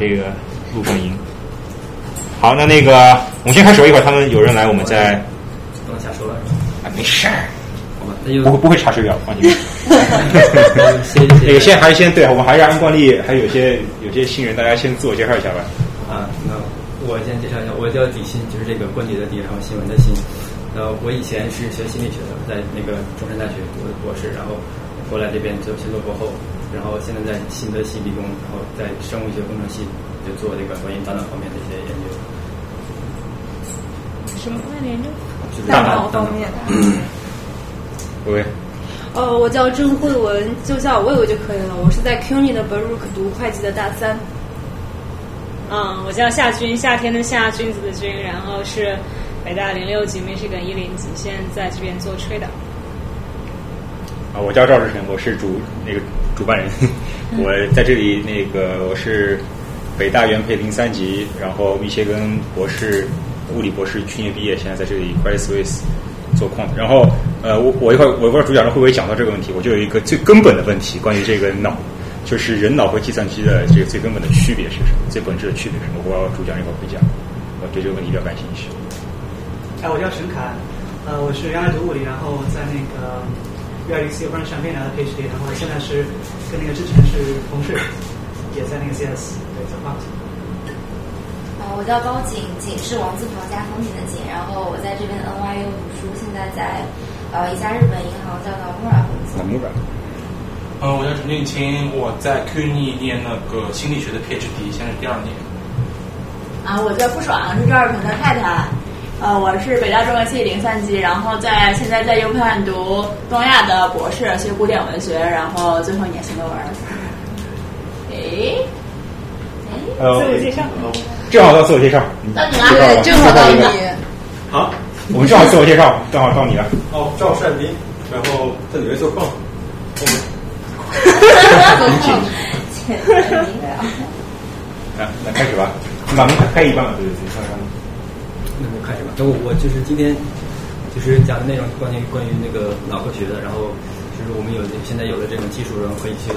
这个录放音。好，那那个我们先开始，一会儿他们有人来，我们再不能瞎说了。啊，没事儿，好吧，那就不会不会查水表，放心。谢谢。那个先还是先对，我们还是按惯例，还有些有些新人，大家先自我介绍一下吧。啊，那我先介绍一下，我叫李欣，就是这个关节的底，然后新闻的新。呃，我以前是学心理学的，在那个中山大学读的博士，然后过来这边做先做博后，然后现在在新德系理工，然后在生物学工程系就做这个关于大脑方面的一些研究。什么方面的研究？就是大脑脑方面。各位，呃，我叫郑慧文，就叫我魏魏就可以了。我是在 CUNY 的 Baruch 读会计的大三。嗯，我叫夏军，夏天的夏，君子的君，然后是北大零六级 Michigan 一零级，现在在这边做 trader。啊，我叫赵志成，我是主那个主办人，我在这里那个我是北大原配零三级，然后密歇根博士物理博士去年毕业，现在在这里 Credit Suisse 做矿。然后呃，我我一会儿我不知道主讲人会不会讲到这个问题，我就有一个最根本的问题，关于这个脑，就是人脑和计算机的这个最根本的区别是什么？最本质的区别是什么？我不知道主讲一会儿会讲，我对这个问题比较感兴趣。哎，我叫陈凯，呃，我是原来读物理，然后在那个 UIC 有关上面拿的 PhD，然后现在是跟那个之前是同事，也在那个 CS 对做 Fox。啊，我叫高景，景是王字旁加风景的景，然后我在这边 NYU 读书，现在在呃一家日本银行叫 Nomura 工作。那木软，嗯，我叫陈俊清，我在 CUNY 念那个心理学的 PhD，现在是第二年。啊，我叫付爽，是赵尔鹏的太太。呃，我是北大中文系零三级，然后在现在在 UPenn 读东亚的博士，学古典文学，然后最后一年写论文。诶，呃，自我介绍正好到自我介绍，到你了，正好到你。好，我们正好自我介绍，正好到你了。哦，赵善斌，然后在纽约做矿。简单明了。来，来开始吧，你把门开一半吧，对对对，上上。那我开始吧。那我我就是今天就是讲的内容关于关于那个脑科学的，然后就是我们有现在有的这种技术，然后可以去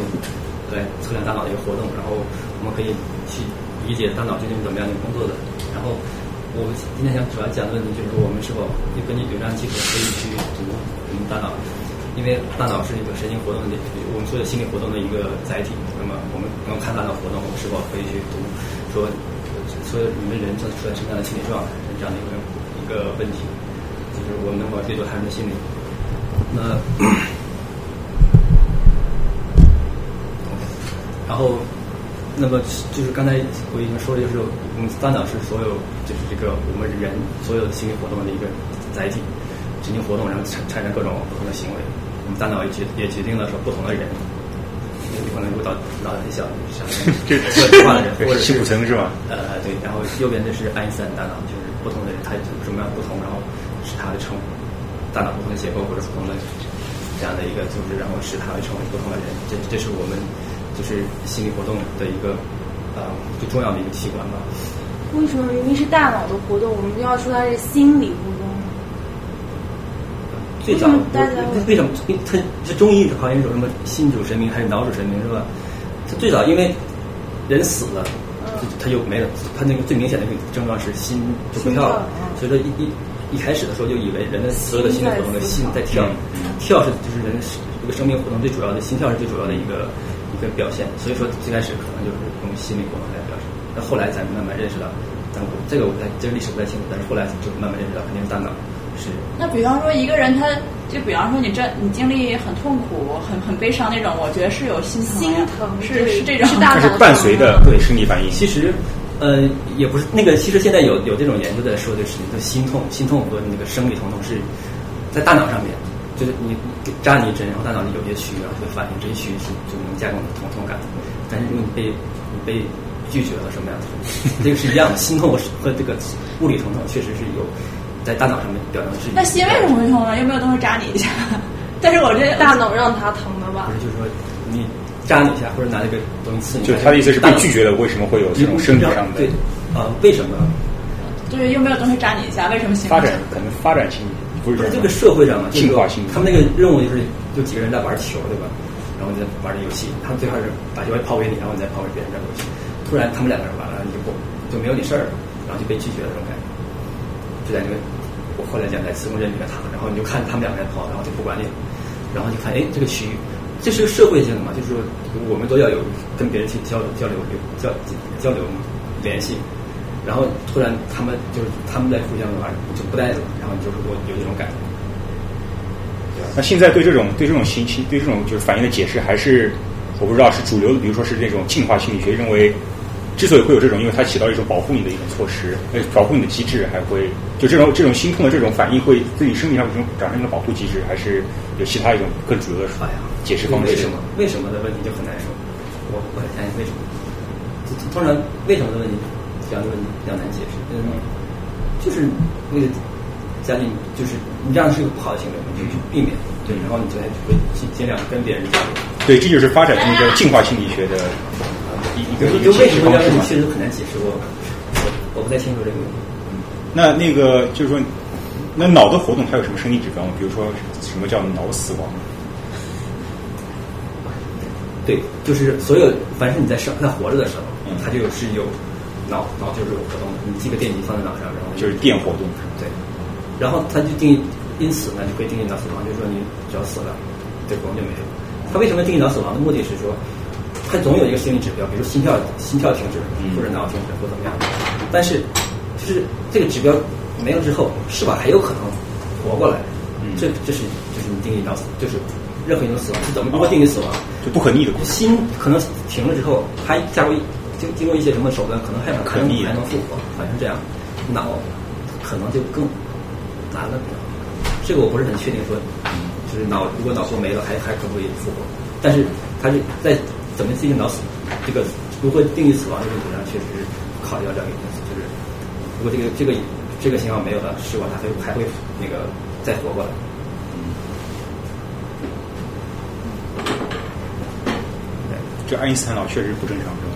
来测量大脑的一个活动，然后我们可以去理解大脑究竟是怎么样的工作的。然后我们今天想主要讲的问题就是说，我们是否根据有这样技术可以去读我们大脑，因为大脑是一个神经活动的，我们所有心理活动的一个载体。那么我们能看大脑活动，我们是否可以去读说所有你们人正处在什么样的心理状态？这样的一个一个问题，就是我们能否阅读他人的心理。那 然后，那么就是刚才我已经说了，就是我们大脑是所有就是这个我们人所有的心理活动的一个载体，神经活动然后产产生各种不同的行为。我们大脑也决也决定了说不同的人，有可能如果脑脑袋小，像这个体化的人，或者辛普森是吧？呃，对，然后右边这是爱因斯坦大脑，就不同的人他有什么样不同，然后使他的成大脑不同的结构或者不同的这样的一个组织，然后使他成为不同的人。这这是我们就是心理活动的一个呃最重要的一个器官吧。为什么明明是大脑的活动，我们就要说它是心理活动呢？最早为什么大家为什么它这中医好像有什么心主神明还是脑主神明是吧？它最早因为人死了。他就没了，他那个最明显的一个症状是心就不跳了，所以说一一一开始的时候就以为人的所有的心理活动的心在跳，跳是就是人这个生命活动最主要的，心跳是最主要的一个一个表现，所以说最开始可能就是用心理活动来表示，那后来才慢慢认识到，但我这个我不太这个历史不太清楚，但是后来就慢慢认识到肯定是大脑是。那比方说一个人他。就比方说你这你经历很痛苦、很很悲伤那种，我觉得是有心疼，心疼是是这种，是大脑是伴随的对生理反应。其实，呃，也不是那个，其实现在有有这种研究在说的是，就心痛、心痛和那个生理疼痛是在大脑上面，就是你扎你一针，然后大脑里有些区域会反应，这些区域是就能加重疼痛感。但是如果你被你被拒绝了什么样的，这个是一样的，心痛和这个物理疼痛确实是有。在大脑上面表现是。那心为什么会痛呢？又没有东西扎你一下。但是我这大脑让它疼的吧？不是，就是说你扎你一下，或者拿那个东西刺你。就他的意思是被拒绝了，为什么会有这种生理上的？对，呃，为什么？就是又没有东西扎你一下，为什么心？发展可能发展性不是这个社会上嘛，进化性。他们那个任务就是就几个人在玩球，对吧？然后在玩这游戏，他们最开始把球抛给你，然后你再抛给别人这游戏。突然他们两个人完了，你就不就没有你事儿了，然后就被拒绝了这种感觉，就在那个后来讲在磁共振里面躺，然后你就看他们两个人跑，然后就不管你了，然后就看哎这个区域，这是个社会性的嘛，就是说我们都要有跟别人去交流交流有交交流联系，然后突然他们就是他们在互相的话就不带了，然后就是我有这种感觉。那现在对这种对这种信息对这种就是反应的解释，还是我不知道是主流的，比如说是这种进化心理学认为，之所以会有这种，因为它起到一种保护你的一种措施，呃，保护你的机制，还会就这种这种心痛的这种反应，会对你生命上有一种产生一种保护机制，还是有其他一种更主流的解释方式？为什么？为什么的问题就很难说。我我来谈为什么。通常为什么的问题，这样的问题比较难解释。嗯，就是为了家庭，就是你这样是一个不好的行为，你就去避免。对，然后你就会尽尽量跟别人交流。对，这就是发展那个进化心理学的个一个就为什么这样问题方式嘛。其实很难解释，我我我不太清楚这个问题。那那个就是说，那脑的活动它有什么生理指标吗？比如说什么叫脑死亡？对，就是所有凡是你在生在活着的时候，嗯它就是有脑脑就是有活动的。你系个电极放在脑上，然后就是电活动。对，然后它就定义，因此呢就可以定义脑死亡，就是说你只要死了，这活动就没有。它为什么定义脑死亡的目的是说，它总有一个心理指标，比如心跳心跳停止，或者脑停止或怎么样。但是就是这个指标没了之后，是吧还有可能活过来？嗯这这是就是你定义脑死，就是任何一种死亡是怎么如何定义死亡？就不可逆的。心可能停了之后，还加入经经过一些什么手段，可能还能还能可逆还能复活，反正这样，脑可能就更难了。这个我不是很确定说，就是脑如果脑部没了，还还可不可以复活？但是它是在怎么定义脑死，这个如何定义死亡这个问题上，确实考虑到这样一个因素，就是如果这个这个这个信号没有了，是吧？它还会还会那个再活过来。这爱因斯坦脑确实不正常，是吧？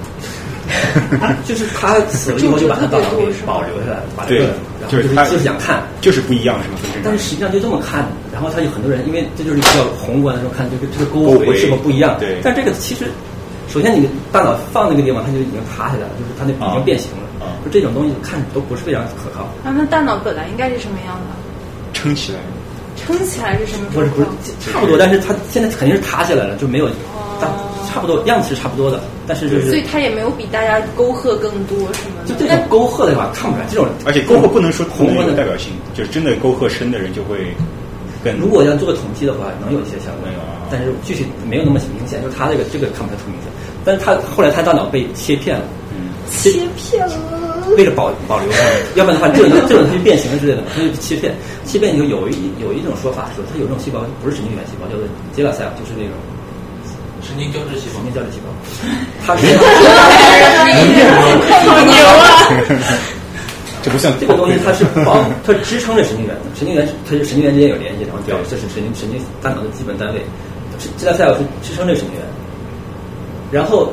就是他死了以后就把他大脑给保留下来，把这对个，然后就是就是他就是想看，就是不一样，是吗？但是实际上就这么看，然后他有很多人，因为这就是比较宏观的时候看这个这个沟沟回回是否不一样。对但这个其实，首先你的大脑放那个地方，它就已经塌下来了，就是它那已经变形了。啊就这种东西看都不是非常可靠。那，那大脑本来应该是什么样的？撑起来。撑起来是什么不是不是？差不多，但是它现在肯定是塌下来了，就没有，但差不多样子是差不多的，但是就是所以它也没有比大家沟壑更多，是吗？就这种沟壑的话看不出来，这种而且沟壑不能说宏观的代表性，就是真的沟壑深的人就会更。如果要做个统计的话，能有一些相关但是具体没有那么明显，就是他这个这个看不太出明显。但是他后来他大脑被切片了，嗯，切片了。为了保保留它，要不然的话，这种这种东西变形了之类的，它就切片。切片以后有一有一种说法说，它有一种细胞不是神经元细胞，叫做 g e l a 就是那种神经胶质细胞。神经胶质细胞，它是好牛啊！这不像这个东西它是帮它支撑着神经元的，神经元它是神经元之间有联系，然后表这是神经神经大脑的基本单位，是 g e l a cell 是支撑着神经元，然后。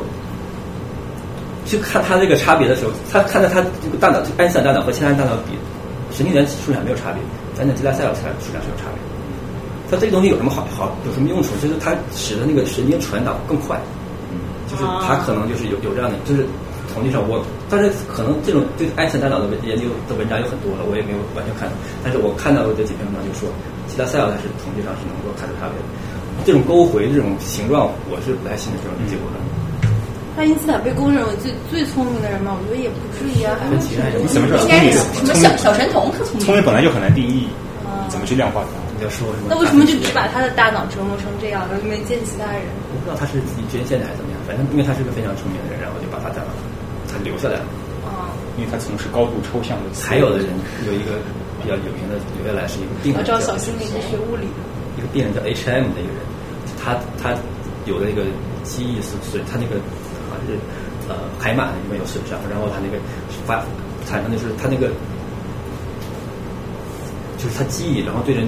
去看它这个差别的时候，他看到他这个大脑，爱因斯坦大脑和其他人大脑比，神经元数量没有差别，咱的 g e l a cell 数量是有差别。它这个东西有什么好好有什么用处？就是它使得那个神经传导更快，就是它可能就是有有这样的，就是统计上我，但是可能这种对爱因斯坦大脑的研究的文章有很多了，我也没有完全看到，但是我看到的这几篇文章就说，其他 cell 它是统计上是能够看出差别的。这种勾回这种形状，我是不太信这种结果的。爱因斯坦被公认为最最聪明的人嘛，我觉得也不至于啊。你怎么知道？应该是什么小小神童特聪明聪明本来就很难定义，怎么去量化它？你要说什么？那为什么就只把他的大脑折磨成这样，然后就没见其他人？我不知道他是自己捐献的还是怎么样，反正因为他是个非常聪明的人，然后就把他大脑他留下来了。啊，因为他从事高度抽象的。还有的人有一个比较有名的留下来是一个病人，我知道小心理是学物理的。一个病人叫 H.M. 的一个人，他他有的那个记忆是是他那个好像是呃海马里面有损伤，然后他那个发产生的就是他那个就是他记忆，然后对人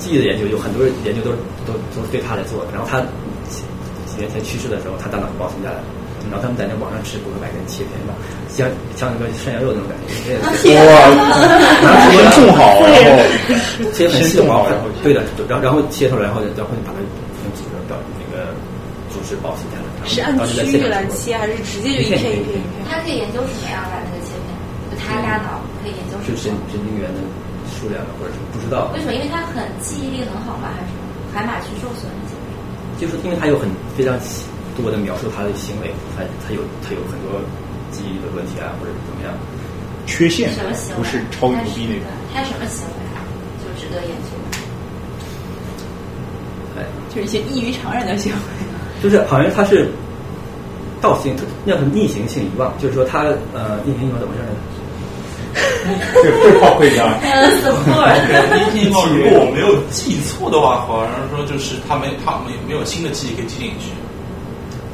记记忆的研究有很多研究都是都都是对他来做的，然后他几几年前去世的时候，他大脑保存下来了。然后他们在那网上吃骨头白根切片嘛，像像那个涮羊肉那种感觉，哇，先种好，然后切很细的毛先种好，然后对的，然后然后切出来，然后然后就把它用纸到那个组织保存下来。是按区域来切，还是直接就一片一片一片？他可以研究什么样把那个切片？就他大脑可以研究什么？是神神经元的数量的或者是不知道为，什么？因为他很记忆力很好吗？还是什么？海马去受损那些？就是因为他有很非常多的描述他的行为，他他有他有很多记忆的问题啊，或者是怎么样。缺陷什么行为？不是超牛逼那种。他什么行为就值得研究？哎，就是一些异于常人的行为。就是好像他是倒行，那叫逆行性遗忘，就是说他呃逆行遗忘怎么回事呢？这这话会的。对，如果我没有记错的话，好像说就是他没他没没有新的记忆可以记进去。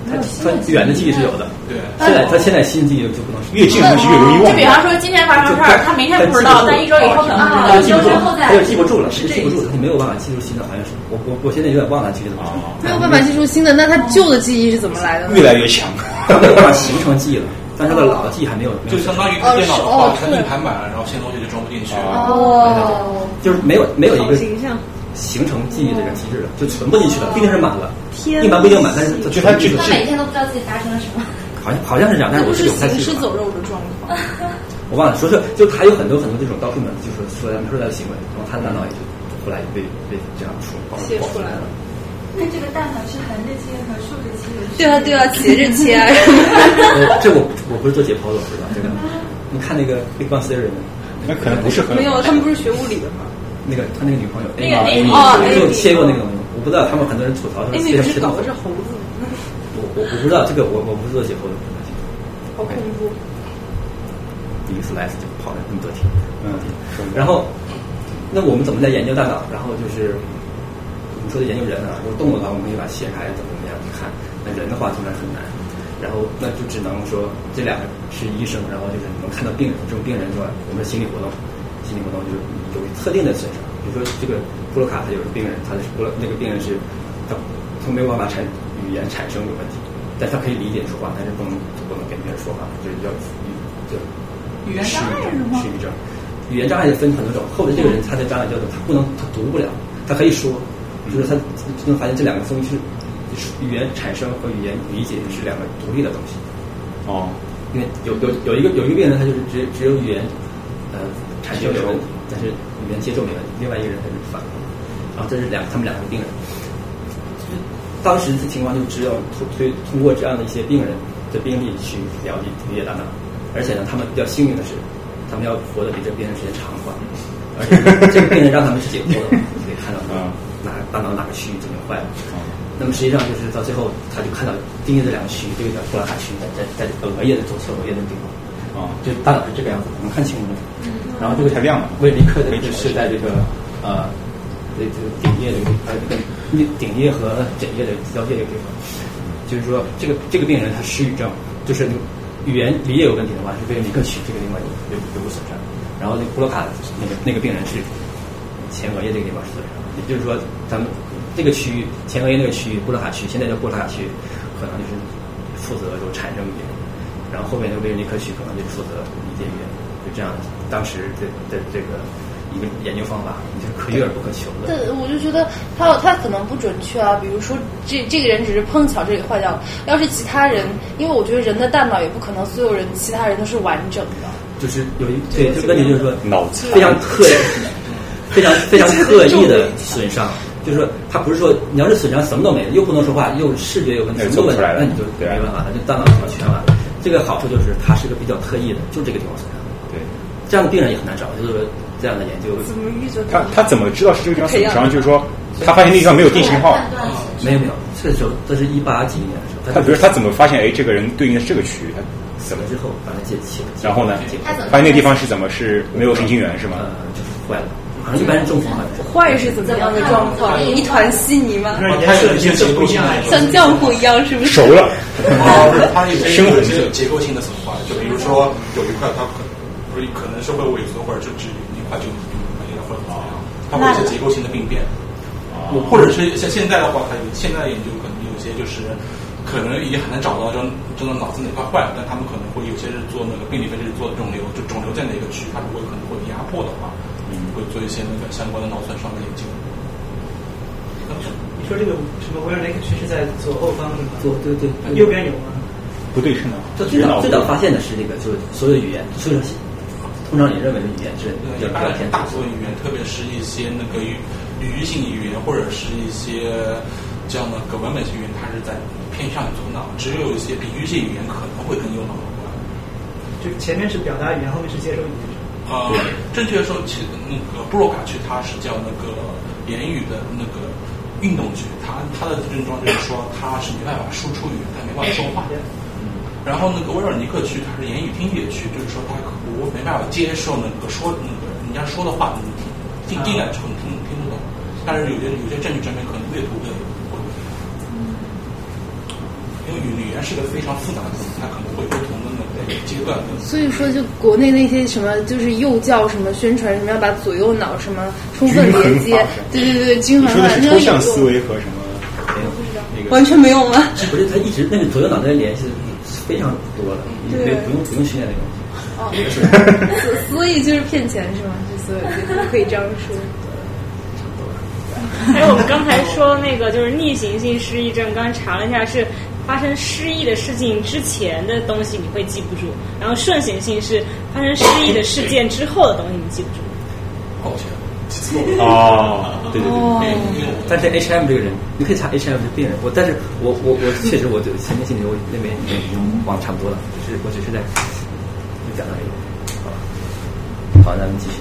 他他远的记忆是有的，对，现在他现在新记忆就不能越近的东西越容易忘就比。方说今天发生事儿，他明天不知道，但一周以后可能啊。他就记不住一周之后，再他就记不住了，是记不住，他没有办法记住新的，好像是我我我现在有点忘了具体怎么说，没有办法记住新的，那他旧的记忆是怎么来的呢？越来越强。他 没有办法形成记忆了，但是他的老的记忆还没有，就相当于哦电脑的是哦话，它硬盘满了，然后新东西就装不进去。哦，就是没有没有一个形象。形成记忆的这个机制了，就存不进去了，必定是满了，天硬盘不一定满，但是它就他每天都不知道自己发生了什么。好像好像是这样，但是我是有不太记住了行尸走肉的状况。我忘了，说是就他有很多很多这种刀术们，就是说他们说他的行为，然后他的大脑也就后来也被被这样处保切出来了。那这个大脑是横着切和竖着切？对啊对啊，斜着切啊。呃 这我我不是做解剖的，我不知道这个。你看那个 Big Bang Theory 那可能不是很没有，他们不是学物理的吗？那个他那个女朋友那个哦就切过那个东西，我不知道他们很多人吐槽说哎，非常吃豆腐那不是搞的是。猴子，我我我不知道这个，我我不是做解剖的。好恐怖。第一次来就跑了那么多天，嗯，然后，那我们怎么在研究大脑？然后就是我们说的研究人啊，如果动物的话，我们可以把它切开，怎么怎么样去看。那人的话，通常很难。然后那就只能说这两个是医生，然后就是能看到病人，这种病人是吧？我们的心理活动，心理活动就是有特定的损伤。比如说这个布洛卡，他有个病人，他的布洛那个病人是他他没有办法产语言产生有问题，但他可以理解说话，但是不能不能跟别人说话，就是叫就语言失障碍是失语症。语言障碍分很多种，后面这个人他的障碍叫做他不能他读不了，他可以说，就是他就能发现这两个东西是就是语言产生和语言理解是两个独立的东西。哦，因为有有有一个有一个病人，他就是只只有语言呃产生有问题，但是语言接受没问题；另外一个人他是反的。然后这是两他们两个病人。就是当时的情况就只有通通通过这样的一些病人的病例去了解理解大脑，而且呢，他们比较幸运的是，他们要活得比这个病人时间长的话，而且这个病人让他们是解脱的话，可以看到嗯 哪大脑哪个区域怎么坏了。那么实际上就是到最后，他就看到盯着这两个区域，这个叫布拉卡区，在在在额叶的左侧额叶的地方，啊，就大脑是这个样子，能看清楚吗？然后这个才亮了威尼克的是在这个呃，这这个顶叶的呃这个顶叶和枕叶的交界这个地方，就是说这个这个病人他失语症，就是那个语言理解有问题的话，是威尼克区这个地方有有有个损伤，然后那个布洛卡那个那个病人是前额叶这个地方是损伤，也就是说咱们这个区域前额叶那个区域布洛卡区，现在叫布洛卡区，可能就是负责就产生语言，然后后面那个威尔尼克区可能就负责理解语言，就这样，当时的的这个一个研究方法，就是可遇而不可求的。对我就觉得他他可能不准确啊，比如说这这个人只是碰巧这里坏掉了，要是其他人，因为我觉得人的大脑也不可能所有人其他人都是完整的。就是有一对这个问题就是说脑残非常特非常非常刻意的损伤，就是说他不是说你要是损伤什么都没了，又不能说话，又视觉有问题，那什么都问题，走不出来了那你就没办法了，就大脑什么全完了。这个好处就是它是个比较特意的，就这个地方损伤。对，这样的病人也很难找，就是说这样的研究怎么预测他他怎么知道是这个地方损伤？就是说他发现那地方没有定型号，没有没有，这时候这是一八几一年的时候，他比如他怎么发现哎这个人对应的是这个区域？他死了之后把它解解，然后呢他怎么发现那个地方是怎么是没有神经元是吗？呃就是坏了，一般人中风好像是。坏是怎么样的状况？一团稀泥吗？那它有一些结构性的像浆糊一样，是不是？熟了，啊，不是，它有些生有些结构性的损坏，就比如说有一块它可不是可能是会萎缩，或者就只一块就没了，或者怎么样，它会有一些结构性的病变。我或者是像现在的话，它有现在的研究可能有些就是可能已经很难找到真真的脑子哪块坏了，但他们可能会有些是做那个病理分析做肿瘤，就肿瘤在哪个区，它如果可能会有压迫的话，嗯，会做一些那个相关的脑损伤的研究。你说这个什么维尔内克区是在左后方是吗？左对对，右边有吗？不对称的。这最早最早发现的是这个，就是所有的语言，所有通常你认为的语言是比较比较偏大部分语言，特别是一些那个语语义性语言或者是一些这样的个文本性语言，它是在偏向于左脑，只有一些比喻性语言可能会跟右脑有关。就前面是表达语言，后面是接收语言。呃，正确的说，其实那个布洛卡区它是叫那个言语的那个运动区，它它的症状就是说它是没办法输出语言，它没办法说话。然后那个威尔尼克区它是言语听觉区，就是说它我没办法接受那个说那个人家说的话，你听进进来之后你听听不懂。但是有些有些证据证明可能阅读的会。因为语语言是个非常复杂的东西，它可能会不同阶段。所以说，就国内那些什么，就是幼教什么宣传什么要把左右脑什么充分连接，对对对，均衡化。抽象思维和什么？那个完全没有吗？不是，他一直那个左右脑袋联系非常多的，不用不用不用训练那种。哦，所以就是骗钱是吗？就所以可以这样说。还有我们刚才说那个就是逆行性失忆症，刚刚查了一下是。发生失忆的事情之前的东西你会记不住，然后顺行性是发生失忆的事件之后的东西你记不住。抱歉，记错了。哦，对对对。但是 H M 这个人，你可以查 H M 这病人。我但是我我我确实我对前面心理我那边已经忘差不多了，只是我只是在就讲到这个。好吧，好，咱们继续。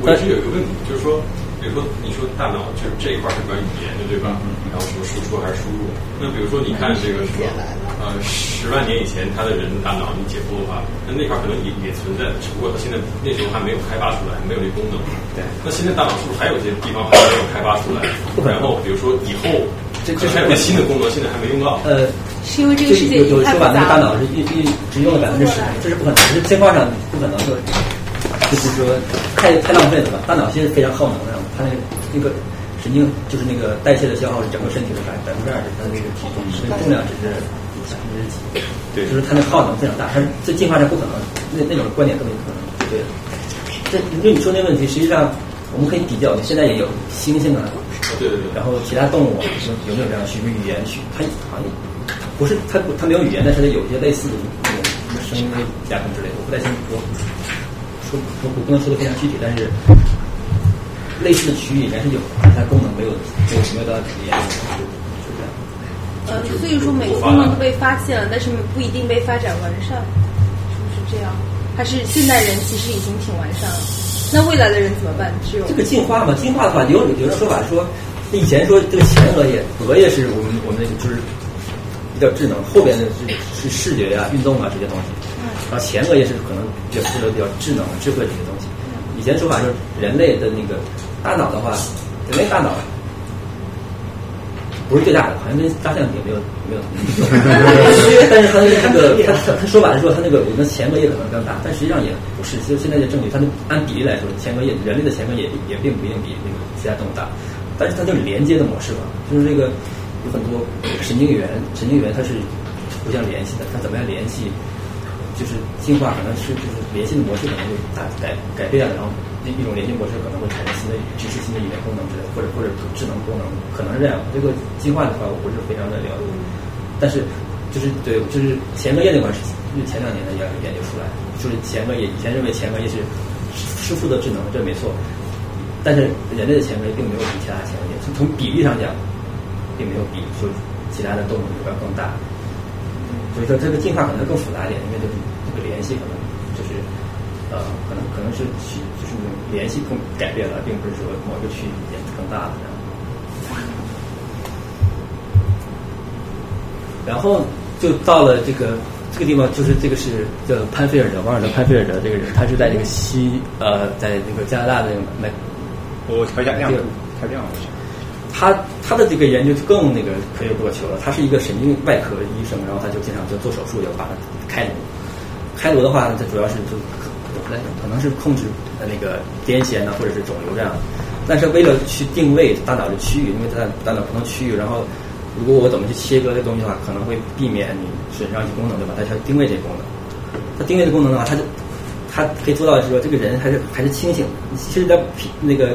我一直有一个问题，就是说。比如说，你说大脑就是这一块是关于语言的，对吧？然后什么输出还是输入？那比如说，你看这个什么，呃，十万年以前他的人的大脑，你解剖的话，那那块可能也也存在，只不过他现在那时候还没有开发出来，没有这功能。对。那现在大脑是不是还有些地方还没有开发出来？然后比如说以后，这这还有个新的功能，现在还没用到。呃，是因为这个世界有有说把那个大脑是一一只用了百分之十，这是不可能，这是进化上不可能的。就是说，太太浪费了吧？大脑现在非常耗能，然后它那个那个神经就是那个代谢的消耗是整个身体的百百分之二十，它那个体重，那个重量只是百分之几，对，就是它那耗能非常大。它这进化上不可能，那那种观点根本不可能，对。这就你说那问题，实际上我们可以比较，现在也有猩猩啊，对。对。对，然后其他动物有有没有这样学语言学？它好像不是它它没有语言，但是它有一些类似的那种什么声音加工之类的，我不太清楚说。说我不能说的非常具体，但是类似的区域里面是有，它功能没有没有没有到体验，是这样。呃，所以说每个功能都被发现了，但是不一定被发展完善，是不是这样？还是现代人其实已经挺完善了？那未来的人怎么办？只有这个进化嘛？进化的话，有有的说法说，以前说这个前额叶，额叶是我们我们就是比较智能，后边的是是视觉呀、运动啊这些东西。然后前额叶是可能比较适合比较智能、智慧这些东西。以前说法就是人类的那个大脑的话，人类大脑不是最大的，好像跟大象比没有没有。但是它那个它它说白了说，它那个我们前额叶可能更大，但实际上也不是。就现在的证据，它按比例来说，前额叶人类的前额叶也并不一定比那个其他动物大。但是它就是连接的模式嘛，就是这个有很多神经元，神经元它是互相联系的，它怎么样联系？就是进化可能是就是联系的模式可能会大改改变了，然后一一种连接模式可能会产生新的支持新的语言功能之类，或者或者智能功能，可能是这样。这个进化的话，我不是非常的了解，但是就是对，就是前额叶那块是前两年的研研究出来，就是前额叶以前认为前额叶是是负责智能，这没错。但是人类的前额叶并没有比其他前额叶从从比例上讲，并没有比说其他的动物要更大。所以说，这个进化可能更复杂一点，因为这个这个联系可能就是呃，可能可能是区就是联系更改变了，并不是说某个区域变更大了。然后就到了这个这个地方，就是这个是叫潘菲尔德，王尔德潘菲尔德这个人，他是在这个西呃，在那个加拿大的那个我调一下亮，调亮我想。他他的这个研究就更那个可有多求了。他是一个神经外科医生，然后他就经常就做手术，要把它开颅。开颅的话，它主要是就可可能是控制那个癫痫呢，或者是肿瘤这样。但是为了去定位大脑的区域，因为它大脑不同区域，然后如果我怎么去切割这东西的话，可能会避免你损伤一些功能，对吧？它要定位这个功能。它定位的功能的话，它就它可以做到是说这个人还是还是清醒。其实，在那个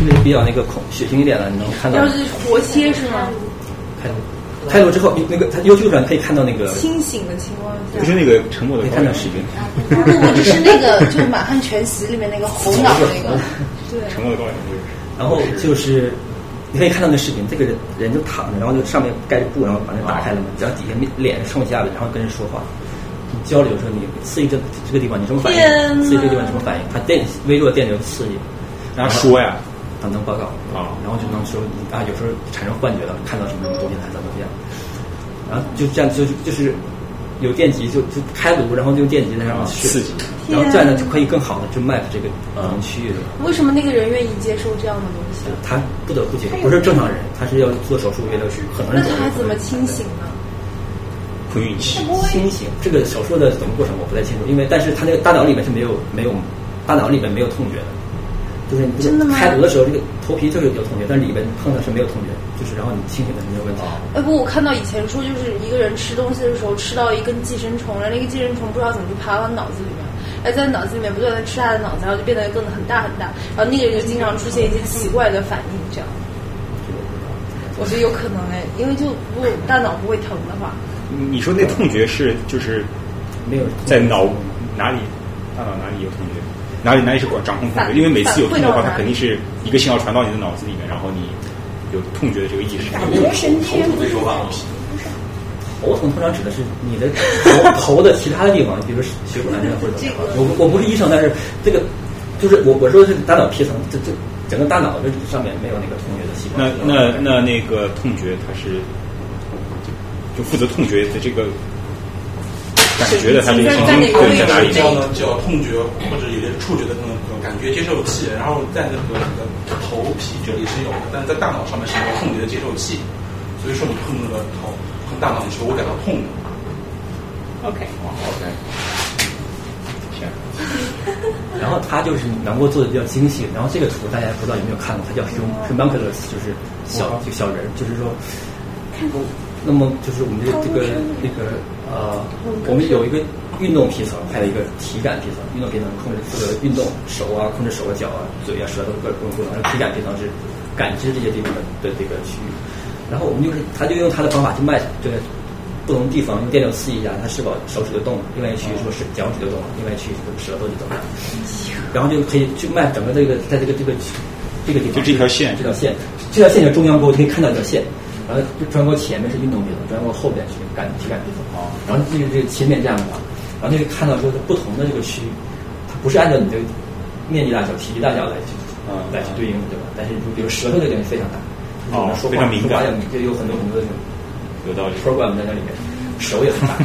那个比较那个恐血腥一点的，你能看到要是活切是吗？开颅，开颅之后，那个他 YouTube 上可以看到那个清醒的情况下，不是那个沉默的可以看到视频，不不，就是那个就是《满汉全席》里面那个猴脑那个，对，沉默的羔羊就是。然后就是你可以看到那视频，这个人人就躺着，然后就上面盖着布，然后把那打开了嘛，然后底下面脸冲下来，然后跟人说话。你交流的时候，你刺激这这个地方你什么反应？刺激这个地方什么反应？它电微弱电流刺激，然后说呀，他能报告啊然后就能说啊，有时候产生幻觉了，看到什么什么东西还怎么样，然后就这样就就是有电极就就开颅，然后用电极在上面刺激，然后这样呢就可以更好的就 map 这个区域的。为什么那个人愿意接受这样的东西？他不得不接受，不是正常人，他是要做手术，为了是很多那人他还怎么清醒呢？不运气，清醒？这个手术的怎么过程我不太清楚，因为但是他那个大脑里面是没有没有大脑里面没有痛觉的，就是你真的吗开颅的时候，这个头皮就是有痛觉，但里边碰的是没有痛觉，就是然后你清醒的是没有问题。哎不，我看到以前说，就是一个人吃东西的时候吃到一根寄生虫，然后那个寄生虫不知道怎么就爬到脑子里面，哎，在脑子里面不断的吃他的脑子，然后就变得更很大很大，然后那个人就经常出现一些奇怪的反应，这样。我觉得有可能哎，因为就如果大脑不会疼的话，你说那痛觉是就是没有在脑哪里，大脑哪里有痛觉？哪里哪里是管掌控痛觉？因为每次有痛的话，它肯定是一个信号传到你的脑子里面，然后你有痛觉的这个意识。头部最说话吗？头疼通常指的是你的头头的其他的地方，比如说血管啊或者怎么样。我我不是医生，但是这个就是我我说的是大脑皮层，这这整个大脑的上面没有那个痛觉的细胞。那那那那个痛觉，它是就就负责痛觉的这个感觉的，它这个神经对在哪里？叫呢叫痛觉或者有些触觉的那种感觉接受器，然后在那个你的头皮这里是有的，但是在大脑上面是没有痛觉的接受器，所以说你碰那个头碰大脑的时候，我感到痛。OK，哦，OK，天，然后它就是能够做的比较精细。然后这个图大家不知道有没有看过，它叫 hum homunculus，就是小就小人儿，就是说，那么就是我们这个这个那个呃，我们有一个运动皮层，还有一个体感皮层。运动皮层控制负责运动手啊，控制手啊、脚啊、嘴啊、舌头各各种功能。然后体感皮层是感知这些地方的的这个区域。然后我们就是，他就用他的方法去卖这个不同地方用电流刺激一下，他是否手指就动了，另外一区域是不是脚趾就动了，另外一区域是不是舌头就动了，然后就可以去卖整个这个在这个这个这个地方，就这条线这条线，这条线叫中央沟，可以看到一条线，然后中央沟前面是运动皮层，中央沟后边是感体感皮层啊，然后这个这个切面这样的话，然后就可以看到说它不同的这个区域，它不是按照你的面积大小、体积大小来去嗯来去对应的，对吧？但是比如舌头这个东西非常大。哦说话非常敏感说话要就有很多很多的这种有道理。program 在那里面，手也很大，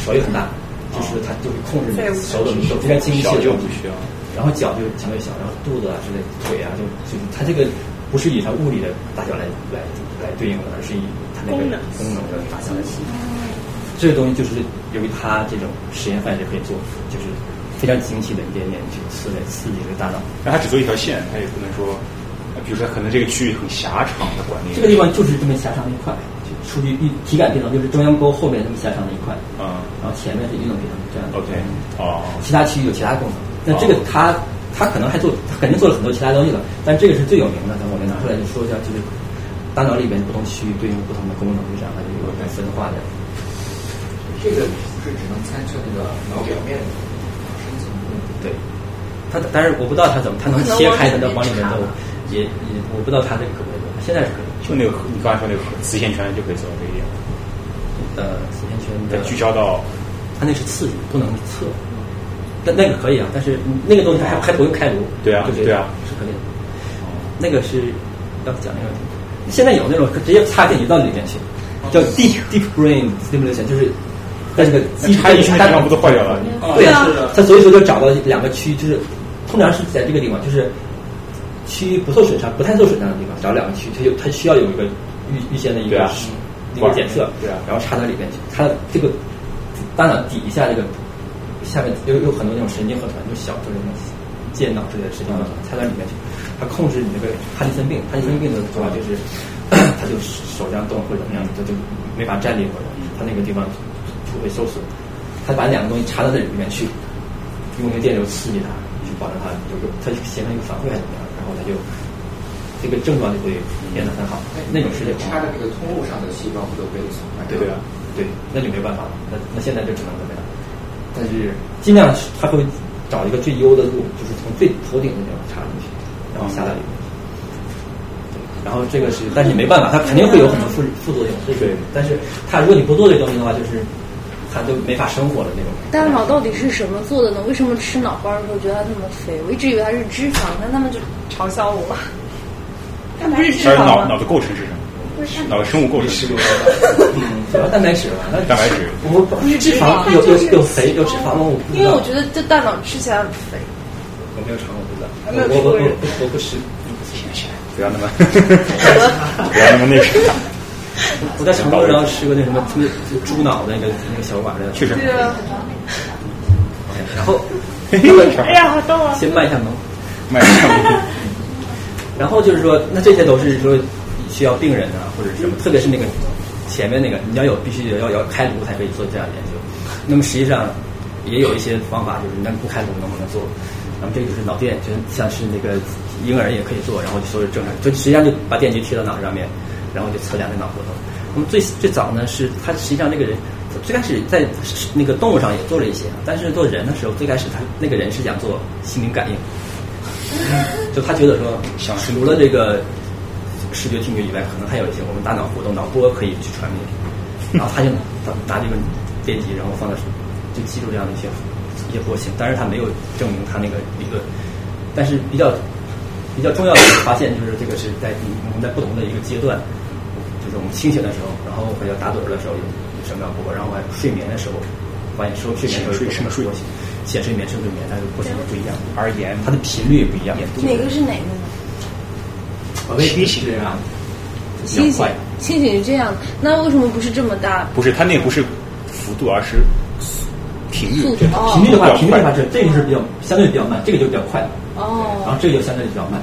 手也很大，就是它就会控制你手的手非常精细小的就不需要。然后脚就相对小，然后肚子啊之类，腿啊就就是它这个不是以它物理的大小来来来对应的，而是以它那个功能功能的大小来提。这个东西就是由于它这种实验范式可以做，就是非常精细的一点点去刺激刺激这个大脑。那它只做一条线，它也不能说，呃比如说可能这个区域很狭长的管理。这个地方就是这么狭长的一块，就属于一体感皮层，就是中央沟后面这么狭长的一块，嗯然后前面是运动皮层这样的。，OK，哦，其他区域有其他功能。那这个他他可能还做，他肯定做了很多其他东西了，但这个是最有名的。等我们拿出来就说一下，就是大脑里边不同区域对应不同的功能，就这样，它就有个分化的。这个不是只能参测那个脑表面的深层部分。对，它但是我不知道它怎么，它能切开它的往里面走，也也我不知道它这个可不可以做，现在是可以。就那个你刚才说那个磁线圈就可以做到这一点，呃，磁线圈再的聚焦到它那是刺激，不能测。但那个可以啊，但是那个东西还还不用开颅，对啊对啊是可以的。那个是要讲那个，现在有那种直接插进去到里面去，叫 deep deep brain stimulation，就是在这个一插进去那地方不都坏掉了？对啊啊，他所以说就找到两个区，就是通常是在这个地方，就是区域不受损伤、不太受损伤的地方，找两个区，它就它需要有一个预预先的一个对啊。一个检测，对啊。然后插到里面去。它这个大脑底下这个下面有有很多那种神经核团，就小就是那种健脑之类的神经核团，插到里面去，它控制你这个帕金森病。帕金森病的做法就是，它就手这样动或者怎么样，它就没法站立或者它那个地方就会受损。他把两个东西插到这里面去，用一个电流刺激它，去保证它有个它形成一个反馈还是怎么样，然后它就这个症状就会变得很好。那种世界插的那个通路上的细胞不都被损坏？对啊，对，那就没办法了。那那现在就只能怎么样？但是尽量他会找一个最优的路，就是从最头顶的地方插进去，然后下到里面。然后这个是，但是没办法，它肯定会有很多副副作用。这个，但是它如果你不做这个东西的话，就是它就没法生活的那种。大脑到底是什么做的呢？为什么吃脑花的时候觉得它那么肥？我一直以为它是脂肪，但他们就嘲笑我。它不是脂肪？脑脑的构成是什么？脑的生物构成是 嗯，主要蛋白质吧，那蛋白质。我不是脂肪，有有有肥有脂肪吗？我。因为我觉得这大脑吃起来很肥。我没有尝过，不知道。没有我我我我不吃。不要那么，不要那么那个。我在成都然后吃过那什么猪猪脑的那个那个小碗的，确实。对啊。然后，哎呀，好逗啊！先卖一下萌，卖一下萌。然后就是说，那这些都是说需要病人啊，或者什么，特别是那个前面那个，你要有必须要要开颅才可以做这样的研究。那么实际上也有一些方法，就是那不开颅能不能做？那么这个就是脑电，就像是那个婴儿也可以做，然后就所有正常，就实际上就把电极贴到脑上面，然后就测量这脑活动。那么最最早呢，是他实际上那个人最开始在那个动物上也做了一些，但是做人的时候，最开始他那个人是想做心灵感应，就他觉得说，想除了这个视觉听觉以外，可能还有一些我们大脑活动脑波可以去传递，然后他就拿拿这个电极，然后放在就记录这样的一些。一些波形，但是他没有证明他那个理论，但是比较比较重要的发现就是这个是在我们在不同的一个阶段，就是我们清醒的时候，然后或者打盹的时候有什么样波，然后还睡眠的时候发现说睡眠睡什么睡波形，浅睡眠、深睡眠，它的波形不一样，而言它的频率也不一样。哪个是哪个呢？未必是这样，清醒清醒是这样，那为什么不是这么大？不是，它那不是幅度，而是。频率，频率的话，频率的话，是这个是比较相对比较慢，这个就比较快了。哦。然后这个就相对比较慢，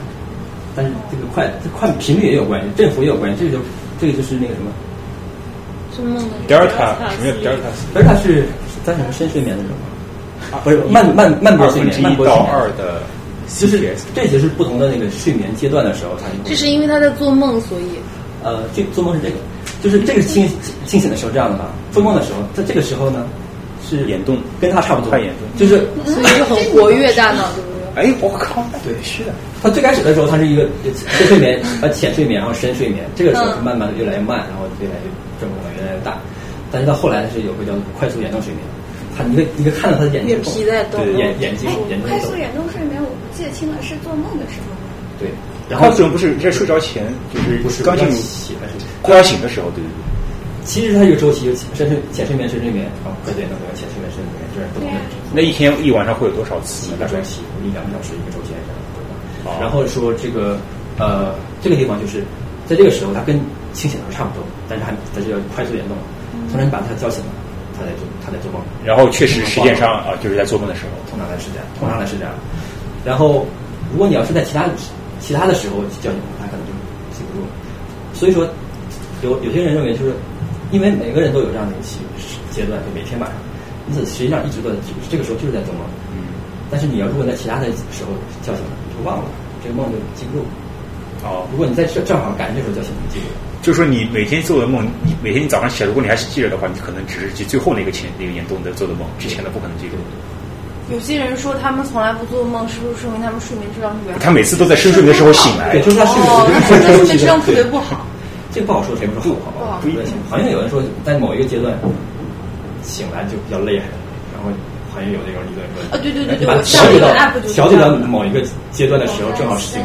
但是这个快，这快频率也有关系，振幅也有关系。这个就这个就是那个什么？什么？Delta 什么？Delta？Delta 是在什么深睡眠的时候？啊，不是慢慢慢波睡眠，慢波到二的，就是这些是不同的那个睡眠阶段的时候，它这是因为他在做梦，所以呃，这做梦是这个，就是这个清清醒的时候这样的吧？做梦的时候，在这个时候呢？是眼动，跟他差不多，快眼动，就是所以就很活跃大脑，对不对？哎，我靠，对，是的。他最开始的时候，他是一个深睡眠、呃浅睡眠，然后深睡眠，这个时候慢慢的越来越慢，然后越来越这么越来越大。但是到后来是有个叫快速眼动睡眠，他你可你可以看到他的眼睛皮在动，对眼眼睛眼睛快速眼动睡眠，我不记得清了，是做梦的时候吗？对，然后这种不是在睡着前，就是不是刚进入醒快要醒的时候，对对对。其实它有周期，有深睡、浅睡眠、深睡眠，然后快速眼动睡眠、浅睡眠、深睡眠，这是不同的。那一天一晚上会有多少次？一个周期，一两个小时一个周期这样。然后说这个呃，这个地方就是在这个时候，它跟清醒的时候差不多，但是还它是要快速眼动。通常你把它叫醒了，他在做他在做梦。然后确实实践上啊，就是在做梦的时候，通常是这样，通常是这样。然后如果你要是在其他其他的时候叫醒他，可能就记不住了。所以说，有有些人认为就是。因为每个人都有这样的一个期阶段，就每天晚上，因此实际上一直都在这个时候就是在做梦。嗯。但是你要如果在其他的时候叫醒了，就忘了这个梦就记不住。哦。如果你在这正好赶上这时候叫醒，你记住。就是说你每天做的梦，你每天你早上起来，如果你还是记着的话，你可能只是记最后那个前那个眼动的做的梦，之前的不可能记住。有些人说他们从来不做梦，是不是说明他们睡眠质量特别好？他每次都在深睡眠的时候醒来。对，就是他睡眠睡眠质量特别不好。这个不好说，谁不说好？不好，不一定。好像有人说，在某一个阶段醒来就比较厉害，然后好像有那种理论说，啊，对对对对，调节到调节到某一个阶段的时候，正好是醒。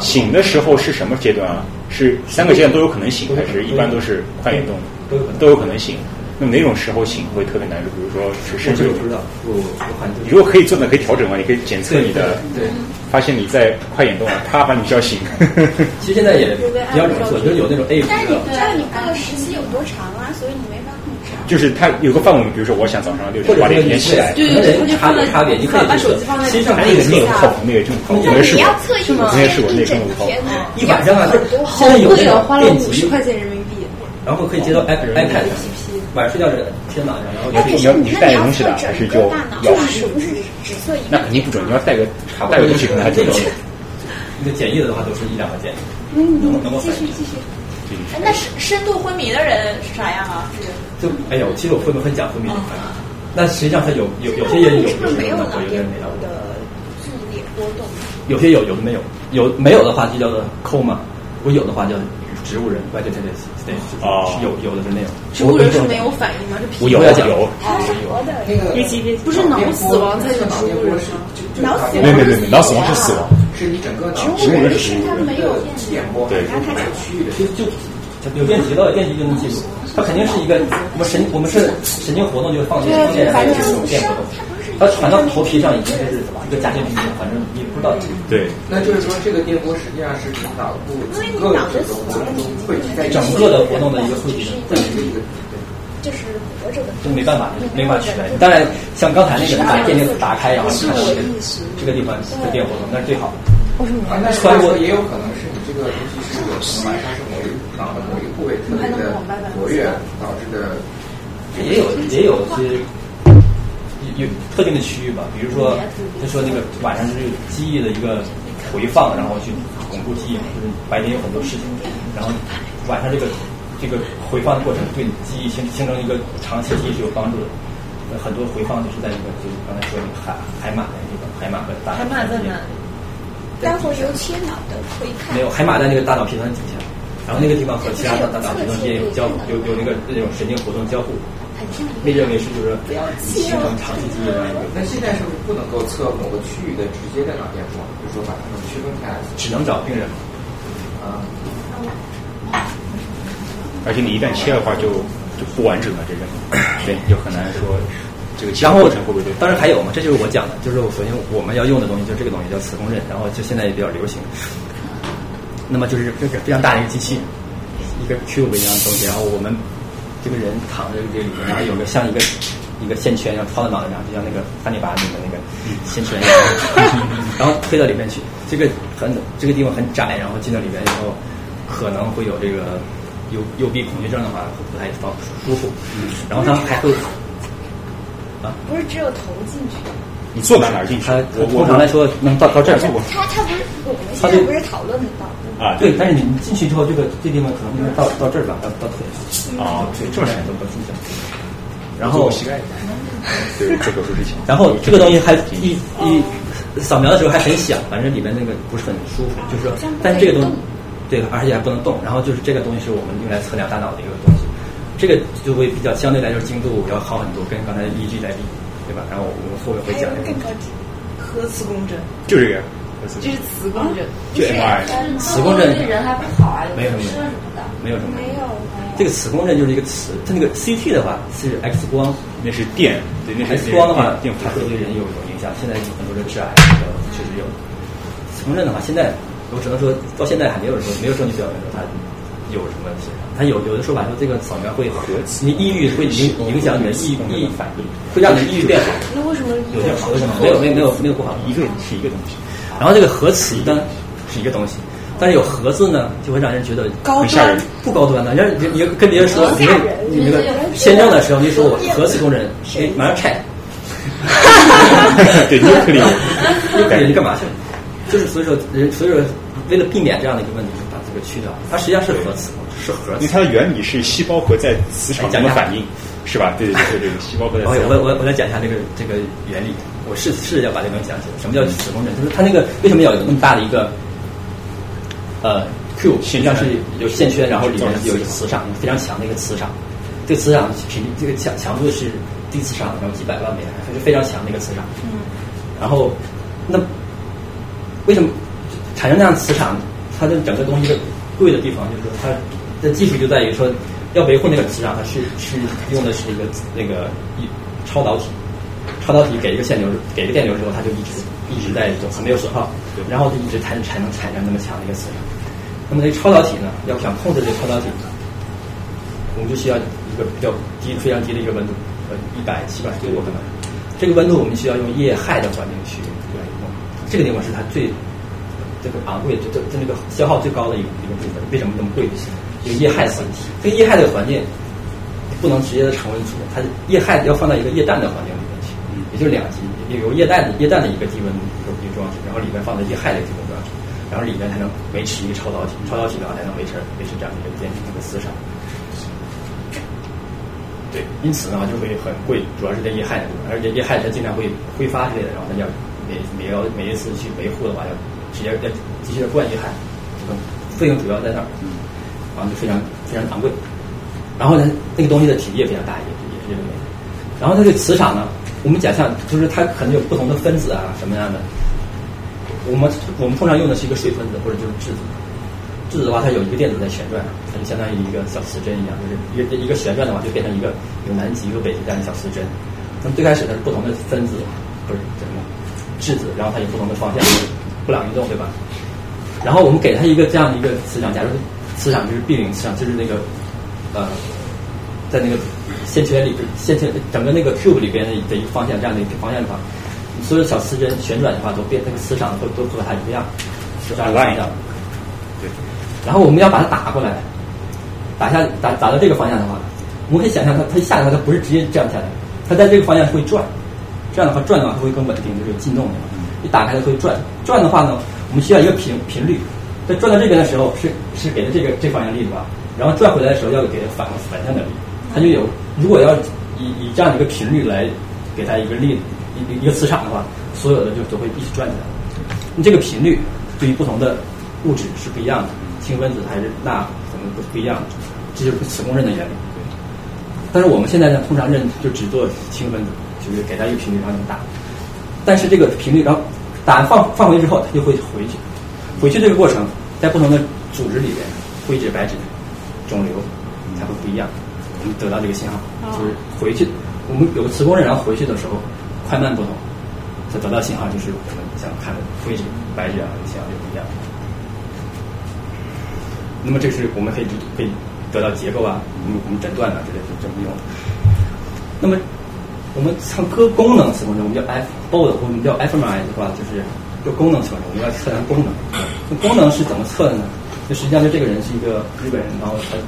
醒的时候是什么阶段啊？是三个阶段都有可能醒，还是一般都是快运动？都有可能都有可能醒。那么哪种时候醒会特别难受？比如说是深睡。我不知道，我我你如果可以做的，可以调整嘛？你可以检测你的，对，发现你在快眼动了，啪把你叫醒。其实现在也比较容易做，就是有那种 A。但是你不知道你这个时期有多长啊，所以你没法控制。就是它有个范围，比如说我想早上六点八点起来，对对对，差别差别，你可以把手机放在身上还有一个那个靠谱，那个正靠谱，没试过。我之前试过那个更靠谱。一晚上啊，好贵啊，花了五十块钱人民币。然后可以接到 iPad iPad。晚上睡觉是贴脑上，然后你要你带个东西的，还是就要？是不是只测一？那肯定不准，你要带个带个东西可能还准。一个简易的的话都是一两个键，嗯能能够继。续继续。哎，那深深度昏迷的人是啥样啊？这个就哎呦，其实我分不会很讲昏迷这块？那实际上他有有有些人有，有些人没有。的剧烈波动。有些有，有的没有。有没有的话就叫做 coma，如果有的话叫植物人 vegetative state，哦。是有有的是那种。植物人是没有反应吗？是皮肤有有它是活的，那个别急别急不是脑死亡才是植物人吗？脑死亡没没没没，脑死亡是死亡，是你整个脑植物人是它没有电波对然后它区域的。就就有电极了，电极就能记住。它肯定是一个我们神我们是神经活动就放电放电然后就是这种电活动。它传到头皮上已经是一个假电皮，反正你不知道。对，那就是说，这个电波实际上是指脑部整个这个活动中汇集在整个的活动的一个汇集的汇集的一个，就是活着的。就没办法没办法取代。当然，像刚才那个把电流打开，然后看到这个这个地方的电活动，那是最好的。啊，那所以说也有可能是你这个东西是有可能晚上是某一脑的某一个部位特别的活跃导致的。也有也有些有特定的区域吧，比如说他说那个晚上是记忆的一个回放，然后去巩固记忆，就是白天有很多事情，然后晚上这个这个回放的过程对你记忆形形成一个长期记忆是有帮助的。呃很多回放就是在那个就是刚才说那个海海马的那个，海马和大脑海马在哪里？待会儿有切脑的可以看。没有，海马在那个大脑皮层底下，然后那个地方和其他的大脑皮层之间有交有有那个那种神经活动交互，被认为是就是形成长期记忆的一个。那现在是不是不能够测某个区域的直接的脑电波？就是说把它们区分开来？只能找病人啊。而且你一旦切的话就就不完整了，这个 对，就很难说这个切然后过程会不会对？当然还有嘛，这就是我讲的，就是我首先我们要用的东西，就是这个东西叫磁共振，然后就现在也比较流行。那么就是这个非常大的一个机器，一个 cube 一样的东西，然后我们这个人躺在这里面，然后有个像一个一个线圈一样套在脑袋上，就像那个汉尼拔里面那个线圈一样，然后推到里面去。这个很这个地方很窄，然后进到里面以后，可能会有这个幽幽闭恐惧症的话，会不太方舒服。然后它还会啊，不是只有头进去。你坐哪哪儿进去？它我我通常来说能到到这儿坐过他他不是我们现在不是讨论的到啊，对，但是你进去之后，这个这地方可能应该到到这儿吧，到到腿上啊，对，这么远都不进去。然后膝盖，对，做手术之前。然后这个东西还一一扫描的时候还很响，反正里面那个不是很舒服，就是说，但是这个东西，对，而且还不能动。然后就是这个东西是我们用来测量大脑的一个东西，这个就会比较相对来说精度要好很多，跟刚才 EEG 来比，对吧？然后我们后面会讲这个。核磁共振，就这个，这是磁共振，就 MRI。磁共振对人还不好啊，没有什么吃什么的，没有什么。没有。这个磁共振就是一个磁，它那个 CT 的话是 X 光，那是电，对，那是 X 光的话，电它会对人有有影响。现在有很多人致癌，确实有。磁共振的话，现在我只能说到现在还没有人说，没有证据表明说它有什么问题。它有有的说法说这个扫描会和你抑郁会影影响你的抑抑反应，会让你的抑郁变好。那为什么有些好，为什么没有没有没有没有不好？一个是一个东西。然后这个核磁呢是一个东西，但是有核字呢，就会让人觉得高端不高端的。让你你跟别人说，你你那个签证的时候，你说我核磁工人，哎，马上拆。对，纽克里，纽克里你干嘛去？就是所以说人，所以说为了避免这样的一个问题，就把这个去掉。它实际上是核磁，是核磁。因为它的原理是细胞核在磁场中的反应，是吧？对对对对对，细胞核在。我我我我来讲一下这个这个原理。我试试着要把这个东西讲起来。什么叫磁共振？就是它那个为什么要有那么大的一个呃 Q，实际上是有线圈，然后里面有一个磁场，非常强的一个磁场。这个磁场频这个强强度是低磁场，然后几百万倍，它是非常强的一个磁场。嗯。然后那为什么产生那样磁场？它的整个东西的贵的地方，就是说它的技术就在于说要维护那个磁场，它是是用的是一个那个一超导体。超导体给一个线流，给一个电流之后，它就一直一直在走，没有损耗，然后就一直才才能产生那么强的一个磁场。那么这超导体呢，要想控制这个超导体，我们就需要一个比较低、非常低的一个温度，呃，一百七百左右可能。这个温度我们需要用液氦的环境去来弄，这个地方是它最这个昂贵、就这这那个消耗最高的一个一个部分。为什么这么贵？有液氦的环境，这个液氦的环境不能直接的常温出，它液氦要放到一个液氮的环境就是两级，有液氮的液氮的一个低温一个一个装置，然后里面放的液氦的低温装置。然后里面才能维持一个超导体，超导体的话才能维持维持这样的一个电这个磁场。对，因此的话就会很贵，主要是在液氦的部分，而且液氦它经常会挥发之类的，然后它要每每要每一次去维护的话，要直接要继续灌液氦，这个费用主要在那儿，嗯然后就非常非常昂贵。然后呢，那个东西的体积也非常大，也也是这个原因。然后它这个磁场呢，我们假象就是它可能有不同的分子啊什么样的。我们我们通常用的是一个水分子或者就是质子。质子的话，它有一个电子在旋转，它就相当于一个小磁针一样，就是一个一个旋转的话，就变成一个有南极有北极这样的小磁针。那么最开始它是不同的分子，不是什么质子，然后它有不同的方向，布朗运动对吧？然后我们给它一个这样的一个磁场，假如磁场就是 B 零磁场，就是那个呃，在那个线圈里边，线圈整个那个 cube 里边的的一个方向，这样的一个方向的话，所有小磁针旋转的话，都变那个磁场都都和它一样，是这样的。对。然后我们要把它打过来，打下打打到这个方向的话，我们可以想象它它下来它不是直接这样下来，它在这个方向会转，这样的话转的话它会更稳定，就是有进动的嘛。一打开它会转，转的话呢，我们需要一个频频率，在转到这边的时候是是给的这个这方向力的吧？然后转回来的时候要给它反反向的力，它就有如果要以以这样一个频率来给它一个力一一个磁场的话，所有的就都会一起转起来。你这个频率对于不同的物质是不一样的。氢分子还是钠，可能不不一样，这就是磁共振的原理。但是我们现在呢，通常认就只做氢分子，就是给它一个频率，让它打。但是这个频率，然后打完放放回去之后，它就会回去。回去这个过程，在不同的组织里边，灰质、白质、肿瘤才会不一样。我们得到这个信号，就是回去。我们有个磁共振，然后回去的时候快慢不同，它得到信号，就是我们想看的灰质、白质啊，信号就不一样。那么这是我们可以可以得到结构啊，我们我们诊断啊之类的这么用。那么我们像科功能磁共振，我们叫 f bold 我们叫 fMRI 的话，就是就功能磁共振，我们要测量功能。那功能是怎么测的呢？就实际上就这个人是一个日本人，然后他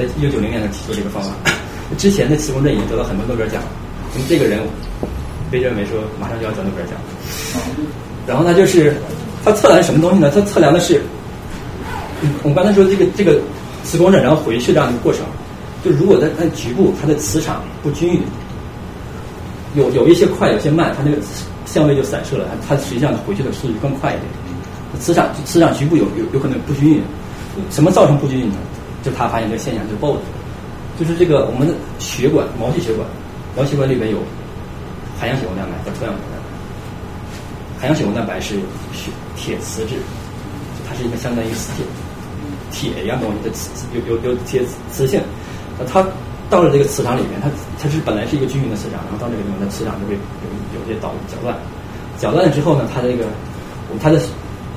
在一九九零年的提出这个方法。之前的磁共振已经得到很多诺贝尔奖，那么这个人被认为说马上就要得诺贝尔奖。然后呢，就是他测量什么东西呢？他测量的是。我们刚才说这个这个磁共振，然后回去这样一个过程，就如果在在局部它的磁场不均匀，有有一些快，有些慢，它那个相位就散射了，它实际上回去的速度更快一点。磁场磁场局部有有有可能不均匀，什么造成不均匀呢？就他发现这个现象，就 BOD，就是这个我们的血管毛细血管，毛细血管里面有含氧血红蛋白和脱氧血红蛋白，含氧血红蛋白是血铁磁质，它是一个相当于磁铁。铁一样东西的磁有有有铁磁性，呃，它到了这个磁场里面，它它是本来是一个均匀的磁场，然后到这个地方，它磁场就会有有些导搅乱，搅乱了之后呢，它的这个它的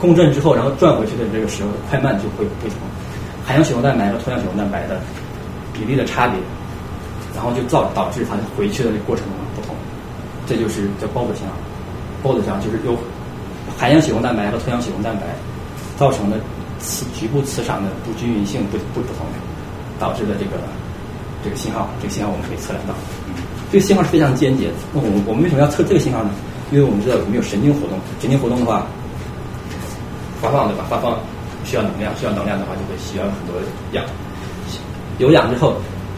共振之后，然后转回去的这个时候快慢就会不同，含氧血红蛋白和脱氧血红蛋白的比例的差别，然后就造导致它回去的这个过程不同，这就是叫 BOD 信号，BOD 信号就是由含氧血红蛋白和脱氧血红蛋白造成的。磁局部磁场的不均匀性不不不同，导致的这个这个信号，这个信号我们可以测量到。嗯这个信号是非常间接的。那我们我们为什么要测这个信号呢？因为我们知道我们有神经活动，神经活动的话，发放对吧？发放需要能量，需要能量的话就会需要很多氧。有氧之后，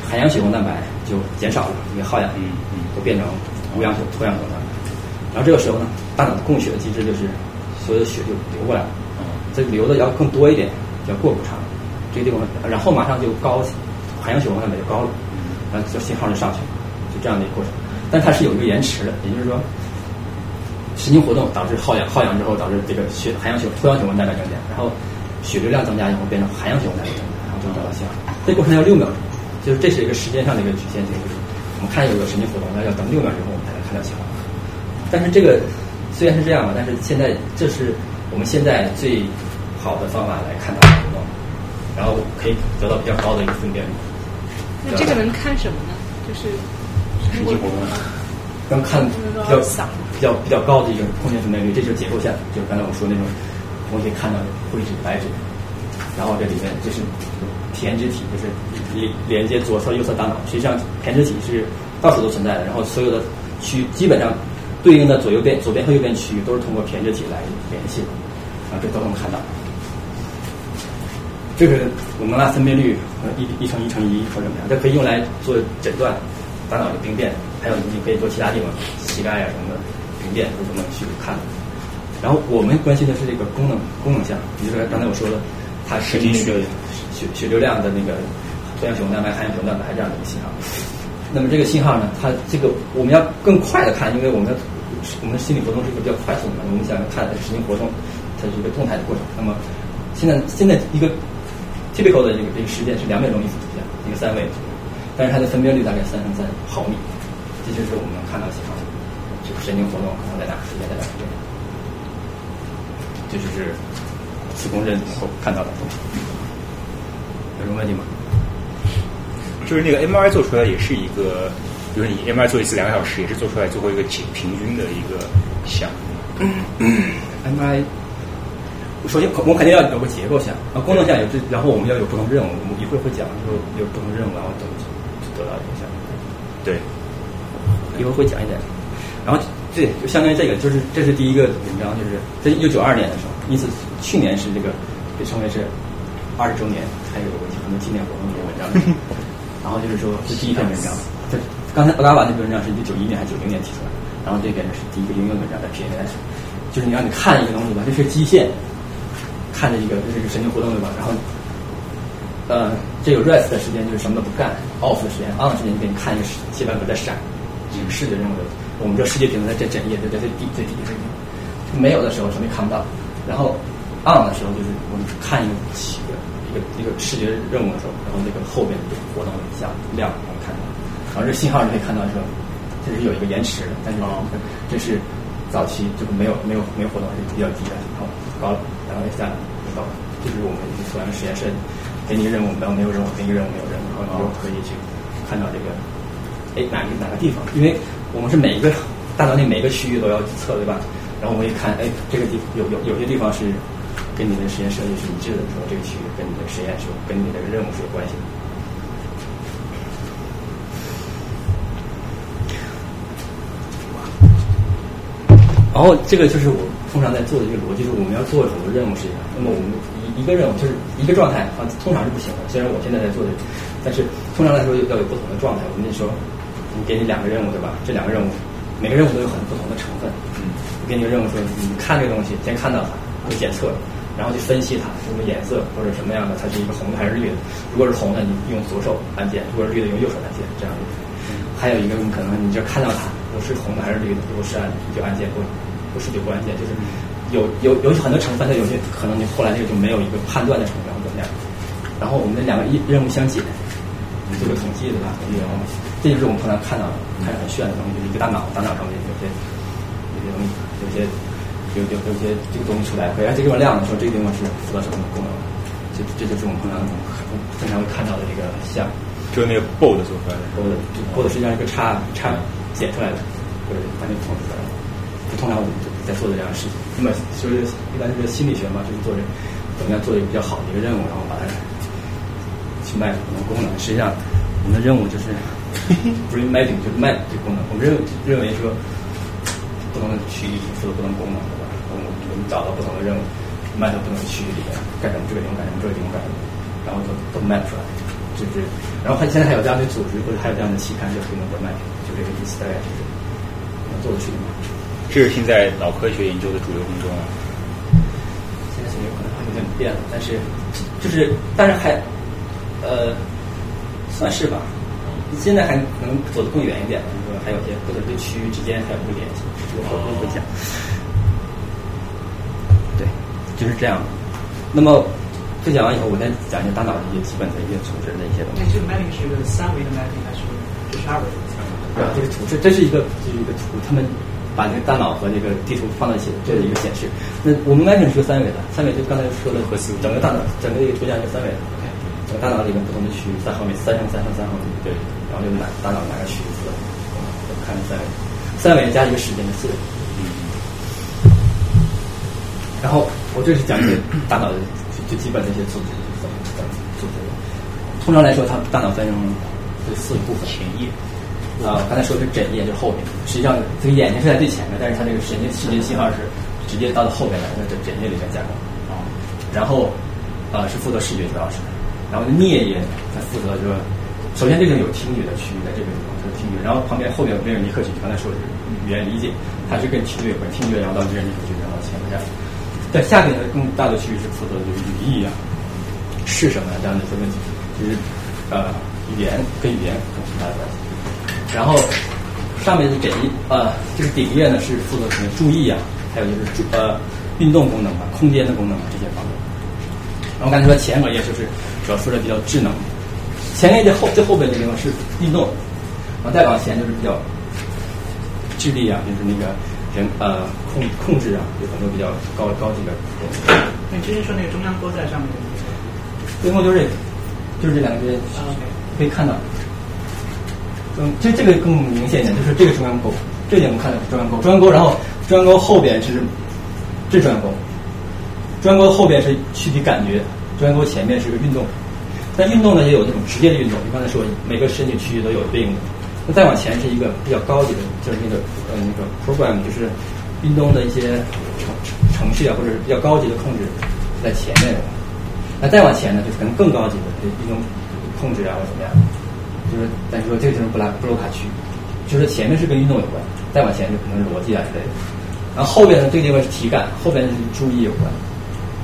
含氧血红蛋白就减少了，因为耗氧，嗯嗯，都变成无氧血脱氧血红蛋白。然后这个时候呢，大脑的供血的机制就是所有的血就流过来了。这流的要更多一点，叫过补偿，这个地方，然后马上就高，含氧血红蛋白就高了，然后就信号就上去了，就这样的一个过程。但它是有一个延迟的，也就是说，神经活动导致耗氧，耗氧之后导致这个血含氧血脱氧血红蛋白增加，然后血流量增加以后变成含氧血红蛋白然后就得到信号。这过程要六秒钟，就是这是一个时间上的一个局限性，就是我们看有个神经活动，那要等六秒之后我们才能看到信号。但是这个虽然是这样吧，但是现在这是。我们现在最好的方法来看它的活动，然后可以得到比较高的一个分辨率。那这个能看什么呢？就是神经活动，能看比较比较比较高的一个空间分辨率，这就是结构线，就是刚才我说那种，我们可以看到灰质、白质，然后这里面就是胼胝体，就是连连接左侧、右侧大脑。实际上，胼胝体是到处都存在的，然后所有的区基本上。对应的左右边、左边和右边区域都是通过胼胝体来联系的，啊，这都能看到。这个我们拿分辨率一一乘一乘一或者怎么样，这可以用来做诊断大脑的病变，还有你可以做其他地方膝盖啊什么的病变都能去看。然后我们关心的是这个功能功能项，比如说刚才我说的，它是那个血血流量的那个脱氧血红蛋白、含氧血红蛋白这样的一个信号。那么这个信号呢，它这个我们要更快的看，因为我们的我们的心理活动是一个比较快速的嘛，我们想要看神经活动，它是一个动态的过程。那么现在现在一个 typical 的这个这个时间是两秒钟一次图像，一个三维，但是它的分辨率大概三三毫米，这就是我们能看到信号，这个神经活动可能在哪时间在哪，这就是磁共振后看到的东西。有什么问题吗？就是那个 MRI 做出来也是一个，比如你 MRI 做一次两个小时，也是做出来最后一个平平均的一个项。MRI，首先我肯定要有个结构项，啊，功能项有这，然后我们要有不同任务，我们一会儿会讲，就有不同任务，然后怎么得到这个项。对，一会儿会讲一点。然后对，就相当于这个，就是这是第一个文章，就是在一九九二年的时候，因此去年是这个被称为是二十周年，还有很多纪念活动这个文章。然后就是说，这第一篇文章，这刚才欧拉瓦那篇文章是一九九一年还是九零年提出来，然后这边是第一个应用文章在 PNS，就是你让你看一个东西吧，这是基线，看着一个这是个神经活动对吧？然后，呃，这有 rest 的时间就是什么都不干，off 的时间，on 的时间就给你看一个切换格在闪，这个视觉任务，我们这世界屏幕在这整页在在最底最底下这个，没有的时候什么也看不到，然后 on 的时候就是我们看一个一个。一个一个视觉任务的时候，然后那个后边的活动像亮，我们看到，然后这信号你可以看到说，这是有一个延迟的，但是这是早期这个没有没有没有活动是比较低的，然后高了，然后下来高了，这是我们做完实验设计，给你一个任务，然后没有任务，给你一个任务没有任务，然后你就可以去看到这个，哎哪个哪个地方，因为我们是每一个大脑内每个区域都要测对吧？然后我们一看，哎这个地有有有些地方是。跟你的实验设计是一致的说，这个区域跟你的实验是跟你的任务是有关系的。然后这个就是我通常在做的一个逻辑，就是我们要做很多任务实际上，那么我们一一个任务就是一个状态啊，通常是不行的。虽然我现在在做的，但是通常来说要有不同的状态。我们就说，你给你两个任务对吧？这两个任务每个任务都有很不同的成分。嗯，我给你个任务说，你看这个东西，先看到它，会检测。然后去分析它什么颜色或者什么样的，它是一个红的还是绿的。如果是红的，你用左手按键；如果是绿的，用右手按键。这样子。还有一个你可能你就看到它，我是红的还是绿的，如果是按就按键，不不是就不按键。就是有有有很多成分，它有些可能你后来这个就没有一个判断的成分或怎么样。然后我们的两个一任务相减，你做个统计对吧？然后这就是我们通常看到的看着很炫的东西，就是一个大脑，大脑上面有些有些东西，有些。有有有些这个东西出来，哎，这个地方亮的时候，这个地方是负责什么功能？这这就是我们通常经常会看到的这个像，就是那个 bold 做出来的，bold，bold 实际上是一个叉叉剪出来的，或者把那个统出来的。就通常我们在做的这样的事情。那么就是一般就是心理学嘛，就是做这怎么样做一个比较好的一个任务，然后把它去 map 不同功能。实际上我们的任务就是 brain mapping，就是 map 这功能。我们认认为说不同的区域负责不同功能。对吧我们我们找到不同的任务，卖到不同的区域里面，干什么这个地方干什么这个地方干什么，然后都都卖出来，就是，然后还现在还有这样的组织或者还有这样的期刊叫 Human b r a i 就这个意思，大概就是能做的事情嘛。这是现在脑科学研究的主流工作啊。现在有可能还有点变了，但是就是但是还呃算是吧。现在还可能走得更远一点，就是说还有些不同的区域之间还有个联系，这个后面会讲。就是这样的。那么，分享完以后，我再讲一下大脑的一些基本的一些组织的一些东西。这个 mapping 是一个三维的 mapping 还是这是二维的？对，这个图这这是一个就是一个图，他们把这个大脑和这个地图放在一起，这的一个显示。那我们 mapping 是个三维的，三维就刚才说的，整个大脑整个一个图像是三维的。整个大脑里面不同的区域，三毫米、三乘三乘三毫米，对。然后就拿大脑拿个尺子，我，看三维，三维加一个时间的四维。然后我这是讲解大脑的最基本的一些组织怎么怎么组织的。通常来说，它大脑分成这四个部分。前叶啊，刚才说的是枕叶，就是后面。实际上，这个眼睛是在最前面，但是它这个神经视觉信号是直接到了后边来，在枕枕叶里边加工啊。然后呃是负责视觉主要是，然后颞叶它负责就是首先这个有听觉的区域在这个地方是听觉，然后旁边后边有尼克区，刚才说的是语言理解，它是跟听觉有关，听觉然后到人尼克区，然后前面下。在下面的更大的区域是负责就是语义啊，是什么这样的一些问题，就是呃语言跟语言有很大的关系。然后上面的枕叶呃这个顶叶呢是负责什么注意啊，还有就是注呃运动功能啊、空间的功能啊这些方面。然后刚才说前额叶就是主要说的比较智能，前面这后最后边这个地方是运动，然后再往前就是比较智力啊，就是那个人呃控控制啊，有很多比较高高级的东西。你之前说那个中央沟在上面最后就是就是这两个边可以看到。嗯，这这个更明显一点，就是这个中央沟，这点我们看到是中央沟，中央沟，然后中央沟后边是这中央沟，中央沟后边是躯体感觉，中央沟前面是个运动。但运动呢也有那种直接的运动，你刚才说每个身体区域都有对应的。那再往前是一个比较高级的，就是那个呃那个 program，就是运动的一些程程序啊，或者是比较高级的控制在前面。那再往前呢，就是可能更高级的运动控制啊或者怎么样。就是咱说这个就是布拉布鲁卡区，就是前面是跟运动有关，再往前就可能是逻辑啊之类的。然后后边呢，这个地方是体感，后边是注意有关，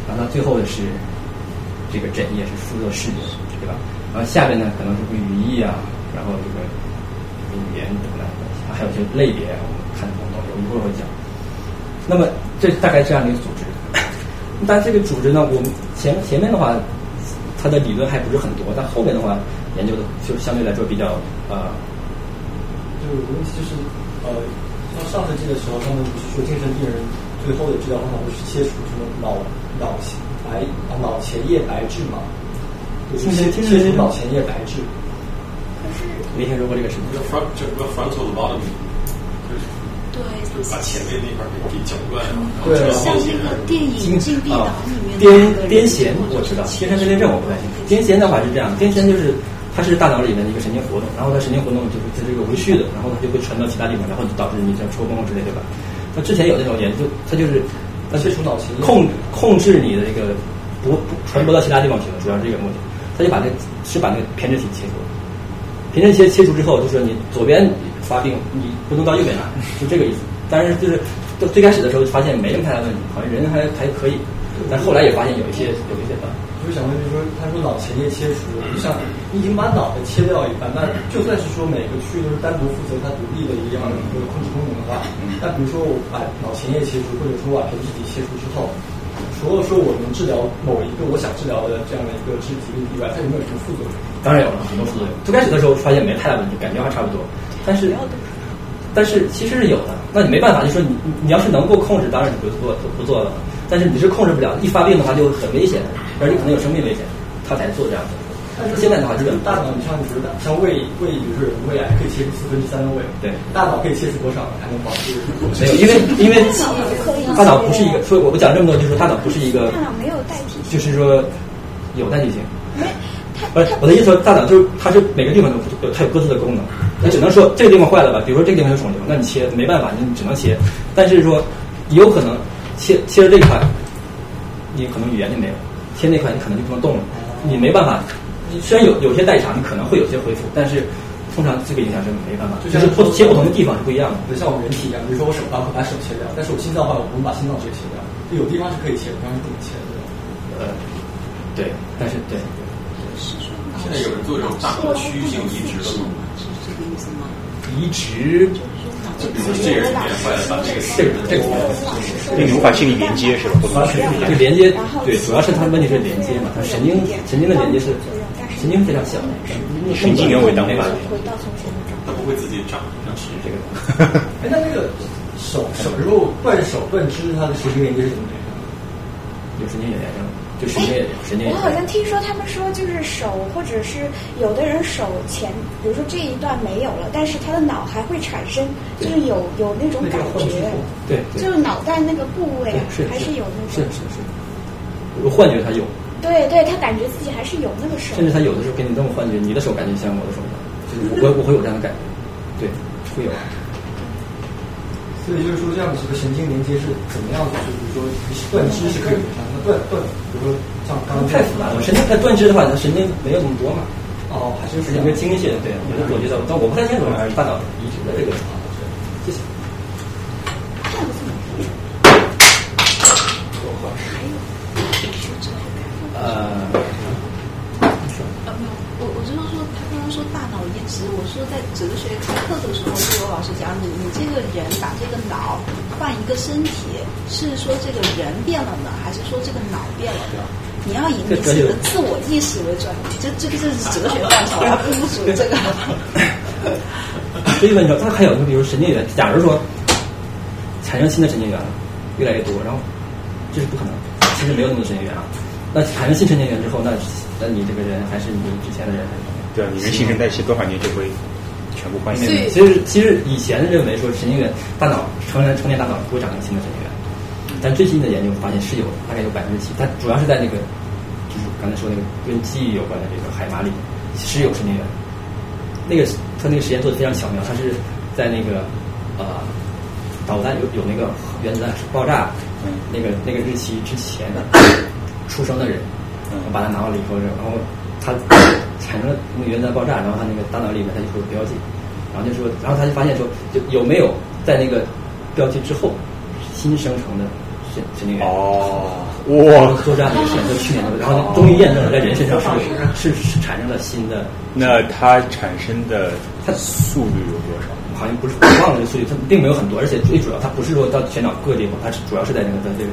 然后到最后的是这个枕叶是负责视觉，对吧？然后下边呢可能是跟语义啊，然后这个语言等等，还有一些类别，我们看不懂，我一会儿会讲。那么这大概这样的一个组织，但这个组织呢，我们前前面的话，它的理论还不是很多，但后面的话。研究的就相对来说比较呃，就有个问题就是，呃，像上世纪的时候，他们不是说精神病人最后的治疗方法不是切除什么脑脑型白啊脑前叶白质嘛？就是切切除脑前叶白质。可是没听说过这个事情。叫 front 叫 frontal lobotomy，就是对，把前面那块给给绞断了。对，像那个电影《禁闭岛》里面癫癫痫我知道，天生癫痫症我不太清楚。癫痫的话是这样，癫痫就是。它是大脑里面的一个神经活动，然后它神经活动就是它这个无序的，然后它就会传到其他地方，然后就导致你像抽风之类，对吧？那之前有那种研究，它就是它切除脑前控控制你的这个不不传播到其他地方去了，主要是这个目的。他就把那是把那个偏执体切除，胼胝切切除之后，就是你左边发病，你不能到右边来，就这个意思。但是就是最开始的时候发现没什么太大问题，好像人还还可以，但后来也发现有一些有一些的。我就想问，就是说，他说脑前叶切除，就像你已经把脑袋切掉一半，那就算是说每个区域都是单独负责它独立的一样的一个控制功能的话，那比如说我把脑前叶切除，或者说把胼胝体切除之后，除了说我能治疗某一个我想治疗的这样的一个肢体疾病以外，它有没有什么副作用？当然有了，很多副作用。最开始的时候发现没太大问题，感觉还差不多，但是但是其实是有的。那你没办法，就说你你要是能够控制，当然你不做不做了。但是你是控制不了，一发病的话就很危险，而且可能有生命危险，他才做这样的。但是现在的话，就是大脑，你像你觉得像胃胃，比如说胃癌可以切除四分之三的胃，对，大脑可以切除多少才能保持？没有，因为因为大脑不是一个，所以我我讲这么多，就是说大脑不是一个，大脑没有代替性，就是说有代替性。没，不是我的意思说，大脑就是它是每个地方都有它有各自的功能，那只能说这个地方坏了吧，比如说这个地方有肿瘤，那你切没办法，你只能切，但是说有可能。切切了这块，你可能语言就没有；切那块，你可能就不能动了。你没办法，你虽然有有些代偿，你可能会有些恢复，但是通常这个影响是没办法。就是不切不同的地方是不一样的。就像我们人体一样，比如说我手刀可把手切掉，但是我心脏的话，我不能把心脏直接切掉。有地方是可以切，有地方是不能切的。呃，对，但是对。现在有人做这种大脑区域性移植了吗？是这个意思吗？移植。比如说这个里面坏了，把这个这个这个并无法建立连接是吧？就连接，对，主要是它问题是连接嘛，它神经神经的连接是神经非常小，神经元为单位。它不会自己长，长是这个。哎，那那个手手如果断手断肢，它的神经连接是怎么连的？有神经元连着。我好像听说他们说，就是手或者是有的人手前，比如说这一段没有了，但是他的脑还会产生，就是有有那种感觉，对，就是脑袋那个部位还是有那种，是是是，有幻觉他有，对对，他感觉自己还是有那个手，甚至他有的时候给你这种幻觉，你的手感觉像我的手一样，就是我我会有这样的感觉，对，会有。所以就是说，这样的这个神经连接是怎么样的？就比如说断肢是可以的，那断断，比如说像刚刚太复杂了。神经它断肢的话，它神经没有那么多嘛。哦，还是是一个精细的，对。我我觉得，但我不太清楚大脑移植的这个。谢谢。呃，呃，没有，我我就是说，他刚刚说大脑移植，我说在哲学开课的时候，就有老师讲，你你这个人把这个脑换一个身体，是说这个人变了呢，还是说这个脑变了呢？你要以你自己的自我意识为转移，这这个这是哲学范畴，它不属于这个。所以问你说，它还有，就比如神经元，假如说产生新的神经元了，越来越多，然后这是不可能，其实没有那么多神经元啊。那产生新神经元之后，那那你这个人还是你之前的人？对啊，你人新陈代谢多少年就会全部换新。其实其实以前认为说神经元大脑成人成年大脑不会长成新的神经元，但最新的研究发现是有，大概有百分之七。它主要是在那个就是刚才说那个跟记忆有关的这个海马里是有神经元。那个他那个实验做的非常巧妙，他是在那个呃导弹有有那个原子弹爆炸那个那个日期之前的。出生的人，我把它拿了以后，然后他产生了那个原子弹爆炸，然后他那个大脑里面他就会有标记，然后就说，然后他就发现说，就有没有在那个标记之后新生成的神神经元？哦，哇！做这样的一个实验，就去年的，然后终于验证了在人身上是是是产生了新的。那它产生的它速率有多少？好像不是，我忘了这速率，它并没有很多，而且最主要它不是说到全脑各地方，它是主要是在那个在这个。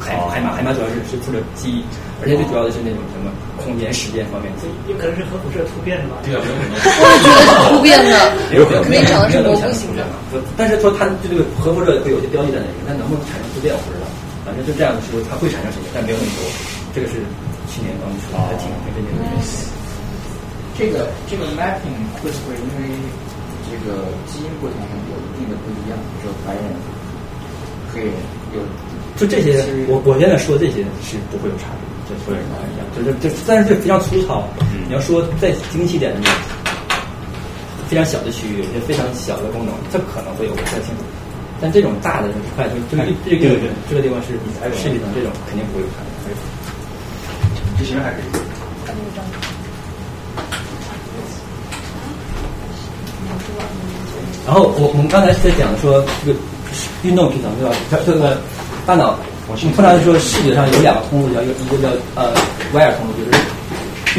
海海马，海马主要是是负责记忆，而且最主要的是那种什么空间、时间方面。所以有可能是核辐射突变的吧？对啊，有可能。突变的，有可能。可以长得是模糊型的。但是说它就这个核辐射会有些标记在那里，那能不能产生突变我不知道。反正就这样的时候，它会产生什么，但没有那么多。这个是去年刚出的，还挺挺跟这个。这个这个 mapping 会不会因为这个基因不同有一定的不一样？比如说白人黑人有。就这些，我我现在说这些是不会有差别，就所有人都一样。就是就，但是这非常粗糙。你要说再精细点的，非常小的区域，有些非常小的功能，这可能会有不太清楚。但这种大的这块，就这个这个这个地方是视力上这种肯定不会有差别。这些还可以。然后我我们刚才在讲说这个运动皮层对吧？它这个。大脑，我们通常说视觉上有两个通路，叫一个一个叫呃外耳通路，就是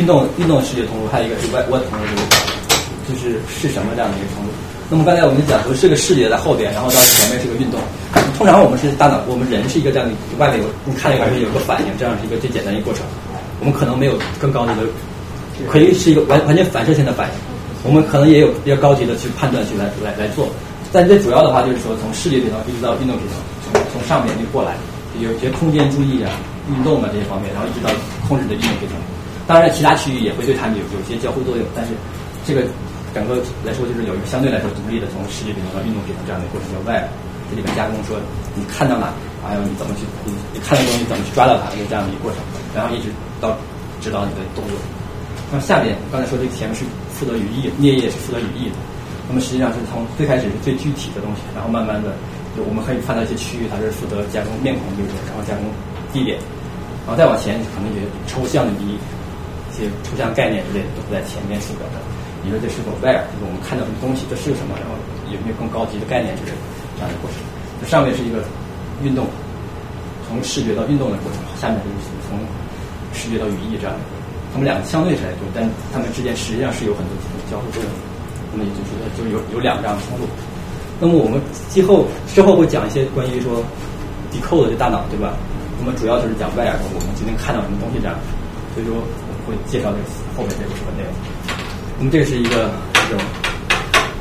运动运动视觉通路，还有一个是歪歪通路，就是就是是什么这样的一个通路。那么刚才我们讲说是个视觉在后边，然后到前面是个运动。通常我们是大脑，我们人是一个这样的，外面有你看一个东西有个反应，这样是一个最简单一个过程。我们可能没有更高级的，可以是一个完完全反射性的反应。我们可能也有比较高级的去判断去来来来做。但最主要的话就是说从视觉皮层一直到运动皮层。从上面就过来，有些空间注意啊、运动啊这些方面，然后一直到控制的运动系统。当然，其他区域也会对它们有有些交互作用，但是这个整个来说就是有一个相对来说独立的从视觉系统到运动系统这样的过程叫外，这里面加工说你看到哪，还有你怎么去你你看到东西怎么去抓到它，有这样的一个过程，然后一直到指导你的动作。那下面刚才说这个前面是负责语义，颞叶是负责语义的。那么实际上是从最开始是最具体的东西，然后慢慢的。就我们可以看到一些区域，它是负责加工面孔，比如说，然后加工地点，然后再往前可能有些抽象的一些抽象概念之类的都在前面负责的。你说这是否 where？就是我们看到什么东西，这是个什么？然后有没有更高级的概念之类的这样的过程？这上面是一个运动，从视觉到运动的过程，下面就是从视觉到语义这样的。他们两个相对起来就，但他们之间实际上是有很多交互作用。那么也就是说，就有有两个这样的通路。那么我们之后之后会讲一些关于说 decode 的大脑，对吧？我们主要就是讲外耳朵，我们今天看到什么东西这样。所以说我会介绍这后面这个什么内容。那么这是一个这种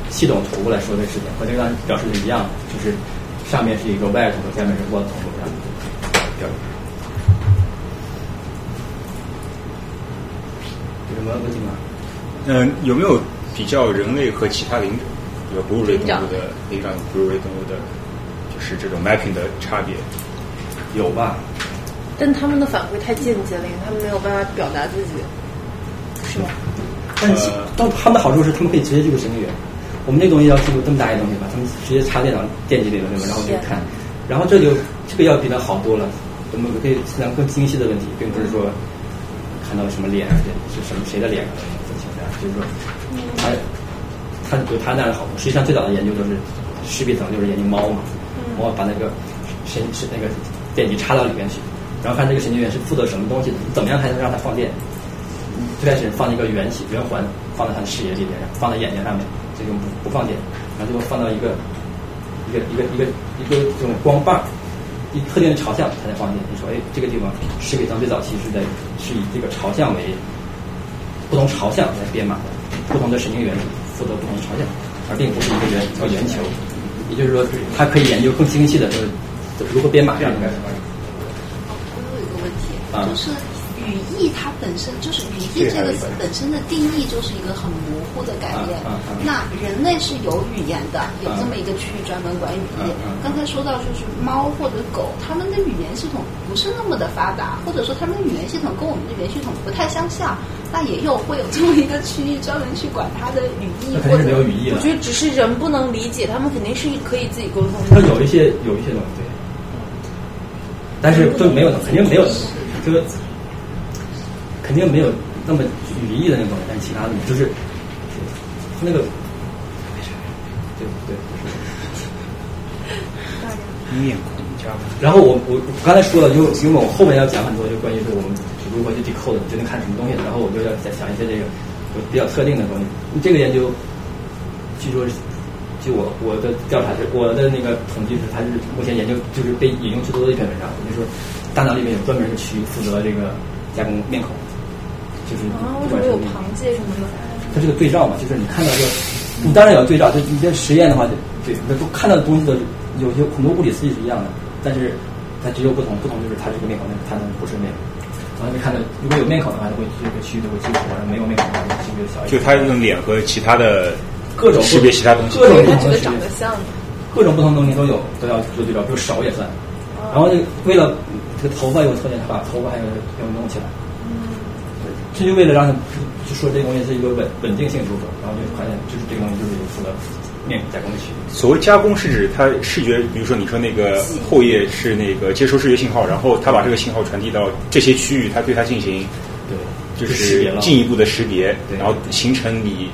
系统图来说的事情，和这个表示是一样，就是上面是一个外耳朵，下面是窝头这样。有什么问题吗？嗯，有没有比较人类和其他灵长？哺乳类动物的灵长哺乳类动物的，就是这种 mapping 的差别，有吧？但他们的反馈太间接了，他们没有办法表达自己，是吗？但是，但他们的好处是他们可以直接进入神经元。我们这东西要记录这么大一东西，吧，他们直接插电脑电机里头，对吧？然后就看，然后这就这个要比那好多了。我们可以想更精细的问题，并不是说看到什么脸啊，是什么谁的脸啊，分析的，就是说它它有它那样的好处。实际上最早的研究都是识别层，就是研究猫嘛，猫把那个神是那个电极插到里面去，然后看这个神经元是负责什么东西的，怎么样才能让它放电。最开始放一个圆形圆环放在它的视野里面，放在眼睛上面，这种不不放电，然后最后放到一个一个一个一个一个这种光棒，以特定的朝向才能放电。你说，哎，这个地方识别层最早期是在是以这个朝向为不同朝向来编码的，不同的神经元负责不同的朝向，而并不是一个圆叫圆球。也就是说，它可以研究更精细的，就是如何编码这样的概念。我有一个问题，啊就是语义它本身就是语义这个词本身的定义就是一个很模糊的概念。那人类是有语言的，有这么一个区域专门管语义。刚才说到就是猫或者狗，它们的语言系统不是那么的发达，或者说它们的语言系统跟我们的语言系统不太相像。那也有会有这么一个区域专门去管它的语义，或者语义我觉得只是人不能理解，他们肯定是可以自己沟通它的。有一些有一些东西对，但是就没有肯定没有，就是肯定没有那么语义的那种东西，但其他的就是那个，对对。面孔加然后我我我刚才说了，因为因为我后面要讲很多，就关于说我们如何去 decode 你究竟看什么东西，然后我就要再想一些这个比较特定的东西。这个研究，据说是，据我我的调查是，我的那个统计是，它是目前研究就是被引用最多的一篇文章，就是说大脑里面有专门的区域负责这个加工面孔，就是啊，为不管是什么有螃蟹什么的？它是个对照嘛，就是你看到这个，你当然也要对照，就你这实验的话，对，那都看到的东西的有些很多物理刺激是一样的，但是它只有不同，不同就是它这个面孔，它能不是面孔。然后你看到如果有面孔的话，它会这个区域就会激活；然后没有面孔的话，区域就小一点。就它用脸和其他的各种识别其他东西，各种不同的长得像。各种不同的东西都有，都要做对照，比如手也算。然后就为了这个头发有特点，他把头发还要要弄起来。这就为了让他就说这个东西是一个稳稳定性出手，然后就发现就是这个东西就是有负责面加工的区域。所谓加工是指它视觉，比如说你说那个后叶是那个接收视觉信号，然后它把这个信号传递到这些区域，它对它进行对就是进一步的识别，然后形成你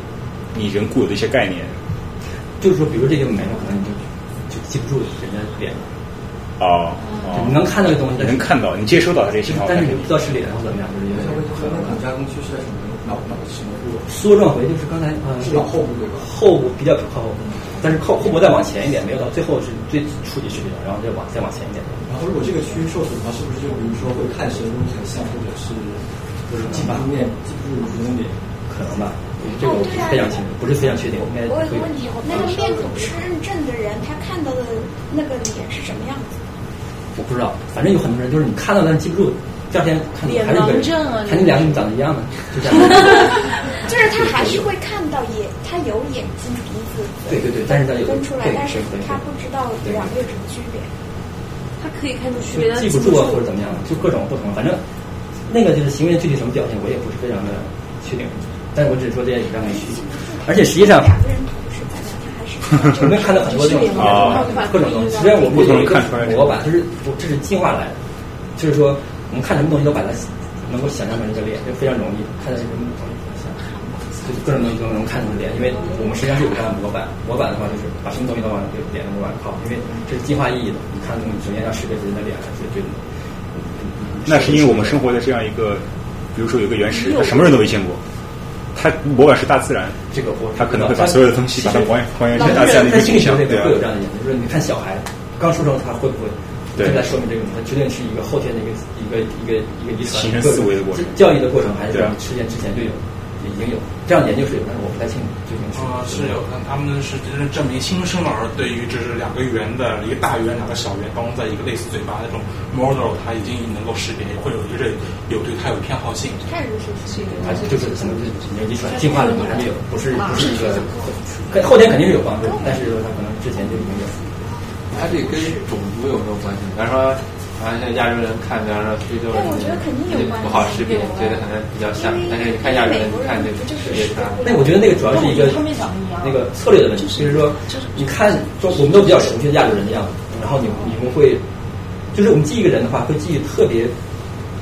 你人固有的一些概念。就是说，比如这地方没有，可能你就就记不住人家脸了。哦就你能看到这个东西，你能看到，你接收到它这些信号，但是你不知道是脸或怎么样，就是因为和那种加工区是在什么脑脑什么部位？缩状回就是刚才呃是脑后部对吧？后部比较靠后，但是靠后部再往前一点，没有到最后是最初级识别，然后再往再往前一点。然后如果这个区域受损的话，是不是就比如说会看谁的东西很像，或者是就是记不住面记不住人的脸？可能吧，这个我不是非常清楚，不是非常确定，我应该我有个问题，那个面孔是认证的人，他看到的那个脸是什么样子？我不知道，反正有很多人就是你看到但是记不住，第二天看你还是一个人盲症啊，看你俩跟你长得一样的，就这样。就是他还是会看到眼，他有眼睛、鼻子，对对对，但是他有分出来，但是他不知道两个有什么区别。他可以看出区别，记不住啊或者怎么样，就各种不同，反正那个就是行为具体什么表现，我也不是非常的确定，但是我只是说这些有这样的区别，而且实际上。我 们看到很多这种啊各种东西。实际上我们不能看出来模板，就是我这是进化来的，就是说我们看什么东西都把它能够想象成一个脸，就非常容易看到一个东西像，就是各种东西都能看成脸，因为我们实际上是有这样的模板。模板的话就是把什么东西都往脸的模板靠，因为这是进化意义的。你看东西首先要识别人的脸，是最那是因为我们生活在这样一个，比如说有个原始，他什么人都没见过，他模板是大自然，这个我它可能会把所有的东西把它还原还原成大自然的一个景象，对啊。会有这样的研究，就是你看小孩刚出生他会不会，对。这在说明这个，它绝对是一个后天的一个一个一个一个遗传形成思维的过程。教育的过程还是实践之前就有已经有这样的研究是有，但是我不太清楚究竟是啊，是有，但他们是真正证明新生儿对于就是两个圆的一个大圆两个小圆当中在一个类似嘴巴那种 model，它已经能够识别，会有就是有对它有偏好性。看着是是还是就是可能是遗传进化里面还是有，不是不是一个跟后天肯定是有帮助，但是说它可能之前就已经有。它这跟种族有没有关系？比方说，好像像亚洲人看，比方说非洲人，但我觉得肯定有关系不好识别，觉得可能比较像。但是你看亚洲人，你看这个识别差。那我觉得那个主要是一个那个策略的问题，就是说，你看中我们都比较熟悉的亚洲人的样子，然后你你们会，就是我们记一个人的话，会记特别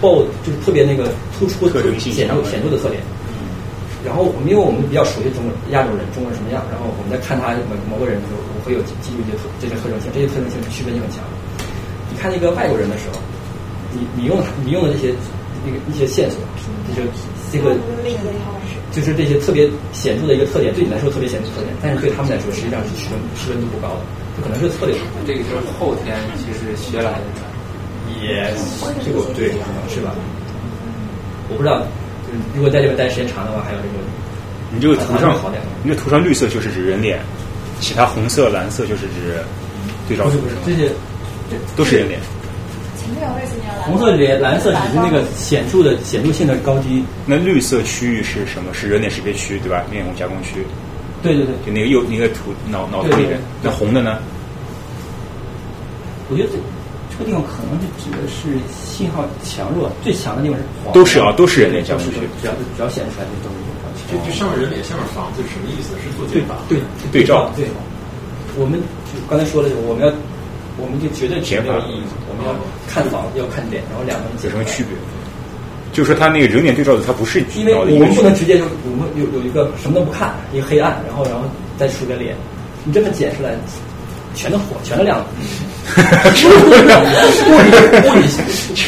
爆，就是特别那个突出、特显著、显著的特点。然后我们因为我们比较熟悉中国亚洲人，中国人什么样，然后我们在看他某某个人的时候，我会有记住一些特这些特征性，这些特征性区分性很强。你看那个外国人的时候，你你用你用的这些那个一些线索，就是这个就是这些特别显著的一个特点，对你来说特别显著特点，但是对他们来说实际上是区分区分度不高的，这可能是特点。这个就是后天其实学来的，也这个对可能是吧？我不知道。就是如果在这边待时间长的话，还有这个，你这个图上，你这图上绿色就是指人脸，其他红色、蓝色就是指对照。不是不是，这些都是人脸。红色脸、蓝色只是那个显著的显著性的高低。那绿色区域是什么？是人脸识别区，对吧？面孔加工区。对对对，就那个右那个图脑脑图里面。那红的呢？我觉得这。这个地方可能是指的是信号强弱最强的地方是黄，都是啊，都是人脸加工区，只要只要显示出来就都是这种。这这上面人脸，下面房子是什么意思？是做对法？对对照。对，我们刚才说了，我们要我们就绝对没有意义。我们要看房，要看脸，然后两个人有什么区别？就是说，他那个人脸对照的，他不是因为我们不能直接就我们有有一个什么都不看，一个黑暗，然后然后再出个脸，你这么剪出来。全都火，全都亮了。物理物理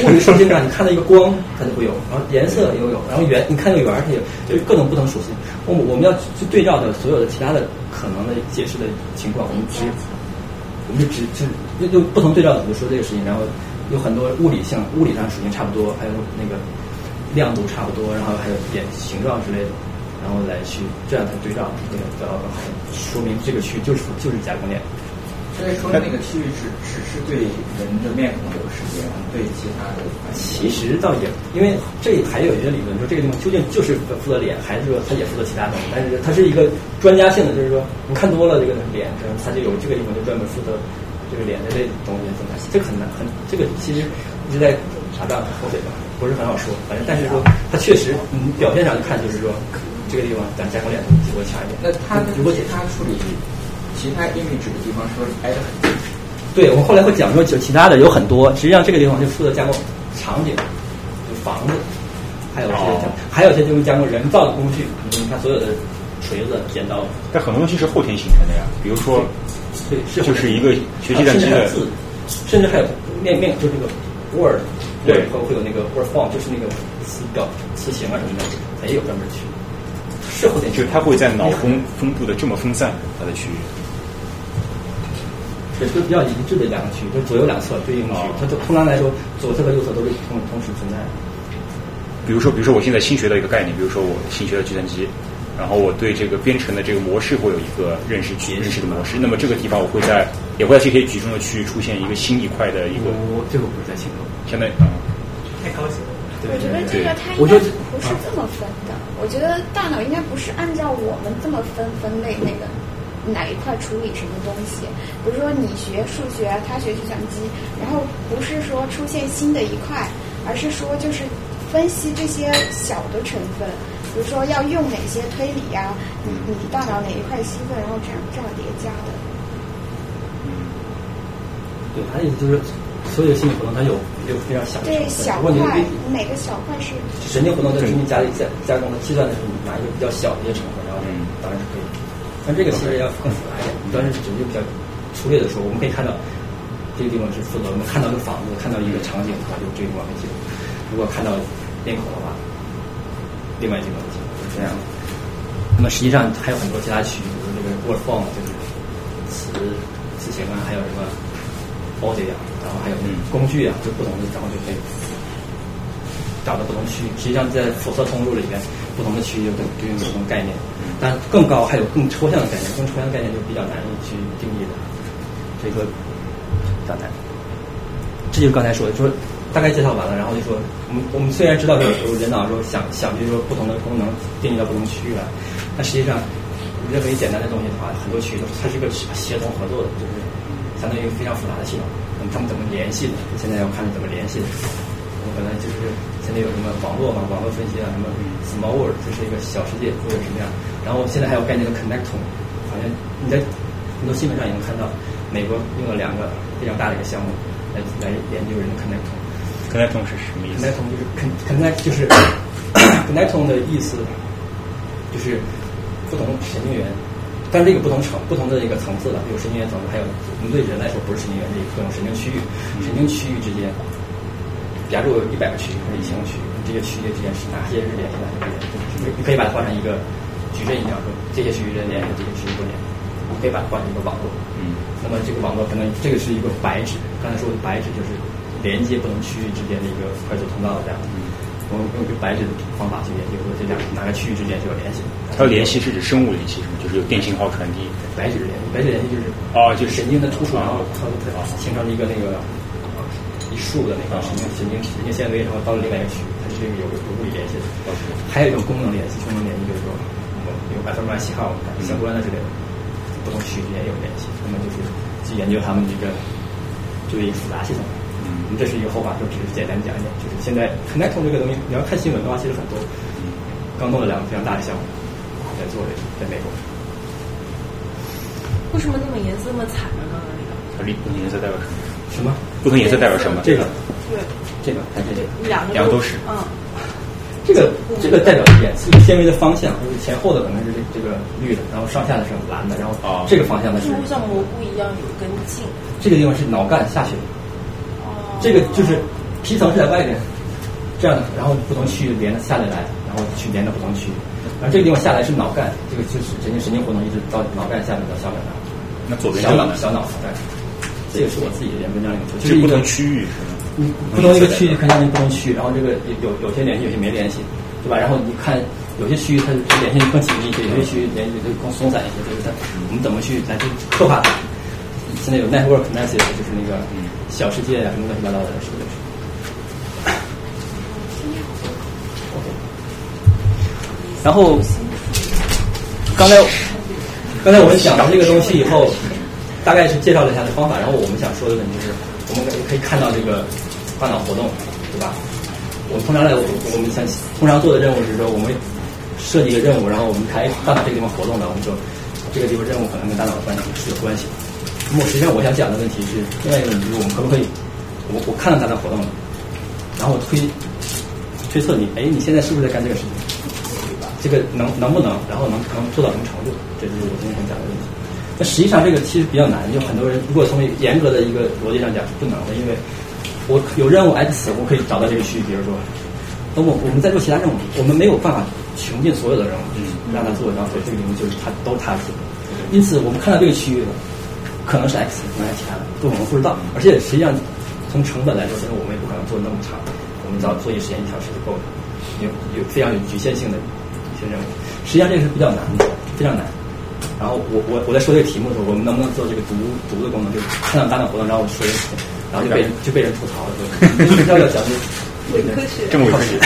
物理属性上，你看到一个光，它就会有；然后颜色也有，然后圆，你看个圆，它有，就是各种不同属性。我我们要去对照的所有的其他的可能的解释的情况，我们只我们就只就就不同对照组说这个事情，然后有很多物理性物理上属性差不多，还有那个亮度差不多，然后还有点形状之类的，然后来去这样才对照，那个得到，说明这个区就是就是加工链。所以说那个区域只只是对人的面孔有识别，对其他的其实倒也，因为这还有一个理论说这个地方究竟就是负责脸，还是说它也负责其他东西？但是它是一个专家性的，就是说你看多了这个脸，它就有这个地方就专门负责这个脸的这东西怎么？这个很难很这个其实一直在查账口水吧，不是很好说。反正但是说它确实，你，表面上看就是说这个地方咱加工脸结果强一点。那它如果其他处理？其他 image 的地方是不是挨得很近，对我们后来会讲说，就其他的有很多，实际上这个地方就负责加工场景，就房子，还有些还有些就是加工人造的工具，你看所有的锤子、剪刀，但很多东西是后天形成的呀，比如说，对，就是一个学计算机的字，甚至还有面面就是这个 word，对，会会有那个 word form，就是那个词表词形啊什么的，它也有专门区。是后天，就是它会在脑中分布的这么分散，它的区域。对，就比较一致的两个区，就左右两侧对应区。它就通常来说，左侧和右侧都是同同时存在。比如说，比如说，我现在新学到一个概念，比如说我新学的计算机，然后我对这个编程的这个模式会有一个认识区认识的模式。那么这个地方我会在也会在这些局中的区域出现一个新一块的一个。我这个不是在清楚，现在啊，太高级了。我觉得这个它应该不是这么分的。我觉得大脑应该不是按照我们这么分分类那个。哪一块处理什么东西？比如说你学数学，他学计算机，然后不是说出现新的一块，而是说就是分析这些小的成分，比如说要用哪些推理呀？你你大脑哪一块兴奋，然后这样这样叠加的。对，他的意思就是所有的心理活动它有有非常小的对小块，哪个小块是神经活动在中间加加加工的计算的时候，拿一个比较小的一些成分，然后当然是可以。但这个其实要更复杂一点，当时只是比较粗略的说，我们可以看到这个地方是负责我们看到一个房子，看到一个场景的话，就这个地方会记录；如果看到面孔的话，另外一个地方记录，是这样。那么实际上还有很多其他区域，比如这个 word form 就是词词形啊，还有什么 body 啊，然后还有工具啊，就不同的，然后就可以找到不同区域。实际上在辐射通路里面，不同的区域就对应不同概念。但更高还有更抽象的概念，更抽象的概念就比较难以去定义的，所以说比较难。这就是刚才说的，说大概介绍完了，然后就说我们我们虽然知道有人脑说想想，就是说不同的功能定义到不同区域了，但实际上认为简单的东西的话，很多区域都是它是个协同合作的，就是相当于一个非常复杂的系统。那么他们怎么联系的？现在要看怎么联系的。我本来就是现在有什么网络嘛，网络分析啊，什么 small world，这是一个小世界或者什么样。然后现在还有概念的 connectome，好像你在很多新闻上也能看到，美国用了两个非常大的一个项目来来研究人的 connectome。connectome 是什么意思 connectome 就是 con connect 就是 connectome 的意思就是不同神经元。但是这个不同层、不同的一个层次的，有神经元层次，还有我们对人来说不是神经元，这各种神经区域，神经区域之间，假如有一百个区域或者一千个区域，这些区域之间是哪些是联系，哪些不联系？你可以把它换成一个矩阵一样，说这些区域连着这些区域不连，你可以把它换成一个网络。嗯。那么这个网络可能这个是一个白纸，刚才说的白纸就是连接不同区域之间的一个快速通道这样。我们用白纸的方法去研究，说这两哪个区域之间是有联系。它联系是指生物联系，是吗？就是有电信号传递。白纸联系，白纸联系就是哦，就是神经的突触，然后它它形成了一个那个一束的那个神经神经神经纤维，然后到了另外一个区域，它是有有物理联系的。还有一种功能联系，功能联系就是说有百分百信号相关的之类的，不同区域之间有联系。那么就是去研究他们这个作为一个复杂系统。嗯，这是一个后话，就只是简单讲一讲。就是现在 connectome 这个东西，你要看新闻的话，其实很多。刚弄了两个非常大的项目在做这个，在美国。为什么那么颜色那么惨呢？刚刚那个？它不同颜色代表什么？什么？不同颜色代表什么？这个。对。这个还是这个？两个。两个都是。嗯。这个这个代表一点，这个纤维的方向，就是前后的可能是这个绿的，然后上下的是蓝的，然后这个方向的是。像蘑菇一样有根茎。这个地方是脑干下去的。哦。这个就是皮层是在外边，这样的，然后不同区域连着下来来，然后去连着不同区域。然后这个地方下来是脑干，这个就是神经神经活动一直到脑干下面到小脑上。那左边小脑小脑袋，这个是我自己的文章里面就是不同区域是吗？嗯，不同一个区域看上去不同区域，然后这个有有些联系，有些没联系，对吧？然后你看有些区域它它联系更紧密一些，有些区域联系就更松散一些，就是它我们怎么去来去刻画它？现在有 network analysis，就是那个小世界啊什么乱七八糟的，是不是？然后，刚才刚才我们讲到这个东西以后，大概是介绍了一下这方法。然后我们想说的问题就是，我们可以看到这个大脑活动，对吧？我们通常来，我们想通常做的任务是说，我们设计一个任务，然后我们看大脑这个地方活动的，我们说这个地方任务可能跟大脑的关系是有关系。那么实际上我想讲的问题是另外一个问题，就是我们可不可以，我我看到大脑活动了，然后我推推测你，哎，你现在是不是在干这个事情？这个能能不能，然后能能做到什么程度？这就是我今天想讲的问题。那实际上这个其实比较难，就很多人如果从严格的一个逻辑上讲是不能的，因为我有任务 X，我可以找到这个区域，比如说，等我我们在做其他任务，我们没有办法穷尽所有的任务，让他做，然后这个任务就是他都他做。因此我们看到这个区域的可能是 X，可能是其他的，都我们不知道。而且实际上从成本来说，因为我们也不可能做那么长，我们只要做一时间一小时就够了，有有非常有局限性的一些。任务，实际上这个是比较难的，非常难。然后我我我在说这个题目的时候，我们能不能做这个读读的功能，就是看到大脑活动，然后我说然后就被人就被人吐槽了，对吧？要要讲这伪科学，这么伪科学。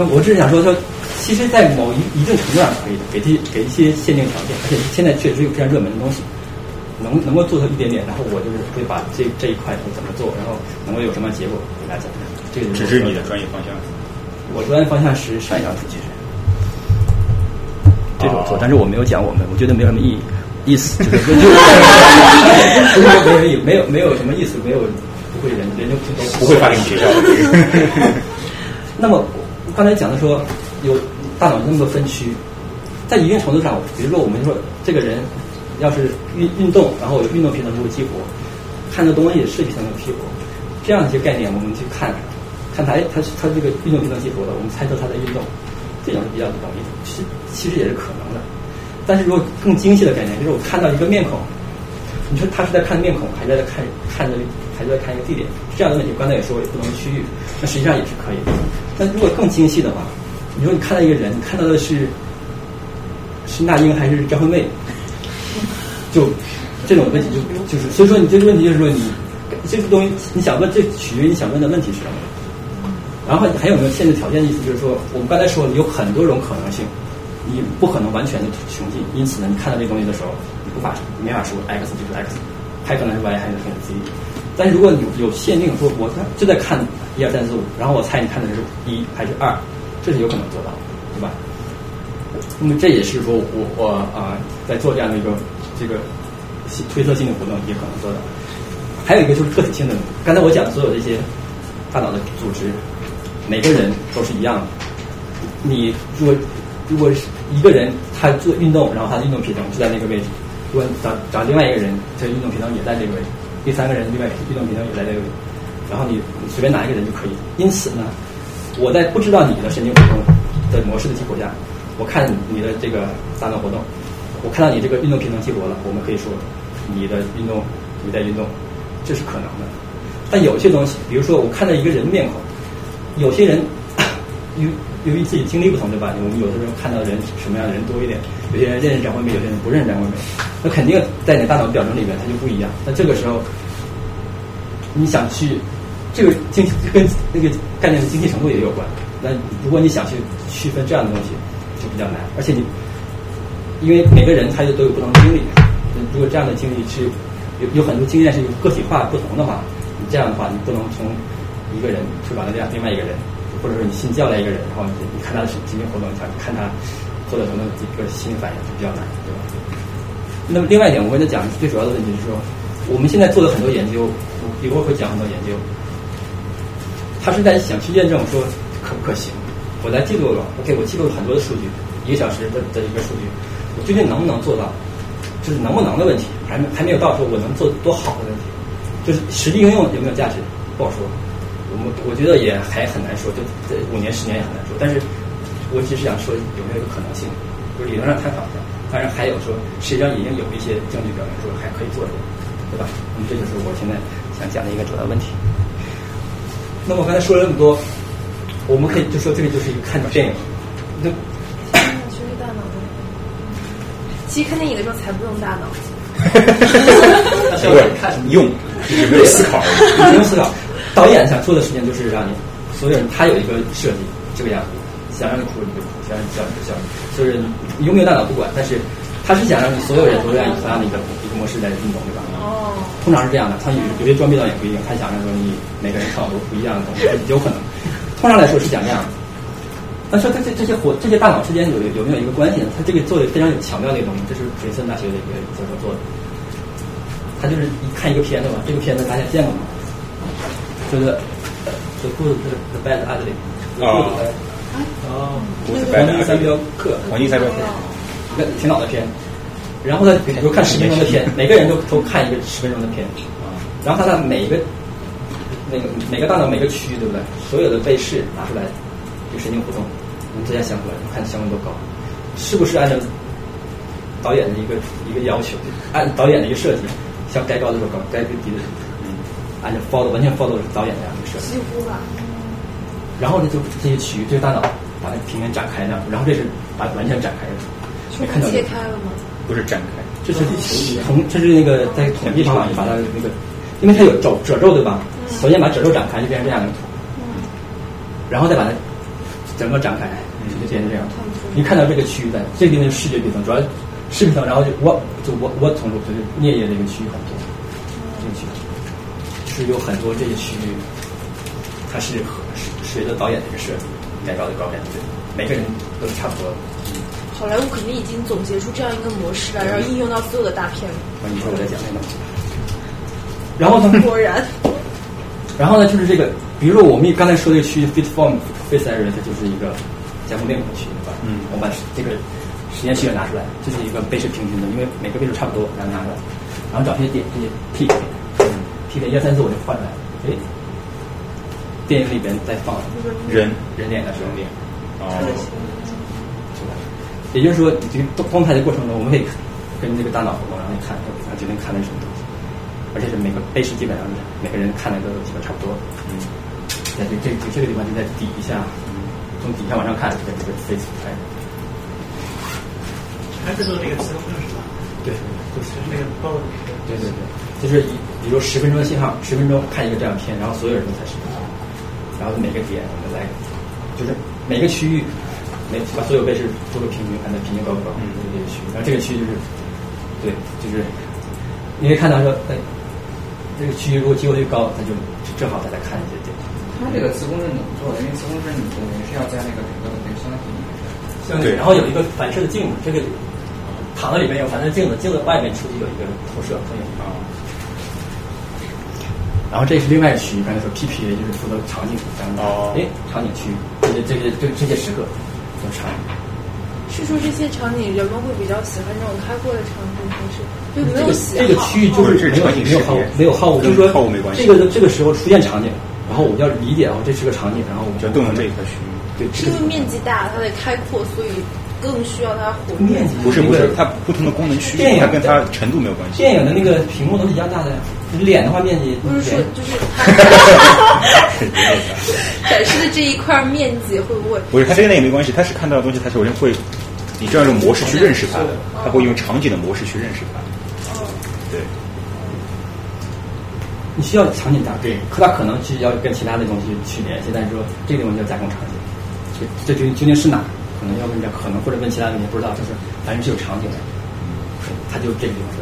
那我只是想说说，其实，在某一一定程度上可以的，给这给一些限定条件，而且现在确实是一个非常热门的东西，能能够做到一点点，然后我就是会把这这一块会怎么做，然后能够有什么结果给大家讲。这个只是你的专业方向。我专业方向是上一张图，其实。这种做，但是我没有讲我们，我觉得没有什么意义意思，就是 就是没有意没有没有什么意思，没有不会人人就都不会发给你学校。那么刚才讲的说有大脑那么多分区，在一定程度上，比如说我们说这个人要是运运动，然后运动皮层就会激活，看的东西视觉层就激活，这样一些概念我们去看，看他他他这个运动皮层激活了，我们猜测他在运动。这种是比较容易的，其实其实也是可能的。但是如果更精细的概念，就是我看到一个面孔，你说他是在看面孔，还是在看看着，还是在看一个地点？这样的问题，刚才也说不同的区域，那实际上也是可以的。但如果更精细的话，你说你看到一个人，你看到的是是那英还是张惠妹？就这种问题就就是，所以说你这个问题就是说你这个东西你想问，这取决于你想问的问题是什么。然后还有没有限制条件？意思就是说，我们刚才说有很多种可能性，你不可能完全的穷尽。因此呢，你看到这东西的时候，你无法没法说 x 就是 x，还可能是 y 还是可能 z。但是如果你有限定，说我看就在看一二三四五，然后我猜你看的是一还是二，这是有可能做到的，对吧？那么这也是说我我啊、在做这样的一个这个推测性的活动也可能做到。还有一个就是个体性的，刚才我讲的所有这些大脑的组织，每个人都是一样的。你如果如果是一个人他做运动，然后他的运动皮层就在那个位置，如果找找另外一个人，他的运动皮层也在这个位置，第三个人另外运动皮层也在这个位置，然后你随便拿一个人就可以。因此呢，我在不知道你的神经活动的模式的基础下，我看你的这个大脑活动，我看到你这个运动平衡激活了，我们可以说你的运动你在运动，这是可能的。但有些东西，比如说我看到一个人面孔，有些人由由于自己经历不同，对吧？我们有的时候看到人什么样的人多一点，有些人认识张惠妹，有些人不认识张惠妹，那肯定在你大脑表征里面它就不一样。那这个时候，你想去这个精跟那个概念的精细程度也有关。那如果你想去区分这样的东西，就比较难。而且你因为每个人他就都有不同的经历，如果这样的经历是有有很多经验是有个体化不同的话，你这样的话你不能从一个人推广到另另外一个人。或者说你新叫来一个人，然后你你看他的神经活动，想看他做了什么一个心理反应就比较难，对吧？那么另外一点，我跟他讲最主要的问题是说，我们现在做的很多研究，一会儿会讲很多研究，他是在想去验证说可不可行。我来记录了，OK，我记录了很多的数据，一个小时的的一个数据，我究竟能不能做到？就是能不能的问题，还没还没有到说我能做多好的问题，就是实际应用有没有价值不好说。我们我觉得也还很难说，就这五年十年也很难说。但是我只是想说有没有一个可能性，就理论上探讨一下。当然还有说，实际上已经有一些证据表明说还可以做这个，对吧？那么这就是我现在想讲的一个主要问题。那么我刚才说了那么多，我们可以就说这个就是一个看电影，那学习大脑的。其实看电影的时候才不用大脑。不是 用，有没有思考？不用思考。导演想做的事情就是让你所有人，他有一个设计，这个样子，想让你哭你就哭，想让你笑你就笑，就是你有没有大脑不管，但是他是想让你所有人都愿意同样的一个一个模式来运动，对吧？哦。通常是这样的，他有有些装逼导演不一定，他想让说你每个人看到都不一样的东西，有可能。通常来说是讲这样的。那说这这这些活这些大脑之间有有没有一个关系呢？他这个做的非常有巧妙的一个东西，这是普林斯顿大学的一个教授做的。他就是一看一个片子嘛，这个片子大家见过吗？就是《The Good The Bad Ugly》啊？哦，黄金三镖客，黄金三镖客，一个挺老的片。然后呢，比如看十分钟的片，每个人都都看一个十分钟的片。啊。然后他的每一个那个每个大脑每个区域，对不对？所有的被试拿出来，就神经活动，我们之间相关，看相关多高，是不是按照导演的一个一个要求，按导演的一个设计，像该高的时候高，该低的时候。按照 follow 完全 follow 导演那样的设计，几乎吧。然后呢，就这些区域，这个大脑把它平面展开那样，然后这是把完全展开的，没看到切开了吗？不是展开，这是从这是那个在统计方法把它那个，因为它有褶褶皱对吧？首先把褶皱展开就变成这样的图，然后再把它整个展开，就变成这样。你看到这个区域在这个地方是视觉皮层，主要视皮层，然后就我就我我从就是颞叶这个区域很多，这个区域。是有很多这些区域，它是和随着导演这个设计改造的高感对，每个人都是差不多。好莱坞肯定已经总结出这样一个模式了，然后应用到所有的大片那。你说我在讲那个。然后呢？果然。然后呢，就是这个，比如说我们刚才说这个区域 fit form face area，它就是一个加工面孔区，对吧？嗯。我把这个实验区域拿出来，这是一个倍数平均的，因为每个倍数差不多，然后拿出来，然后找这些点，这些 p。T 点一二三四我就换出来，哎，电影里边在放人人脸的时候脸，哦，也就是说，你这个动态的过程中，我们可以跟这个大脑活动，然后你看，然后决定看的是什么东西，而且是每个背式基本上每个人看的都基本差不多，嗯，在这这这个地方就在底下，从底下往上看，在这个 face 拍，还是做那个磁共振是吧？对，就是那个包，对对对。就是比如十分钟的信号，十分钟看一个这样片，然后所有人都在十分钟，然后每个点我们来，就是每个区域，每把所有位置做个平均，看它平均高不高，这个区域，然后这个区域就是，对，就是你可以看到说，哎，这个区域如果机会率高，那就正好大家看一些点。它这个磁共振怎么做的？因为磁共振你等于是要在那个整个的那个相当体里面。对，然后有一个反射的镜子，这个躺在里面有反射镜子，镜子外面出去有一个投射投影啊。然后这是另外一个区域，刚才说 PPA 就是负责场景这样的，哎，场景区，这些这些这这些时刻都场景。是说这些场景人们会比较喜欢这种开阔的场景，还是就没有喜这个区域就是没有没有好没有好恶，就是说这个这个时候出现场景，然后我们要理解哦，这是个场景，然后我们就动用这一块区域。对，是因为面积大，它得开阔，所以更需要它活面积不是不是，它不同的功能区，电影跟它程度没有关系。电影的那个屏幕都是一样大的呀，脸的话面积不是说就是 展示的这一块面积会不会？不是，它这个也没关系，它是看到的东西，它首先会。以这样一种模式去认识它，它会用场景的模式去认识它。对。你需要场景大，对，可它可能是要跟其他的东西去联系，但是说这个东西要加工场景，这这究究竟是哪？可能要问这，可能或者问其他问题不知道，就是反正是有场景的，他就这个地方是。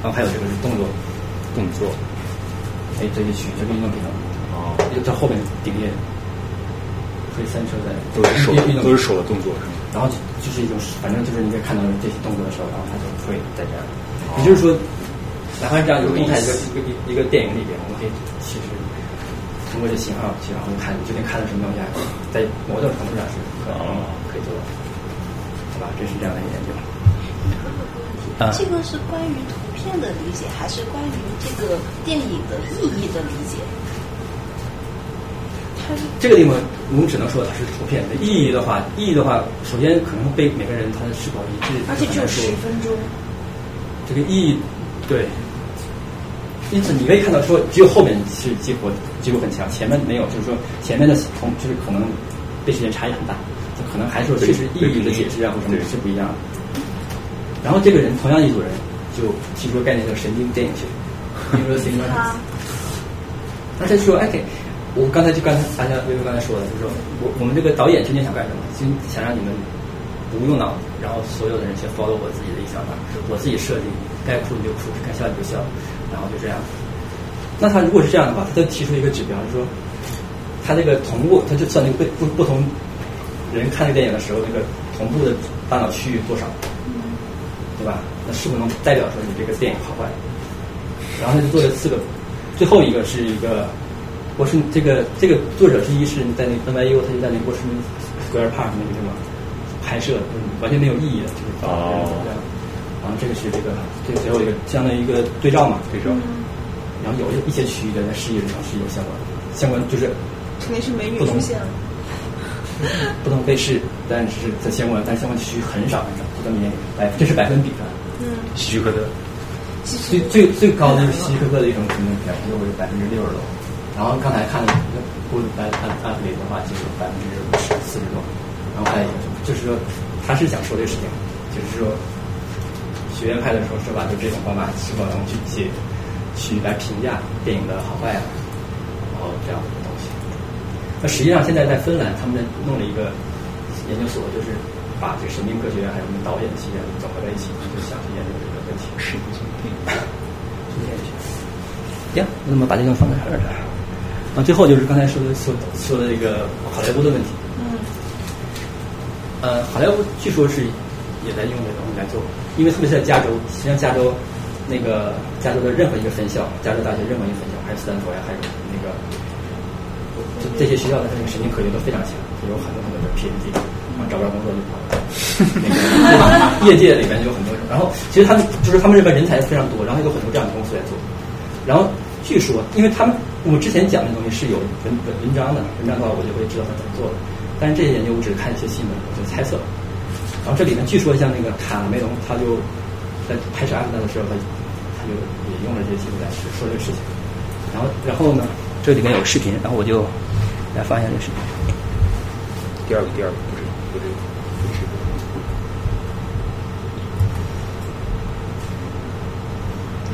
然后还有这个是动作，动作，哎，这些区这个运动平衡，哦，就在后面顶页。可以三车在都是手都是手的动作是吗？然后就是一种，反正就是你在看到这些动作的时候，然后他就会在这样。也就是说，哪怕这样一个动态一个一个一个电影里边，我们可以其实通过这信号去然后看你究竟看到什么东西，在某种程度上是可能可以做到，好吧？这是这样的一个研究。这个是关于图片的理解，还是关于这个电影的意义的理解？这个地方我们只能说它是图片的意义的话，意义的话，首先可能被每个人他的是否一致，而且只有十分钟。这个意义对，因此你可以看到说，只有后面是激活激活很强，前面没有，就是说前面的同就是可能被时间差异很大，可能还是说确实意义的解释啊或什么是不一样的。然后这个人同样一组人就提出了概念叫神经电影学，比如说 s i n 那他说哎给。我刚才就刚才大家微微刚才说的，就是说我我们这个导演究竟想干什么？就想让你们不用脑子，然后所有的人去 follow 我自己的一想法，我自己设计，该哭你就哭，该笑你就笑，然后就这样。那他如果是这样的话，他就提出一个指标，就是说他这个同步，他就算那个不不不同人看这个电影的时候，那个同步的大脑区域多少，对吧？那是不是能代表说你这个电影好坏？然后他就做了四个，最后一个是一个。我是这个这个作者之一是在那 NYU，他就在那波士顿 Square Park 那个地方拍摄，完全没有意义的，就是哦。然后这个是这个，这个最后一个相当于一个对照嘛，对照。然后有一些区域的在视野上是有相关，相关就是肯定是美女出现了，不同被试，但是在相关，但相关区域很少很少，不到年百，这是百分比的。嗯。希区柯克。最最最高的希区柯克的一种评分表现就是百分之六十多。然后刚才看的那不按按按理的话，就是百分之五十四十多。然后还有就是说，他是想说这个事情，就是说，学院派的时候是吧？就这种方法是否能去去去来评价电影的好坏啊？然后这样的东西。那实际上现在在芬兰，他们弄了一个研究所，就是把这个神经科学还有我们导演系整合在一起，就想去研究这个问题。是不是？出现一些。行，那么把这个放在这儿了。那最后就是刚才说的说说的这个好莱坞的问题。嗯。呃，好莱坞据说是也在用这个东西来做，因为特别是在加州，实际上加州那个加州的任何一个分校，加州大学任何一个分校，还有斯坦福呀，还有那个，就这些学校的那个神经科学都非常强，有很多很多的 PhD，然后找不着工作就跑了。那个业界里面有很多，然后其实他们就是他们这边人才非常多，然后有很多这样的公司来做，然后据说因为他们。我之前讲的东西是有文文文章的，文章的话我就会知道他怎么做的。但是这些研究我只看一些新闻，我就猜测。然后这里面据说像那个卡梅隆，他就在拍摄《阿凡达》的时候，他他就也用了这些技术来说这个事情。然后然后呢，这里面有视频，然后我就来发一下这个视频。第二个，第二个不是不是不是。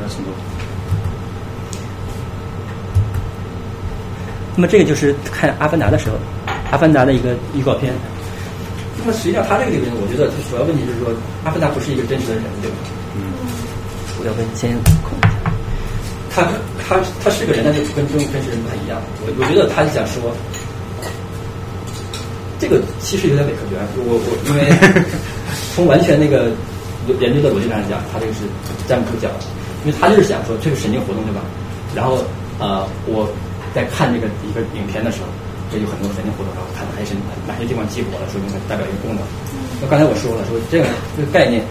那什么？那么这个就是看《阿凡达》的时候，《阿凡达》的一个预告片。那么实际上，它这个里面，我觉得它主要问题就是说，《阿凡达》不是一个真实的人，对吧？嗯。我要跟先控一下。他他他是个人，但是跟这种真实人不太一样。我我觉得他是想说，这个其实有点伪科学。我我因为 从完全那个研究的逻辑上来讲，他这个是站不住脚的。因为他就是想说这个神经活动对吧？然后呃我在看这个一个影片的时候，这有很多神经活动，然后看哪些神哪些地方激活了，说明它代表一个功能。那刚才我说了，说这个这个概念，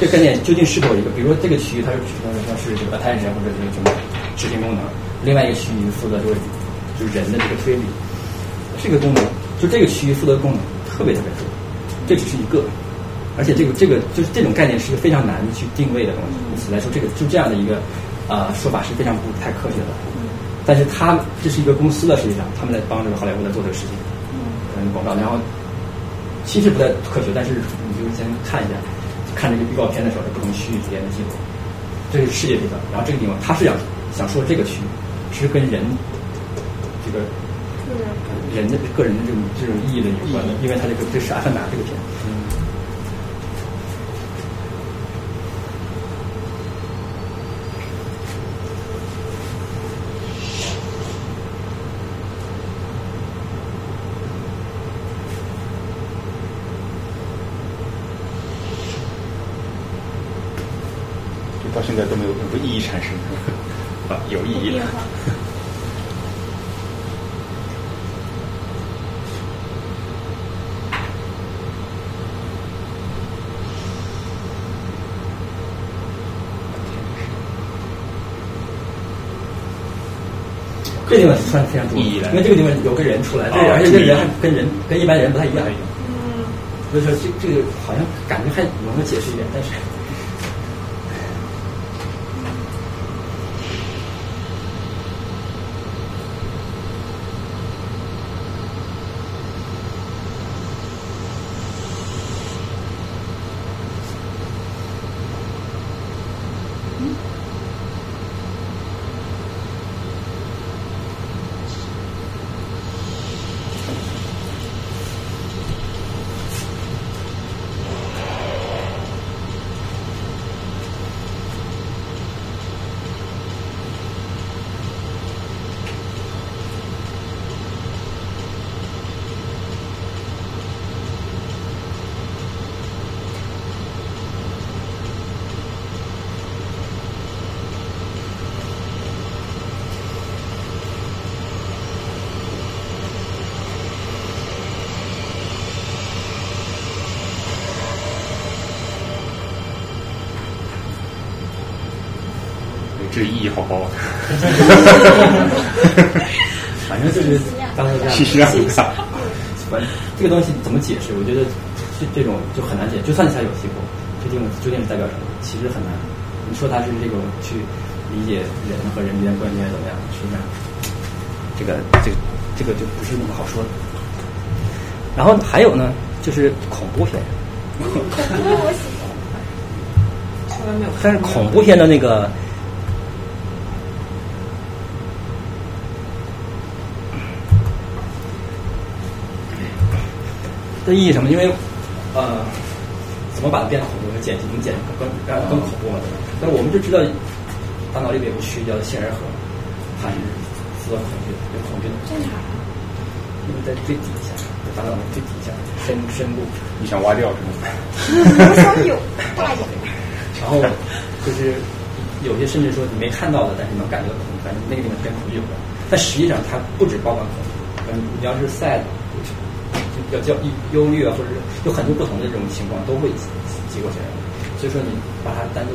这个概念究竟是否一个，比如说这个区域它是指的说是这个 attention 或者这个什么执行功能，另外一个区域负责就是就是人的这个推理，这个功能就这个区域负责功能特别特别多，这只是一个，而且这个这个就是这种概念是一个非常难去定位的东西，因此来说，这个就这样的一个啊、说法是非常不太科学的。但是他这是一个公司的，实际上他们在帮这个好莱坞在做这个事情，嗯，广告，然后其实不太科学，但是你就先看一下，看这个预告片的时候，这不同区域之间的镜头，这是世界地方，然后这个地方他是想想说这个区域是跟人这个人。的个人的这种这种意义的有关的，因为他这个这是阿凡达这个片，就到现在都没有任何意义产生，啊，有意义的。这地方是算非常重要，因为这个地方有个人出来，对而且这个人还跟人跟一般人不太一样。嗯，所以说这这个好像感觉还能够解释一点，但是。这意义好高啊！反正就是当时这样。其实很大。反正这个东西怎么解释？我觉得这这种就很难解。就算你才有结果，究竟究竟是代表什么？其实很难。你说它是这种去理解人和人之间关系还是怎么样？实际上，这个这个这个就不是那么好说的。然后还有呢，就是恐怖片。恐怖我喜欢。从来没有。但是恐怖片的那个。的意义什么？因为，呃，怎么把它变恐怖？剪辑能剪更更更恐怖嘛？对吧？但我们就知道，大脑里边有个区叫杏仁核，它是负责恐惧，有恐惧的。在哪儿？因为在最底下，在大脑的最底下深深部。你想挖掉是吗？我想有大一点。然后就是有些甚至说你没看到的，但是能感觉到恐惧，反正那个地方跟恐惧有关。但实际上它不止包含恐惧，嗯，你要是 sad。要焦忧忧虑啊，或者是有很多不同的这种情况都会结果起来。所以说你把它单独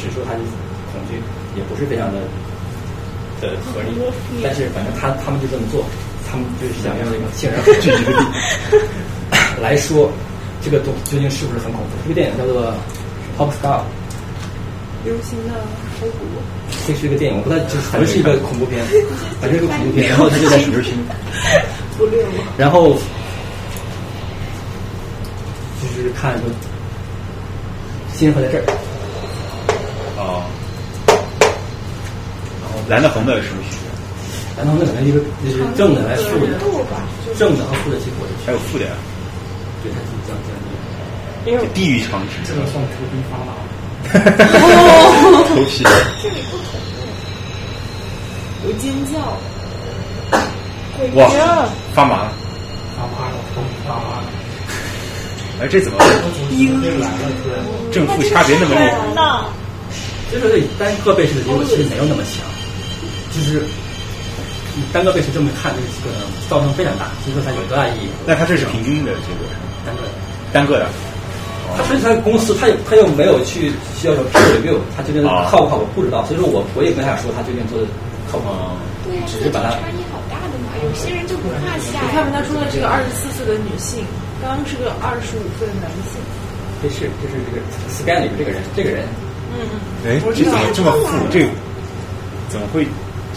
指出它是恐惧，也不是非常的的合理。但是反正他他们就这么做，他们就是想要这个杏仁核聚集的地 来说，这个东究竟是不是很恐怖？这个电影叫做《Pop Star》，流行的复古。这是一个电影，我不太就是反正是一个恐怖片，反正是个恐怖片。然后他就在流行，不溜。然后。就是看说，杏仁核在这儿，哦，然后蓝的红的有什么区别？蓝的红的可能一个就是正的还是负的，正的和负的结果还有负的呀？对，它是这样这样的。地域常识，这个算图兵方法。头皮。这里不同步，有尖叫。哇，发麻了，发麻了，头皮发麻了。哎，这怎么正负差别那么厉害？所以说，这单个贝氏的结果其实没有那么强，就是单个贝氏这么看，这个这个造成非常大，所以说它有多大意义？那它这是平均的结果是吗？单个的，单个的。他所以他公司，他又他又没有去需要说 peer review，他究竟靠不靠谱不知道，所以说我我也没法说他究竟做的靠谱，对呀，只是把它差异好大的嘛，有些人就不怕下。你看他说的这个二十四岁的女性，刚刚是个二十五岁的男性。这是这是这个 scan 里面这个人，这个人，嗯嗯。哎，这怎么这么富？这怎么会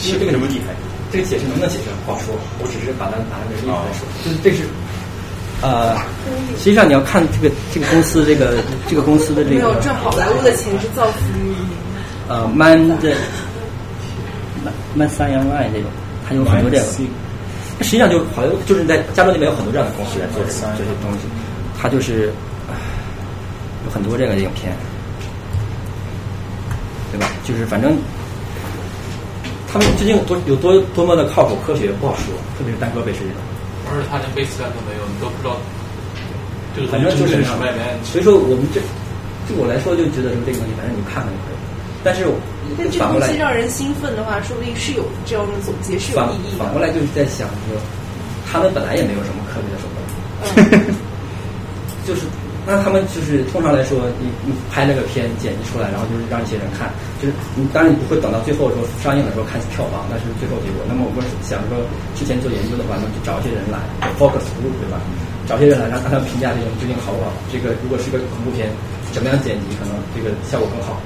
因为这个什么厉害？这个解释能不能解释不好说，我只是把它拿这个例子来说，就是这是。呃，实际上你要看这个这个公司这个这个公司的这个没有赚好莱坞的钱是造福于呃 man 的 man 三阳 y 这种，它有很多这个。实际上就好像就是在加州那边有很多这样的公司来做这些东西，它就是有很多这个影片，对吧？就是反正他们究竟有多有多多么的靠谱科学不好说，特别是单个贝氏这种。而且他连 base 都没有，你都不知道这个反正就是什么。所以说我们这对我来说就觉得说这个东西，反正你看看就可以。但是但这东西让人兴奋的话，说不定是有这样的总结是有意义的。反过来就是在想说，他们本来也没有什么科学的手段，就是那他们就是通常来说，你你拍那个片剪辑出来，然后就是让一些人看，就是你当然你不会等到最后说上映的时候看票房，那是最后结果。那么我们想说，之前做研究的话，那就找一些人来 focus group 对吧？找些人来让让他们评价这个究竟好不好。这个如果是个恐怖片，怎么样剪辑可能这个效果更好。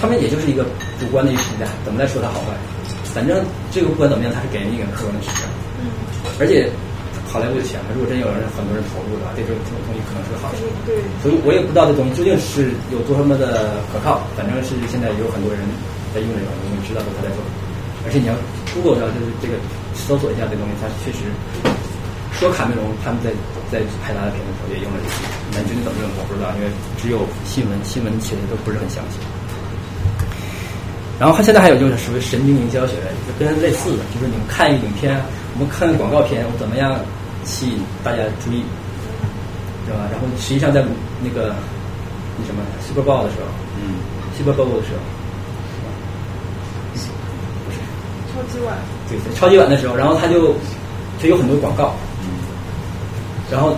他们也就是一个主观的一个评价，怎么来说它好坏？反正这个不管怎么样，它是给人一个客观的指标。嗯。而且好莱坞的钱嘛，如果真有人很多人投入的话，这种这种东西可能是个好事。对。所以我也不知道这东西究竟是有多么的可靠，反正是现在有很多人在用这种东西，知道都他在做。而且你要 Google 上就是这个搜索一下这东西，它确实说卡梅隆他们在在拍他的片子时候也用了这个，但究竟怎么用我不知道，因为只有新闻新闻写的都不是很详细。然后他现在还有就是属于神经营销学，就跟类似的，就是你们看一个影片，我们看广告片，我怎么样吸引大家注意，对吧？然后实际上在那个那什么 Super Bowl 的时候，嗯，Super Bowl 的时候，超级碗。对，对超级碗的时候，然后他就就有很多广告，然后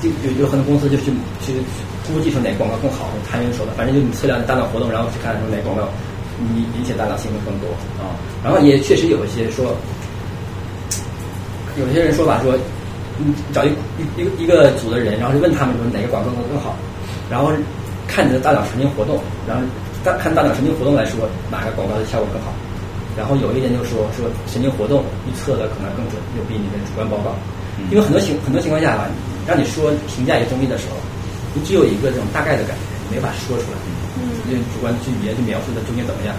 就有有很多公司就去去估计说哪个广告更好，他用说的，反正就你测量大脑活动，然后去看说哪个广告你引起大脑兴奋更多啊。然后也确实有一些说，有些人说法说，你找一一一个一个组的人，然后就问他们说哪个广告更好，然后看你的大脑神经活动，然后大看大脑神经活动来说哪个广告的效果更好。然后有一研究说说神经活动预测的可能更准，又比你的主观报告，因为很多情很多情况下吧，让你说评价一个东西的时候，你只有一个这种大概的感觉，你没法说出来，嗯，用主观去语言去描述它究竟怎么样。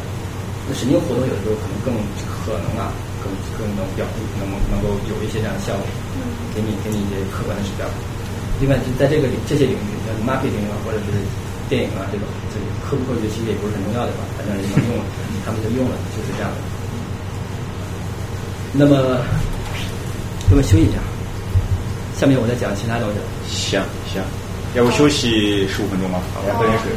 那神经活动有的时候可能更可能啊，更更能表能能够有一些这样的效果，给你给你一些客观的指标。另外就在这个领这些领域，像 marketing 啊，或者是电影啊这种，这个科不科学其实也不是很重要的吧，反正人能用了，他们就用了，就是这样的。那么，那么休息一下？下面我再讲其他东西。行行，要不休息十五分钟吧？我喝点水。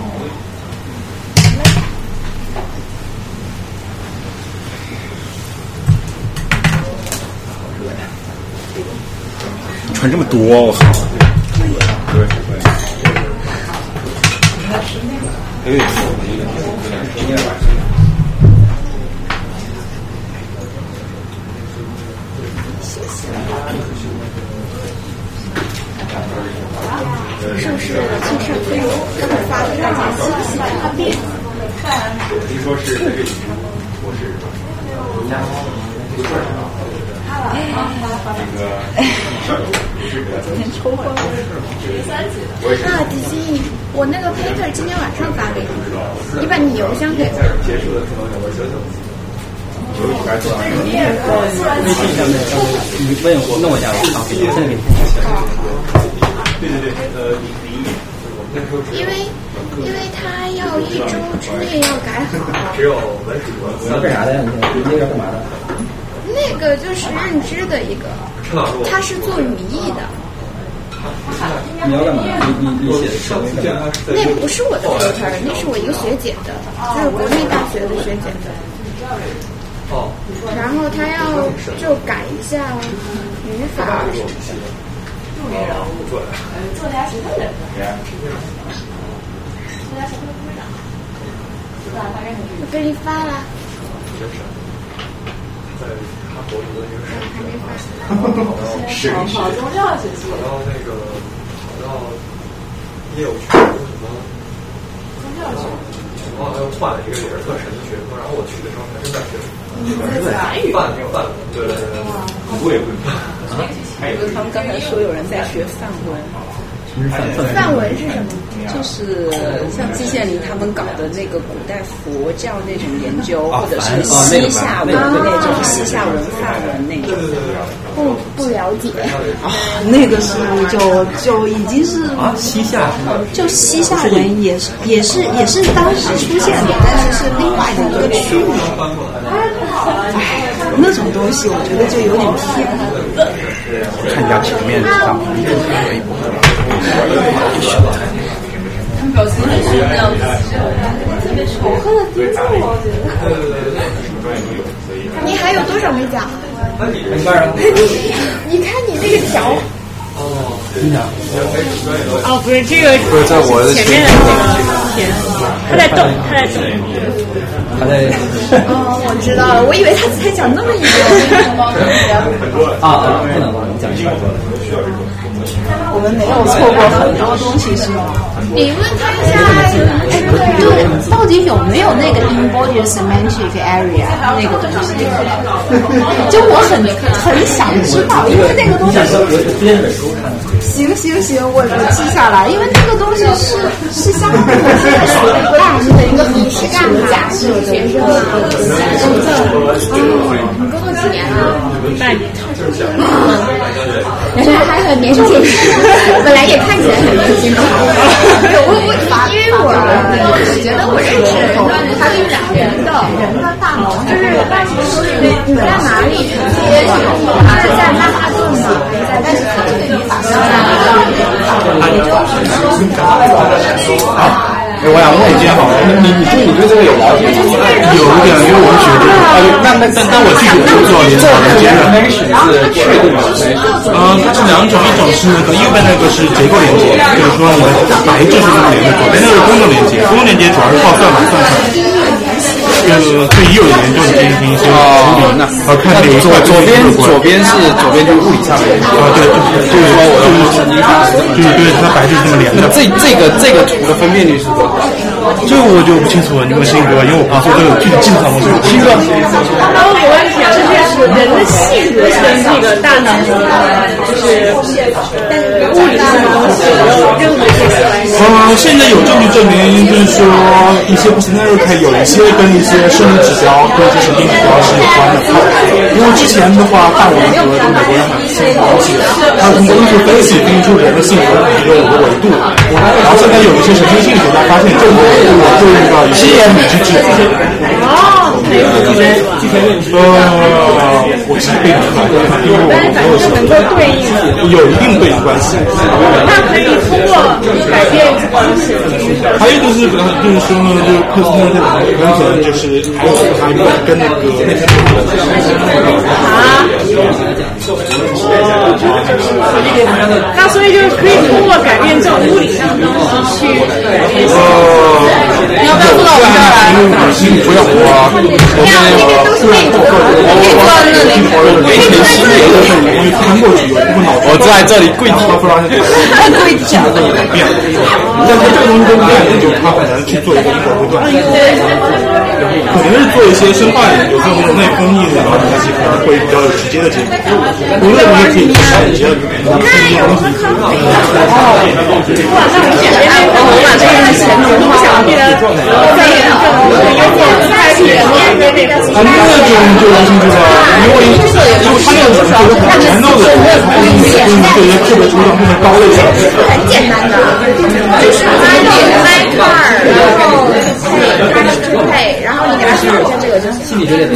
穿这么多，我靠！对对。哎，是不是就是可以发给大家信息看病？听说是，我是今天抽风啊，迪基，我那个 paper 今天晚上发给你，你把你邮箱给。结束的时候我休息。微信上面，你问我弄我一下，我好，现在给你。对对对，呃，零零一年，我们那时候因为因为他要一周之内要改好。只有文主那干啥的呀？你那个干嘛的？那个就是认知的一个，他是做语义的。你要干嘛？你你你写的干嘛？那不是我的 paper，那是我一个学姐的，就是国内大学的学姐的。哦。然后他要就改一下语法。著名人物，作家协会的，作家协会会长，是吧？大概是我给你发了。在哈佛读的一个还没发。跑跑宗教学习。跑到那个跑到业务去读什么宗教学，然后又换了一个也是特神的学科，然后我去的时候还是在学梵语，梵梵文，对对对，不会不会梵。他们刚才说有人在学范文，范文是什么？就是像季羡林他们搞的那个古代佛教那种研究，或者是西夏文的那种西夏文梵文那种。不不了解。啊，那个是就就已经是啊，西夏？就西夏文也是也是也是当时出现的，但是是另外的一个区域。哎，那种东西我觉得就有点偏了。看一下前面上可以他们表情很是那样子，特别仇恨的盯着我，我觉得。你还有多少没讲？一半啊。你看你那个条。哦，你讲。哦，不是这个，不是在我的前面的那个，他在动，他在动。他在。哦，我知道了，我以为他才讲那么一个。啊 啊，不能不能讲一半。我们没有错过很多东西，是吗？你问他一下，就到底有没有那个 embodied semantic area 那个东西？就我很很想知道，因为那个东西。我编本书看。行行行，我我记下来，因为那个东西是是相当于现在学的大的一个你是干嘛？是学生啊。你工作几年了？半年。原来还很年轻，本来也看起来很年轻。我我因为我我觉得我认识他是人的人的大脑，就是你在哪里直接是在曼哈顿吗？但是好。哎，我想问一下，好，你你对你对这个有了解吗？有一点，因为我觉得，呃，那那但但我具体不知道连连接的。是确定的。嗯，它是两种，一种是那个右边那个是结构连接，就是说你的白质是这么连的，左边那个是功能连接，功能连接主要是靠算法算出来的。呃，对已有的研究你进行一些处理，呃看哪一左左边左边是左边就是物理上面啊，对，就是说我就是就是对它白就是这么连的。这这个这个图的分辨率是多少？这个我就不清楚了，你问信哥，因为我不做这个具体技术上东西。信哥，那我有问题啊，人的性格跟这个大脑的就是物理上的东西有任何这个关系？呃，现在有证据证明，就是说一些不存在肉态有一些跟一些生理指标跟一些神经指标是有关的。因为之前的话，范文和这个美国人很了解，他通过艺术分析分析出人的性格一个五个维度，然后现在有一些神经心理学家发现这五个维度对应到一些理智之间。哦，没有这边呃，我是背不出来，因为我但是反正是能够对应的，有一定对应关系。那可以通过改变关系。还有就是，就是说呢，就是克斯特这个很可能就是还有还有跟那个啊。那所以就是可以通过改变这种物理上的东西去改变。呃，你要不要坐到我们这儿来？不要我，我那边都是内图，可以坐到那里。我以前心里都是我一看过去，有一部分脑我在这里跪地，突然就跪地性格会改变。但是这个东西跟不研究，他很难去做一个因果推断。可能是做一些生化研究，这种内分泌的关系可能会比较有直接的结果。无论你可以去了解内分泌的东西。哇，那我们简直我把这个前途梦想变得更严重，有点太偏了。啊，那种就有兴趣了，因为因为他那种就是很简单的，就是 i 点 i 块儿他的支配，然后你给他说一下这个就行。心理学里的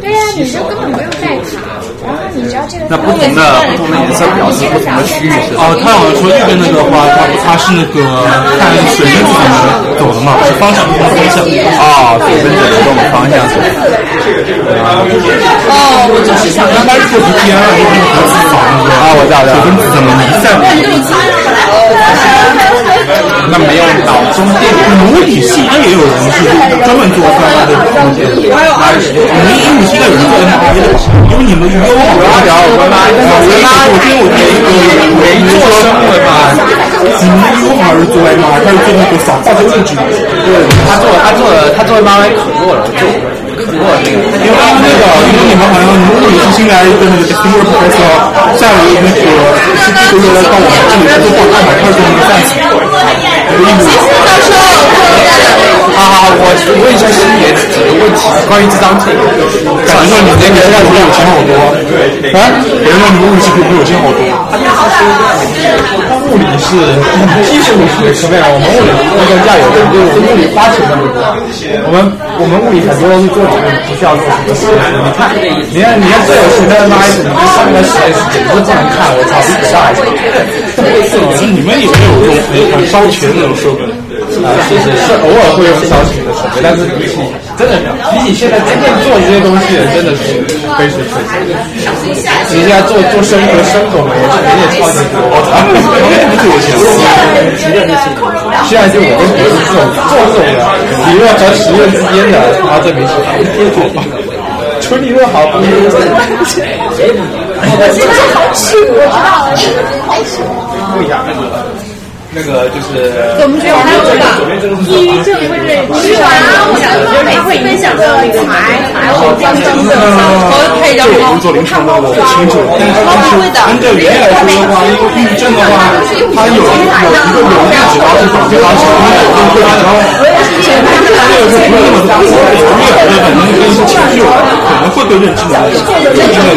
对呀、你就根本不用带卡，然后你只要这个。那不同的不同的颜色表示不同的区域是哦，他好像说这边那个话，它它是那个看水分怎么走的嘛，是方向不同方向。哦，水分子流动方向。哦，我就是想应该是做 BPM 啊，就是核磁场那个啊，我知道，水分子怎么离散。那没有脑中电母理系应该也有人是专门做三 D 的空间。我们英语系应该有人做 MRI 的吧？因为你们 U 好像聊我妈，我妈，我今天我听一个没做生物的嘛，你们 U 好像是做 MRI，他是做那个扫化学物质的。对，他做他做他做 MRI 可弱了，就可弱了那个。因为那个，因为你们好像物理系新来一个那个 distinguished professor，下午那个是这个到我们这里来做报告嘛，他是做那个 science。好好好，我问一下心爷几个问题，关于这张图，感觉说你那个让你有钱好多，啊？别人让你物理比我有钱好多。物理是基础学层面，我们物理那个价有的，就我们物理花钱那么多。我们我们物理很多都是做理论，不需要做什么实验。你看，你看，你看这有学的妈一你上个实验室简直不能看，我操，比北大还强。你们也有用很烧钱的那种设备啊，是是是，偶尔会有烧钱的但是比起真的比起现在真正做这些东西，真的是杯水车薪。你现在做做生和生狗模式，人也超级多，不是有钱现在就我跟别人这种做这种的理论和实验之间的，然后证明是贴住纯理论好，不是 我现在好吃，我知道了，好吃。不一下那个。就是，我们学校还有这个抑郁症或者是啊，我刚刚每次分享的那个台台我刚刚的，我配着我做临床的我不清楚，但是按照原来说的话，因为抑郁症的话，它有有一个有一个指标是保健保险，有一个指标。这个是不那么多，我也觉得反正跟情绪有，可能会对认知能力、认知能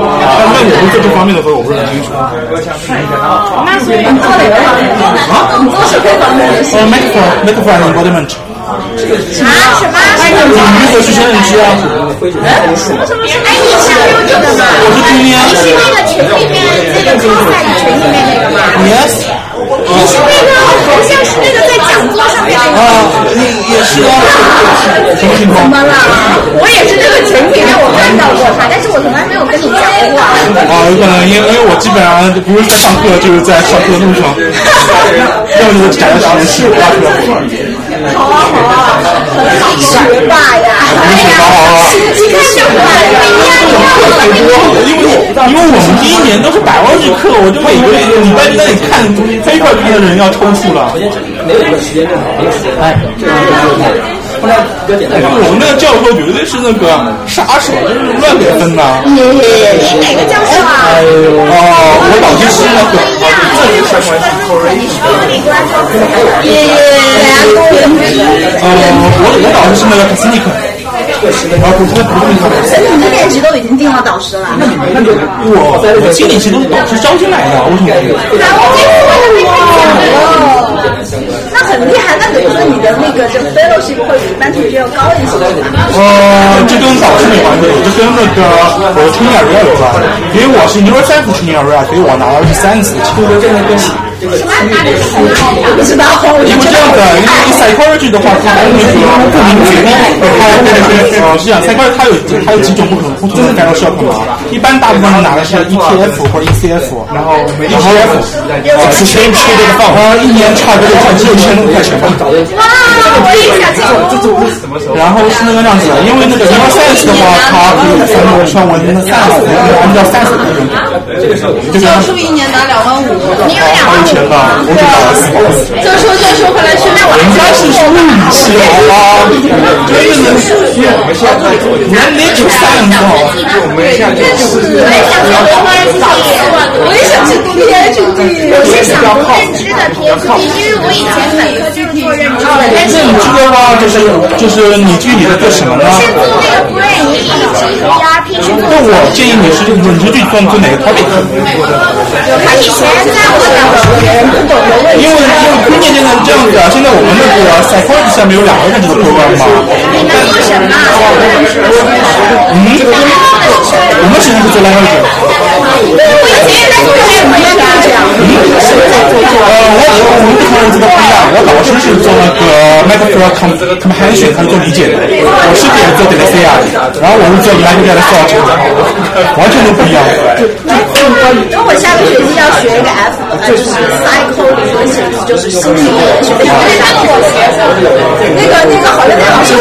力有关。但在我们做这方面的时候，我不是很清楚。那所以你做哪个方面的？啊？你做什么方面的？呃，metaphor metaphor and 啊什么？你如何实现认知啊？什么什么？哎，你是没有这个吗？我是中医啊。你是那个群里面那个超赛群里面那个吗？Yes。你是那个头像是那个在讲座上面那个？啊，也也是啊。什么情况？怎么了？我也是这个群里面我看到过他，但是我从来没有跟你讲过。啊，有可能因为因为我基本上不是在上课，就是在上课的路上，要么就是在实验室挖出来。好啊好啊，很学霸呀！不是学霸好啊。你看这不一样一样因为因为我们第一年都是百万日课，我就每个礼拜在那里看飞快毕业的人要抽搐了。没有时间认同，没有时间哎，这个就是后来。我们那个教授绝对是那个杀手，就是乱给分的。你哪个教授啊？哎呦，哦，我导师是那个。耶，呃，我我导师是那个 t e c h n i c 啊，不是不是那个。所以你的年级都已经定了导师了。那你那就我我心理系都是导师招进来的，为什么？很厉害，那等于说你的那个就 fellowship 会比一般同学要高一些。呃，这跟导师没关系，这跟那个我的 training area 有关。因为我是 neuroscience training area，所以我拿到的是 science 的。这个跟那个这个我不知道，因为这样的，因为 psychology 的话，它那个不明觉厉，它呃是这样，psychology 它有它有几种不可能不同的感受是要干嘛？一般大部分人拿的是 ETF 或者 ECF，然后 ETF，呃，是 same trade 的放，呃，一年差不多差只有一千多块钱吧。哇，我也想这种。然后是那个样子的，因为那个 neuroscience 的话，它可以从我上文的 science，按照 science 的标准，就是教授一年拿两万五，你有两万五钱的，我只拿了四百。教授教授回来顺便我人家是说物理系好吗？真的是人 nature science 好吗？我也想去读 PhD，我也想去读 PhD，我是想读认知的 PhD，因为我以前本科就是做认知的，但是你知道吗，就是就是你具体的做什么呢？先做那个去做。那我建议你是你就去做做哪个 topic？他以前在我讲别人不懂的问题。因为因为 e e n 现在是这样子啊，现在我们那个 psychology 下面有两个认知的 program 嘛。你们做什么？嗯，我们是做 language。我以前在做我我们不同人知道不一样，我导师是做那个 metaphor comprehension，他是做理解的，我是点做 dyslexia 的，然后我是做 language research，完全都不一样。因为我下个学期要学一个 F，就是 psychology，就是心理学。那个那个好像那老师因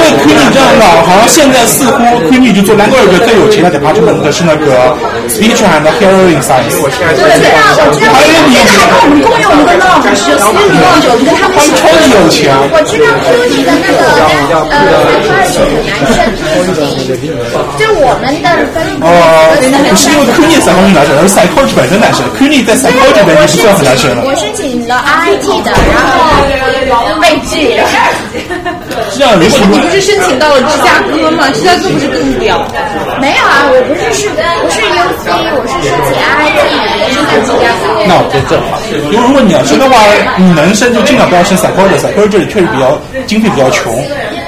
为 Queenie 这样的，好像现在似乎 Kuny 就做 language 最有钱的排在门口的是那个 speech and hearing science。对对啊，我知道。还有你还跟我们共用一个 log，是 speech log，我们跟他们。超级有钱。我知道科技的那个男生，就我们的分。哦，不是因为 Queenie 三方是男生，而是 psychology 本身男生，Kuny 在 psychology 里面是的。我申请了 RIT 的，然后被拒是。这样，如果你不是申请到了芝加哥吗？芝加哥不是更屌？没有啊，我不是是不是 UC，我是申请 RIT，我是在芝加哥。那我就这话，因为如果你要申的话，你能申就尽量不要申 psychology，psychology 这里确实比较经费比较穷。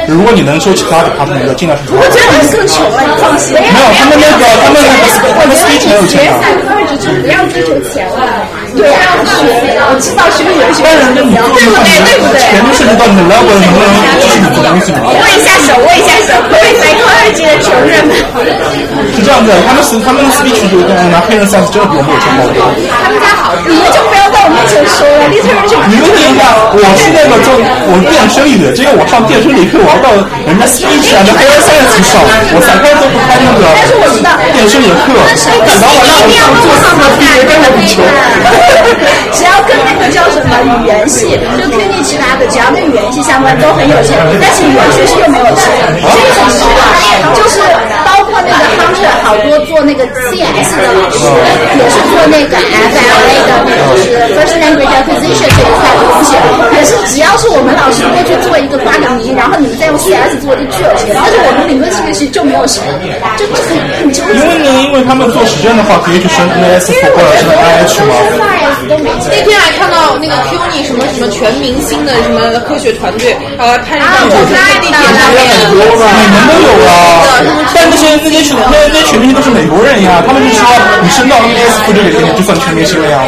如果你能收其他的 department，就尽量是。我觉得我们更穷了，你放心。没有，他们那个他们那个他们 speech 很有钱的。psychology 就不要追求钱了，对。啊，学，我知道学有学当然，那你对不对？对不对？全部涉及到你的 level 能不能继续你的东西嘛？握一下手，握一下手，各位 psychology 的穷人们。是这样子，他们是他们的 speech 就跟拿黑人 science 真的比我们有钱包多。他们家好，你们就不要在我面前说了，你这人就。你们听一下，我是那个做我电声理的，这个我上电声理课，我要到人家 speech 啊，那黑人 science 上，我三科都不开那个电声理的课，然后我让我上做四个毕业，跟我比穷。只要跟那个叫什么语言系，就 Q 你其他的，只要跟语言系相关都很有钱，但是语言学习又没有钱，所以很实话，就是包括那个 Hunter 好多做那个 CS 的老师，也是做那个 FLA 的，就是 First Language Acquisition 这一块的东西，可是只要是我们老师过去做一个瓜个名，然后你们再用 CS 做，就巨有钱，但是我们理论系系就没有钱，就就很很纠结。因为呢，因为他们做实验的话，可以去升 NAS 或者是 IH 嘛。那天还看到那个 QNI 什么什么全明星的什么科学团队，然后拍那照片在地铁上面，你们都有啊，但那些那些全那那全明星都是美国人呀，他们就说你升到 NAS 这里就算全明星了呀。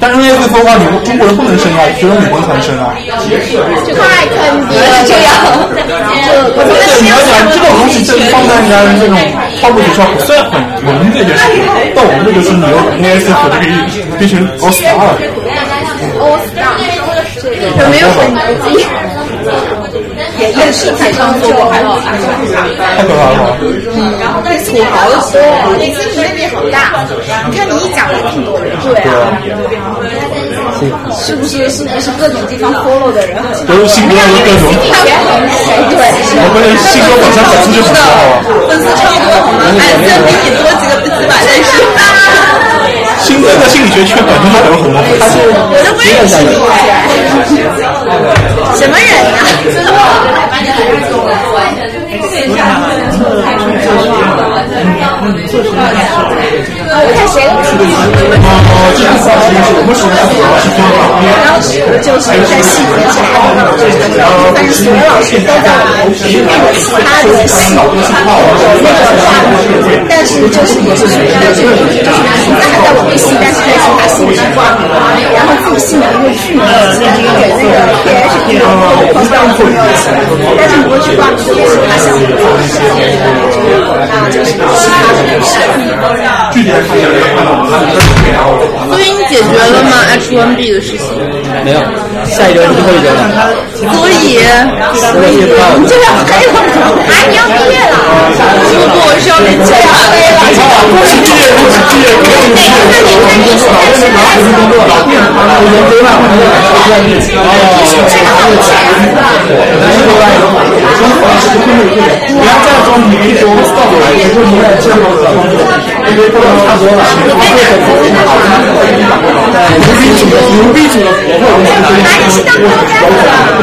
但是 NAS 的话，你们中国人不能升啊，只有美国人才能升啊。太坑爹了，这样。对，你要讲这种东西，这放在人家这种花布学校不算很文这件事情，到我们这就是你有 NAS 可就可以变成 All Star。All Star，有没有很牛逼？也是台上做过海报，太可怕了。然后那土豪的多，你心理面积好大。你看你一讲就这么多人，对。是不是是不是各种地方 follow 的人？都是新哥的各种。对，我们新哥网上粉丝就很多啊。粉丝超多好吗？哎，这比你多几个几百认识。新哥在心理学圈本身他有很多粉丝。我都不认识你。什么人呀？是。哦，这个三十是我们学校主要是做然后就是在系里面是还有老师，但是所有老师都在我们其他的系有那个大的，但是就是也是属于那种，就是名字还在我们系，但是在其他系里挂名，然后自己系名又巨名，给那个 PhD 或者 postdoc 没有钱，但是你过去挂名就其他项目的老师，那就是其他的老师。所以你解决了吗？H1B 的事情？没有，下一周是最后一周了。所以，所以你就要黑了吗？啊，你要毕业了？不不，我是要被就要黑了。恭喜毕业，恭喜毕业，恭喜毕业！那你那你现在是哪里工作了？你是这个好钱吧？不要再说你一说到我来，也就你来这样子，因为不能差多了。牛逼组的，牛逼组的，哪里是当高干的？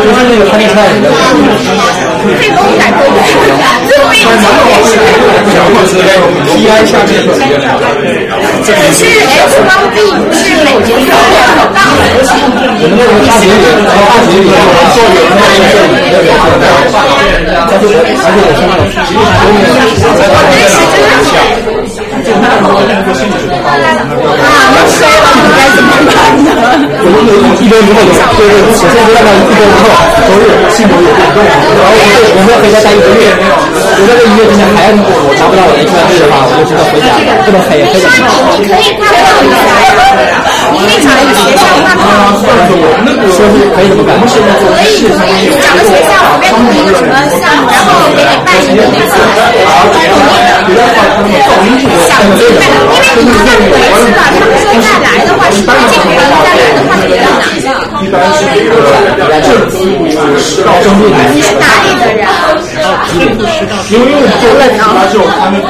就是那个潘金菜里的。可以帮我改 paper，最后一个是 PI 下面的这个是 H 方 B，不是每节课都到的。我们那个大学里，然后大学里面做有那个那个那个，而且而且我上面实际上都没有，就啊，那衰了，应该怎么办呢？我们有一周以后就就是首先是那个一周以后都是性质有变动，然后我们我们回家待一个月，我在这一个月之前还要我拿不到我的 H 1 B 的话，我就知道回家了，不能黑黑的。你可以，你可以找一个学校挂靠一下。说是可以怎么办？可以可以，你找个学校随便投一个什么项目，然后给你办一个那个想进来，因为你看回去了，他们说再来的话是不进来，再来的话是要拿的。一般是这个正十到正六你是哪里的人？因为我们做外企，它就它那个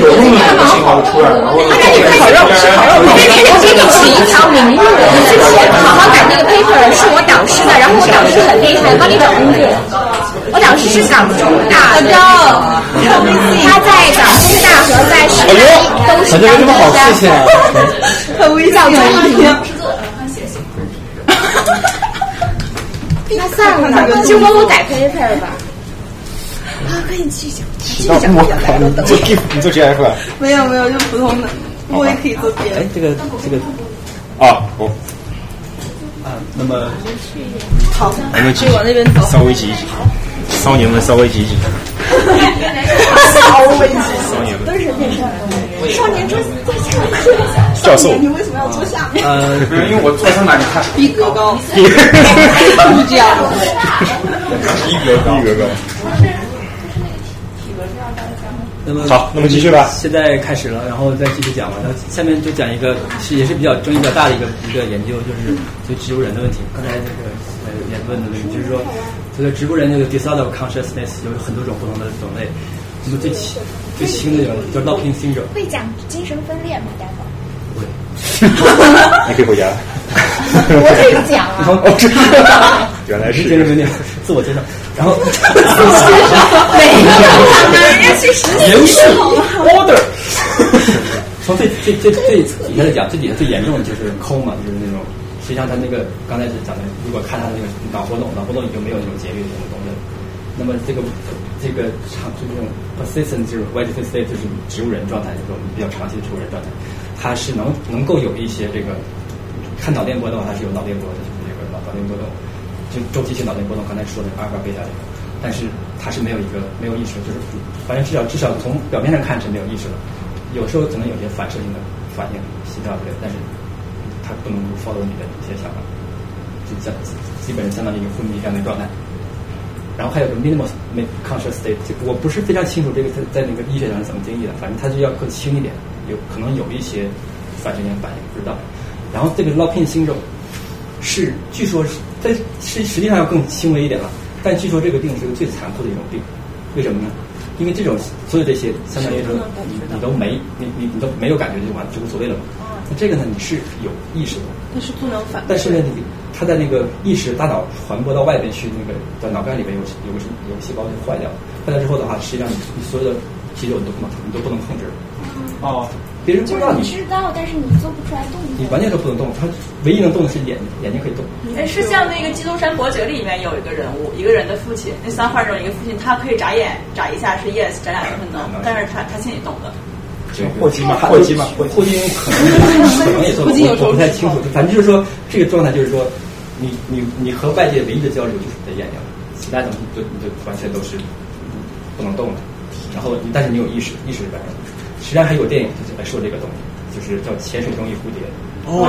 有用的那个信号就出来了，然后那你烤肉，吃烤肉。我给你给你指一条明路，你之前好好改那个 paper 是我导师的，然后我导师很厉害，帮你找工作。我导师是港中大的，他在港中大和在师大都是反正没什么好事情啊。很微笑，的一天。那算了，就帮我改 paper 吧。啊，可以继续讲，继续讲。你做 GIF，你做 GIF 啊？没有没有，就普通的，我也可以做别的。哎，这个这个啊，我啊，那么好，我们去往那边走。稍微挤一挤，少年们稍微挤一挤。稍微挤少年们都是变成少年坐坐下课。教授你为什么要坐下面？呃，因为我坐上来你看？逼格高，逼格是这样的。逼格高，逼格高。那么好那么继续吧现在开始了，然后再继续讲吧。然后下面就讲一个是也是比较争议比较大的一个一个研究，就是就植物人的问题。刚才那个呃也问的问题，就是说这个植物人那个 disorder of consciousness 有很多种不同的种类。那么最轻最轻的一种叫 locking syndrome。会讲精神分裂吗？待会儿 你可以回家了。我这个讲啊。哦，这 原来是精神分裂，自我介绍，然后每个都看人家去实习严肃好吗 order。从最最最最底下来讲，最底下最严重的就是抠嘛，就是那种，实际上他那个刚才讲的，如果看他那个脑活动，脑活动已经没有那种节律这种东西了。那么这个这个长就这种 persistent 就是 vegetative state 就是植物人状态，就是我们比较长期的植物人状态，它是能能够有一些这个看脑电波的话，它是有脑电波的，就是这个脑脑电波动，就周期性脑电波动，刚才说的阿尔法贝塔这个，但是它是没有一个没有意识，就是反正至少至少从表面上看是没有意识的，有时候可能有些反射性的反应，心跳之类的，但是它不能 follow 你的一些想法，就相基本上相当于一个昏迷这样的状态。然后还有个 minimal conscious state，这个我不是非常清楚这个在在那个医学上是怎么定义的，反正它就要更轻一点，有可能有一些反射性反应，不知道。然后这个 lock-in syndrome 是据说是在实实际上要更轻微一点了，但据说这个病是个最残酷的一种病，为什么呢？因为这种所有这些相当于说你你都没你你你都没有感觉就完就无所谓了嘛。那这个呢你是有意识的，但是不能反。但是呢，你它在那个意识大脑传播到外边去，那个在脑干里边有有个有个细胞就坏掉了，坏掉之后的话，实际上你你所有的肌肉你都不能你都不能控制。哦，别人不知道你你知道，但是你做不出来动作。你完全都不能动，他唯一能动的是眼眼睛可以动。哎，是像那个《基督山伯爵》里面有一个人物，一个人的父亲，那三画中一个父亲，他可以眨眼，眨一下是 yes，眨两下是 no，但是他他心里懂的。霍金嘛，霍金嘛，霍金可能 可能也做过，我我不太清楚。反正就是说，这个状态就是说，你你你和外界唯一的交流就是你的眼睛，其他东西就你就完全都是不能动的。然后，但是你有意识，意识是完全。实际上还有电影就是来说这个东西，就是叫《潜水中一蝴蝶》。哦，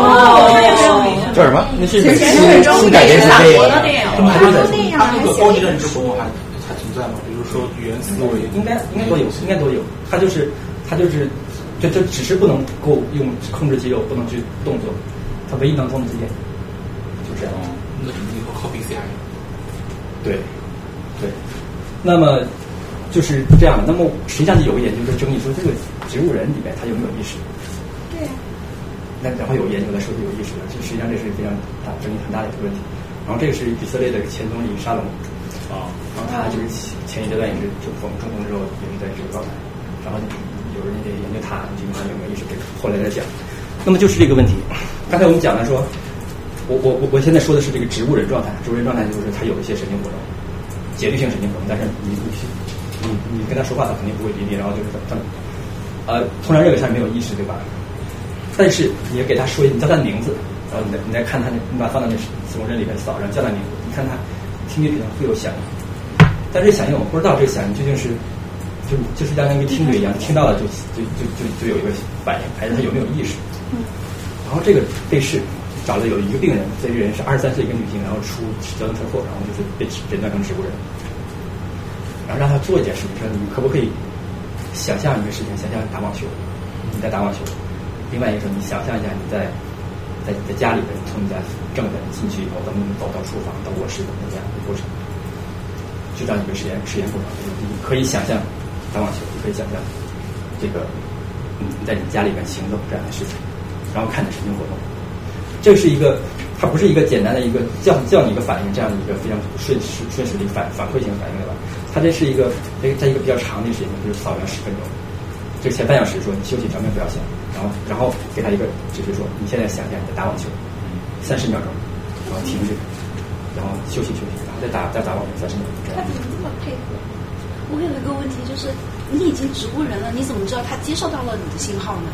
那个叫什么？那是潜水中改编自法国的电影。他们还都在做。它那个高级认知活动还还存在吗？比如说语言思维，应该应该都有，应该都有。它就是它就是，就就只是不能够用控制肌肉，不能去动作，它唯一能动的是眼睛，就这样。那以后靠 BCI。对，对。那么就是这样的。那么实际上就有个研究是争议说，这个植物人里面他有没有意识？对呀。那然后有研究来说是有意识的，就实际上这是非常大争议很大的一个问题。然后这个是以色列的前总理沙龙，啊，然后他就是前前一阶段也是就中中风之后也是在这个状态，然后有人也研究他基本上有没有意识这个，后来再讲。那么就是这个问题，刚才我们讲了说，我我我我现在说的是这个植物人状态，植物人状态就是他有一些神经活动，节律性神经活动，但是你你你你跟他说话，他肯定不会理你，然后就是他呃通常认为他是没有意识，对吧？但是你要给他说，你叫他的名字，然后你再你再看他那，你把它放到那磁共振里面扫，然后叫他名字，你看他听觉可能会有响应，但是响应我们不知道这个响应究竟是，就就是像那个听觉一样，听到了就就就就就有一个反应，还是他有没有意识？然后这个被试找了有一个病人，这个人是二十三岁一个女性，然后出交通车祸，然后就是被诊断成植物人，让他做一件事情，说你可不可以想象一个事情，想象打网球，你在打网球。另外一个说，你想象一下，你在在在家里边，从你家正门进去以后，怎么走到厨房到卧室的这样一个过程，就这样一个实验实验过程。你可以想象打网球，你可以想象这个你在你家里边行走这样的事情，然后看你神经活动。这是一个，它不是一个简单的一个叫叫你一个反应这样的一个非常瞬时瞬时的反反馈性反应对吧？它这是一个在在一个比较长的时间，就是扫描十分钟。这个前半小时说你休息，咱们不要想，然后然后给他一个指示说你现在想想你在打网球，三十秒钟，然后停止，然后休息休息，然后再打再打网球三十秒。他怎么这么配合？我有一个问题就是，你已经植物人了，你怎么知道他接受到了你的信号呢？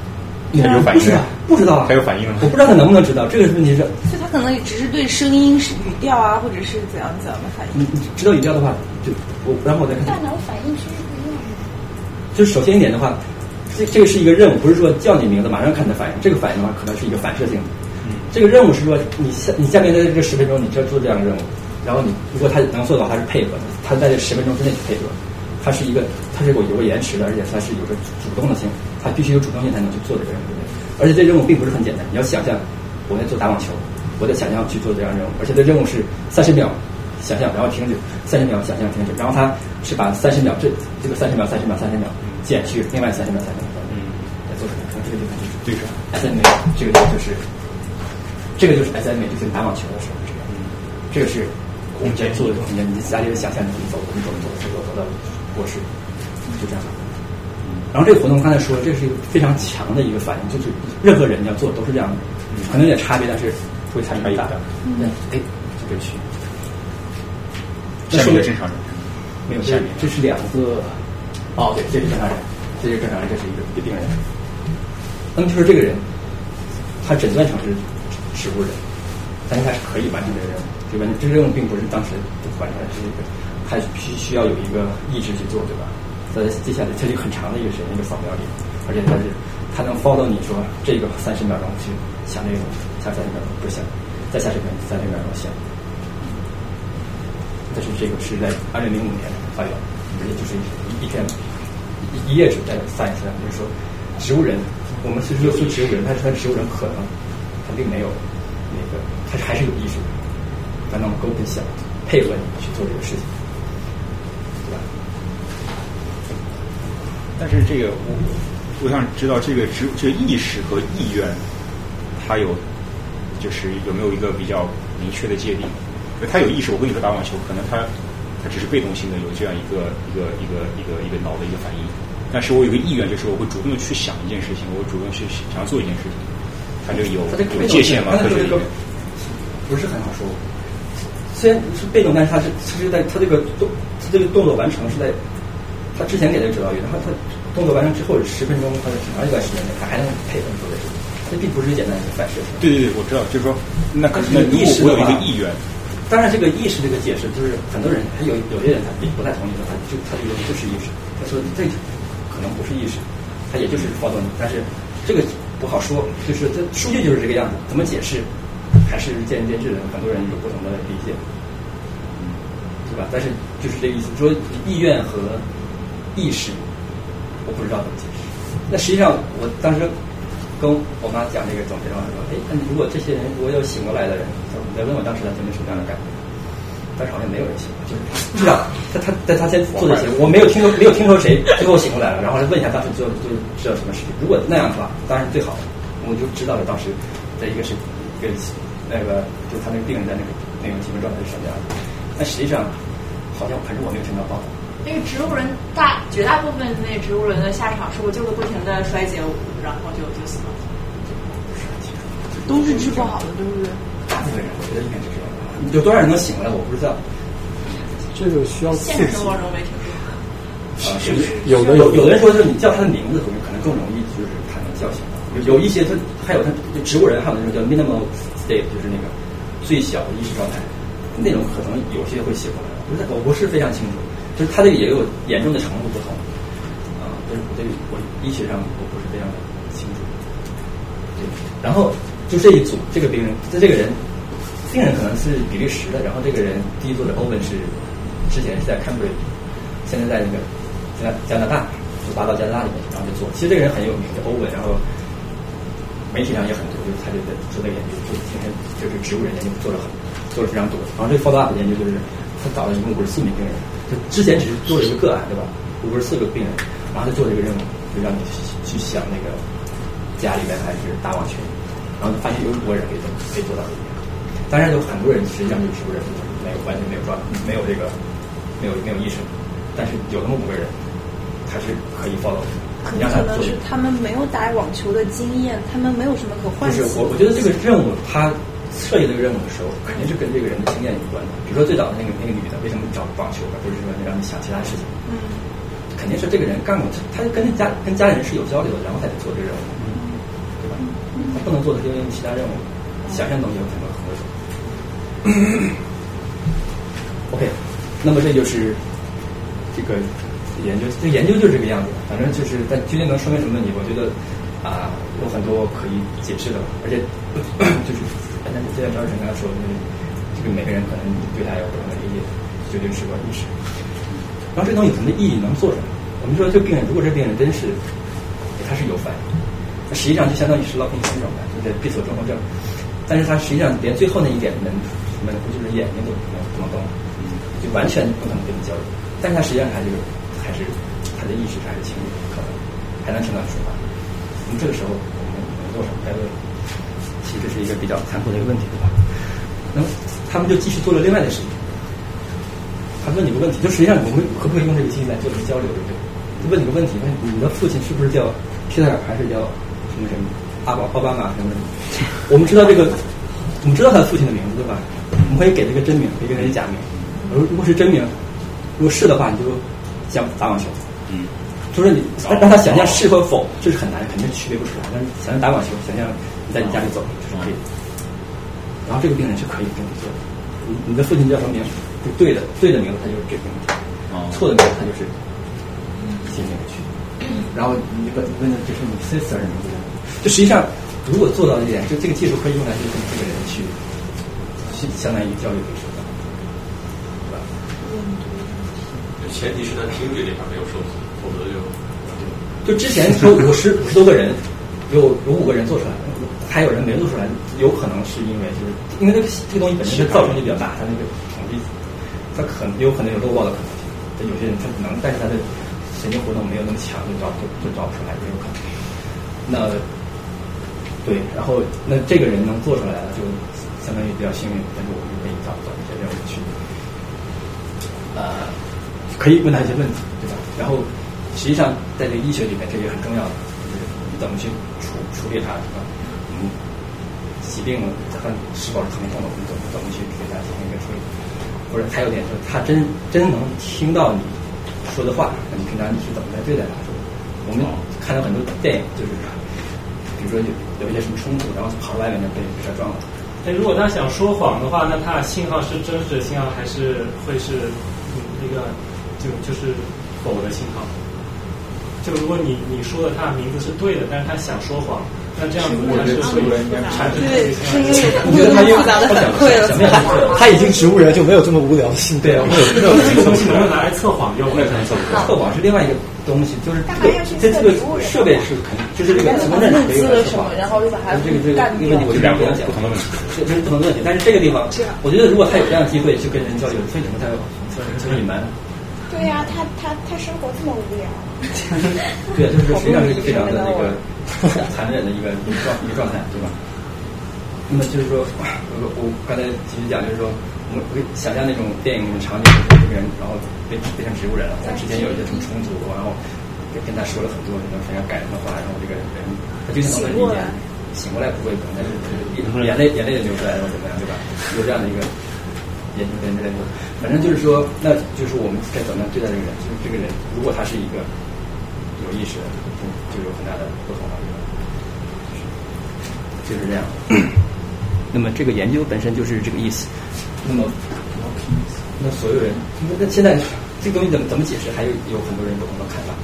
他有反应啊？不知道啊？他有反应了？我不知道他能不能知道这个问题是。就他可能也只是对声音、语调啊，或者是怎样怎样的反应。你你知道语调的话，就我然后我再看。大脑反应区域不一样。就是首先一点的话。这这个是一个任务，不是说叫你名字马上看你的反应。这个反应的话，可能是一个反射性的。这个任务是说，你下你下面在这十分钟，你就要做这样的任务。然后你如果他能做到，他是配合的，他在这十分钟之内去配合。他是一个，它是有有个延迟的，而且它是有个主动的性，它必须有主动性才能去做这个任务。而且这任务并不是很简单，你要想象我在做打网球，我在想象去做这样任务，而且这任务是三十秒想象，然后停止，三十秒想象停止，然后它是把三十秒这这个三十秒三十秒三十秒减去另外三十秒三十秒。嗯，来做出来，从这个地方就是对上 SMA，这个就是这个就是 SMA，就是打网球的时候这样。这个是我们在做的空间，你家里想象你怎么走，你怎么走，走走走到卧室，就这样。然后这个活动刚才说，这是一个非常强的一个反应，就是任何人要做都是这样的，可能有点差别，但是会差异大的。嗯，哎，就这区。下面正常人没有下面，这是两个。哦，对，这是正常人，这是正常人，这是一个病人。那么就是这个人，他诊断成是植物人，但是他是可以完成这个任务，对吧？这个任务并不是当时就完成了，是一个，他必须需要有一个意志去做，对吧？在接下来，这就很长的一个时间，一个扫描里，而且他是他能 follow 你说这个三十秒钟去想这个东西，下三十秒钟不想，再下十秒三十秒钟想。但是这个是在二零零五年发表，也就是一一篇一一页纸在三十秒，就是说植物人。我们其实说植物人，但是他植物人可能他并没有那个，他还是有意识的，他能够跟想配合你去做这个事情，对吧？但是这个我我想知道这个植这个意识和意愿，它有就是有没有一个比较明确的界定？他有意识，我跟你说打网球，可能他他只是被动性的有这样一个一个一个一个一个脑的一个反应。但是我有个意愿，就是我会主动的去想一件事情，我主动去想要做一件事情，它就有有界限嘛？它这个不是很好说。虽然是被动，但是它是其实在它这个动，它这个动作完成是在他之前给的指导语，然后他动作完成之后十分钟或者挺长一段时间内，他还能配合做这个，这并不是简单的反射。对对对，我知道，就是说，那那如果我有一个意愿，当然这个意识这个解释，就是很多人他有有些人他并不太同意的，他就他就说就是意识，他说这。可能不是意识，他也就是发动，但是这个不好说，就是这数据就是这个样子，怎么解释还是见仁见智的，很多人有不同的理解，嗯，对吧？但是就是这个意思，说意愿和意识，我不知道怎么解释。那实际上，我当时跟我妈讲这个总结的话说，哎，那如果这些人如果有醒过来的人，你再问我当时他有没有什么样的感觉？但是好像没有人醒，就是不知道他他在他先做这些，我没有听说没有听说谁最后醒过来了，然后问一下当时就就知道什么事情。如果那样的话，当然最好，我就知道了当时的一个是一个那个就他那个病人在那个那个精神状态是什么样的。但实际上好像反正我没有听到报道。那个植物人大绝大部分那植物人的下场是我就是不停的衰竭，然后就就死了？都是治不好的，对不对？大部分人我觉得应该是这样。有多少人能醒过来，我不知道。这个需要现实生活中没听说。啊，是有的有有的人说，就是你叫他的名字，可能可能更容易，就是他能叫醒。有有一些他还有他植物人，还有那种叫 minimal state，就是那个最小的意识状态，那种可能有些会醒过来。不是，我不是非常清楚，就是他这个也有严重的程度不同。啊，但是我对我医学上我不是非常的清楚。对，然后就这一组这个病人，这这个人，病人可能是比利时的，然后这个人第一作者欧文是之前是在 Cambridge，现在在那个加加拿大，就搬到加拿大里面，然后就做。其实这个人很有名，叫欧文，然后媒体上也很多，就是他就在做这个研究，就天天就是植物人研究做了很做了非常多。然后这个 follow up 研究就是他找了一共五十四名病人，他之前只是做了一个个案，对吧？五十四个病人，然后他做了一个任务，就让你去想那个家里边还是打网球，然后发现有五个人可以做可以做到这一点。当然有很多人实际上就是植物人没有完全没有抓没有这个没有没有意识，但是有那么五个人，他是可以 follow 的。你让他做可能是他们没有打网球的经验，他们没有什么可唤起。就是我，我觉得这个任务，他设计这个任务的时候，肯定是跟这个人的经验有关的。比如说最早的那个那个女的，为什么找网球，而不是说让你想其他事情？嗯，肯定是这个人干过，他他跟家跟家里人是有交流的，然后才去做这个任务，对吧？他不能做的是因为其他任务，想象东西有很多。OK，那么这就是这个研究，这研究就是这个样子。反正就是，但究竟能说明什么问题？我觉得啊，有很多可以解释的，而且 就是，但是就像张志成刚才说的，这个每个人可能对他有不同的理解，决定是个意识。然后这东西有什么意义能做什么？我们说这病人，如果这病人真是他是有反应，那实际上就相当于是 locking syndrome 就是闭锁综合症，但是他实际上连最后那一点门门户就是眼睛都不能不能动，就完全不能跟你交流。但是他实际上还是还是他的意识还是清楚，可能还能听到你说话。那么这个时候我们能做什么？该问，这是一个比较残酷的一个问题，对吧？那么他们就继续做了另外的事情。他问你个问题，就实际上我们可不可以用这个机器来做这个交流，对不对？就问你个问题，问你的父亲是不是叫皮特尔还是叫什么什么阿宝奥巴马什么什么？我们知道这个，我们知道他父亲的名字，对吧？我们可以给这个真名，可以给他个假名。如如果是真名，如果是的话，你就想打网球。嗯，就是你让他想象是和否，这是很难，肯定区别不出来。但是想象打网球，想象你在你家里走，就是可以的。然后这个病人是可以跟你做的。你你的父亲叫什么名？就对的，对的名字他就是这个名字，错的名字他就是写进去。然后你问问的就是你 sister 的名字，就实际上如果做到这点，就这个技术可以用来就是这个人去，去相当于交流的手段，对吧？前提是他听觉这块没有受损，否则就就之前说五十五十多个人，有有五个人做出来，还有人没做出来，有可能是因为就是因为这个这个东西本身的造成就比较大，它那个统计，它可能有可能有漏报的可能性。但有些人他可能，但是他的神经活动没有那么强，就找就就找不出来，也有可能。那对，然后那这个人能做出来了，就相当于比较幸运，但是我们就可以找找一些任务去，呃，可以问他一些问题，对吧？然后实际上在这个医学里面，这也很重要的，就是你怎么去处处理它，对吧？疾病了它是否是疼痛的，我们怎么怎么去给它进行一个处理？或者还有点就是，他真真能听到你说的话，那你平常你是怎么在对待他？我们看到很多电影，就是比如说有有一些什么冲突，然后跑到外面就被车撞了。那如果他想说谎的话，那他的信号是真实的信号，还是会是那个就就是否的信号？就如果你你说的他的名字是对的，但是他想说谎，那这样子他是会产生对，我觉得他又复杂的反馈了，他已经植物人就没有这么无聊的性格。对啊，没有这个东西能用拿来测谎用，没有可能测谎。测谎是另外一个东西，就是这这个设备是肯定就是这个什么认可以了什么，然后就把它这个这个干这个问题我就不要讲不同的问题，这这是不同的问题。但是这个地方，我觉得如果他有这样的机会去跟人交流，为什么他要去隐瞒？对呀、他他他生活这么无聊。对，就是实际上是非常的那个 残忍的一个一个状一个状态，对吧？那么就是说，我我刚才其实讲，就是说，我们会想象那种电影那种场景，就是这个人然后变变成植物人了，他之前有一些什么冲突，然后跟跟他说了很多那种非常感人的话，然后这个人他就像我们理解。醒过来不会可能，但是眼泪眼泪也流出来然后，怎么样，对吧？有这样的一个研究跟这个，反正就是说，那就是我们该怎么样对待这个人？就是这个人，如果他是一个有意识的，就就有很大的不同了？就是这样。那么这个研究本身就是这个意思。那么，那所有人，那那现在这个东西怎么怎么解释？还有有很多人不同的看法。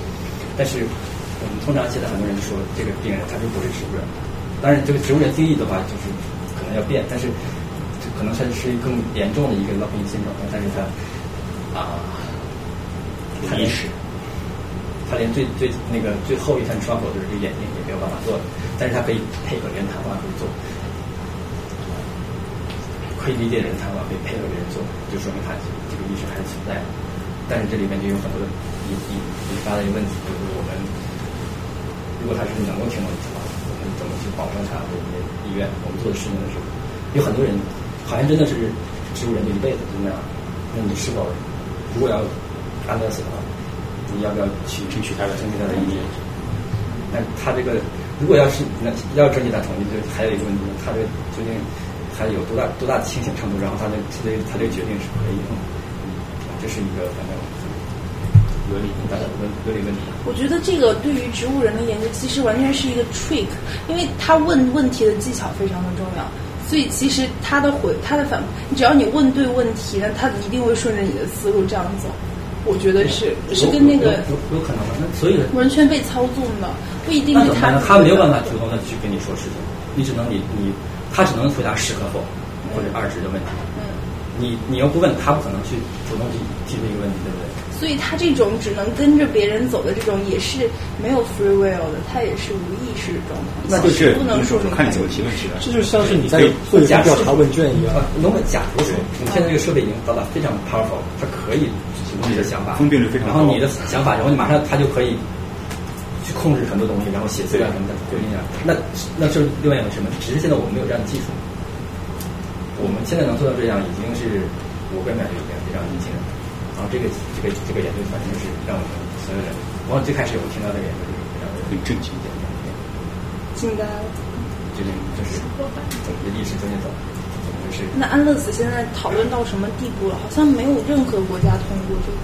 但是我们通常现在很多人说，这个病人他就不是植物人。当然，这个植物人定义的话，就是可能要变，但是可能它是更严重的一个老病性状，但是它啊，他连他连最最那个最后一层窗口就是这个眼睛也没有办法做，但是他可以配合人谈话可以做，可以理解人谈话，可以配合别人做，就说明他这个意识还是存在的。但是这里面就有很多引引引发的一个问题，就是我们如果他是能够听懂的话，我们怎么去保证他我们的意愿？我们做的事情的时候，有很多人好像真的是植物人这一辈子就那样。那你是否如果要安乐死的话，你要不要去争取他的争取他的意见？那他这个如果要是那要争取他同意，就还有一个问题，他这究竟他有多大多大的清醒程度？然后他的他的他这决定是可以的，这是一个反正伦理大的伦伦理问题。我觉得这个对于植物人的研究其实完全是一个 trick，因为他问问题的技巧非常的重要，所以其实他的回他的反，只要你问对问题，那他一定会顺着你的思路这样走。我觉得是是跟那个有有可能吗？那所以完全被操纵的，不一定是他他没有办法主动的去跟你说事情，你只能你你他只能回答是和否或者二值的问题。嗯，你你又不问，他不可能去主动去提出一个问题，对不对？所以他这种只能跟着别人走的这种，也是没有 free will 的，他也是无意识的状态。那就是不能说看你怎么提问题了。这就像是你在做一个调查问卷一样。那么，假如说你现在这个设备已经到达非常 powerful，它可以你的想法，分辨率非常高，然后你的想法，然后你马上他就可以去控制很多东西，然后写资料什么的，决定啊。那那是另外一回事嘛？只是现在我们没有这样的技术。我们现在能做到这样，已经是我个人感觉已经非常年轻了。然后这个这个这个研究反正是让我们所有人，我最开始我听到这个研究就是非常很震惊的，惊呆了，就是就是怎么的意识究竟怎么怎么回事？那安乐死现在讨论到什么地步了？好像没有任何国家通过这个。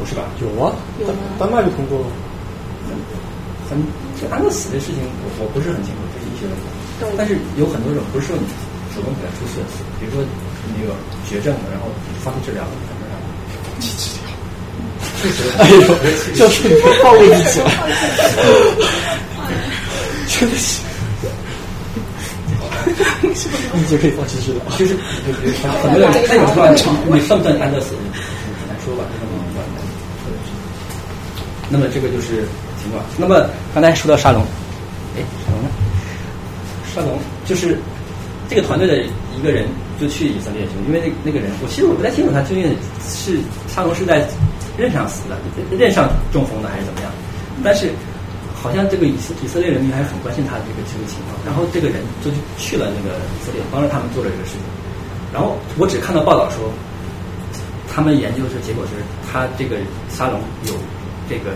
不是吧？有啊，有吗？丹麦就通过了。很这安乐死的事情，我我不是很清楚，这是医学问题。但是有很多种不是说你主动给他出血死，比如说那个绝症的，然后放弃治疗。放弃治疗，确实，哎呦，就是你暴露自己了，真的是，你就可以放弃治疗，就是很多人那种情况，你算不算安乐死？很难说吧，这种情况。那么这个就是情况。那么刚才说到沙龙，哎，沙龙呢？沙龙就是这个团队的一个人。就去以色列去，因为那那个人，我其实我不太清楚他究竟是沙龙是在任上死的，任上中风的还是怎么样。但是好像这个以色以色列人民还是很关心他的这个这个情况。然后这个人就去了那个以色列，帮着他们做了这个事情。然后我只看到报道说，他们研究的结果是他这个沙龙有这个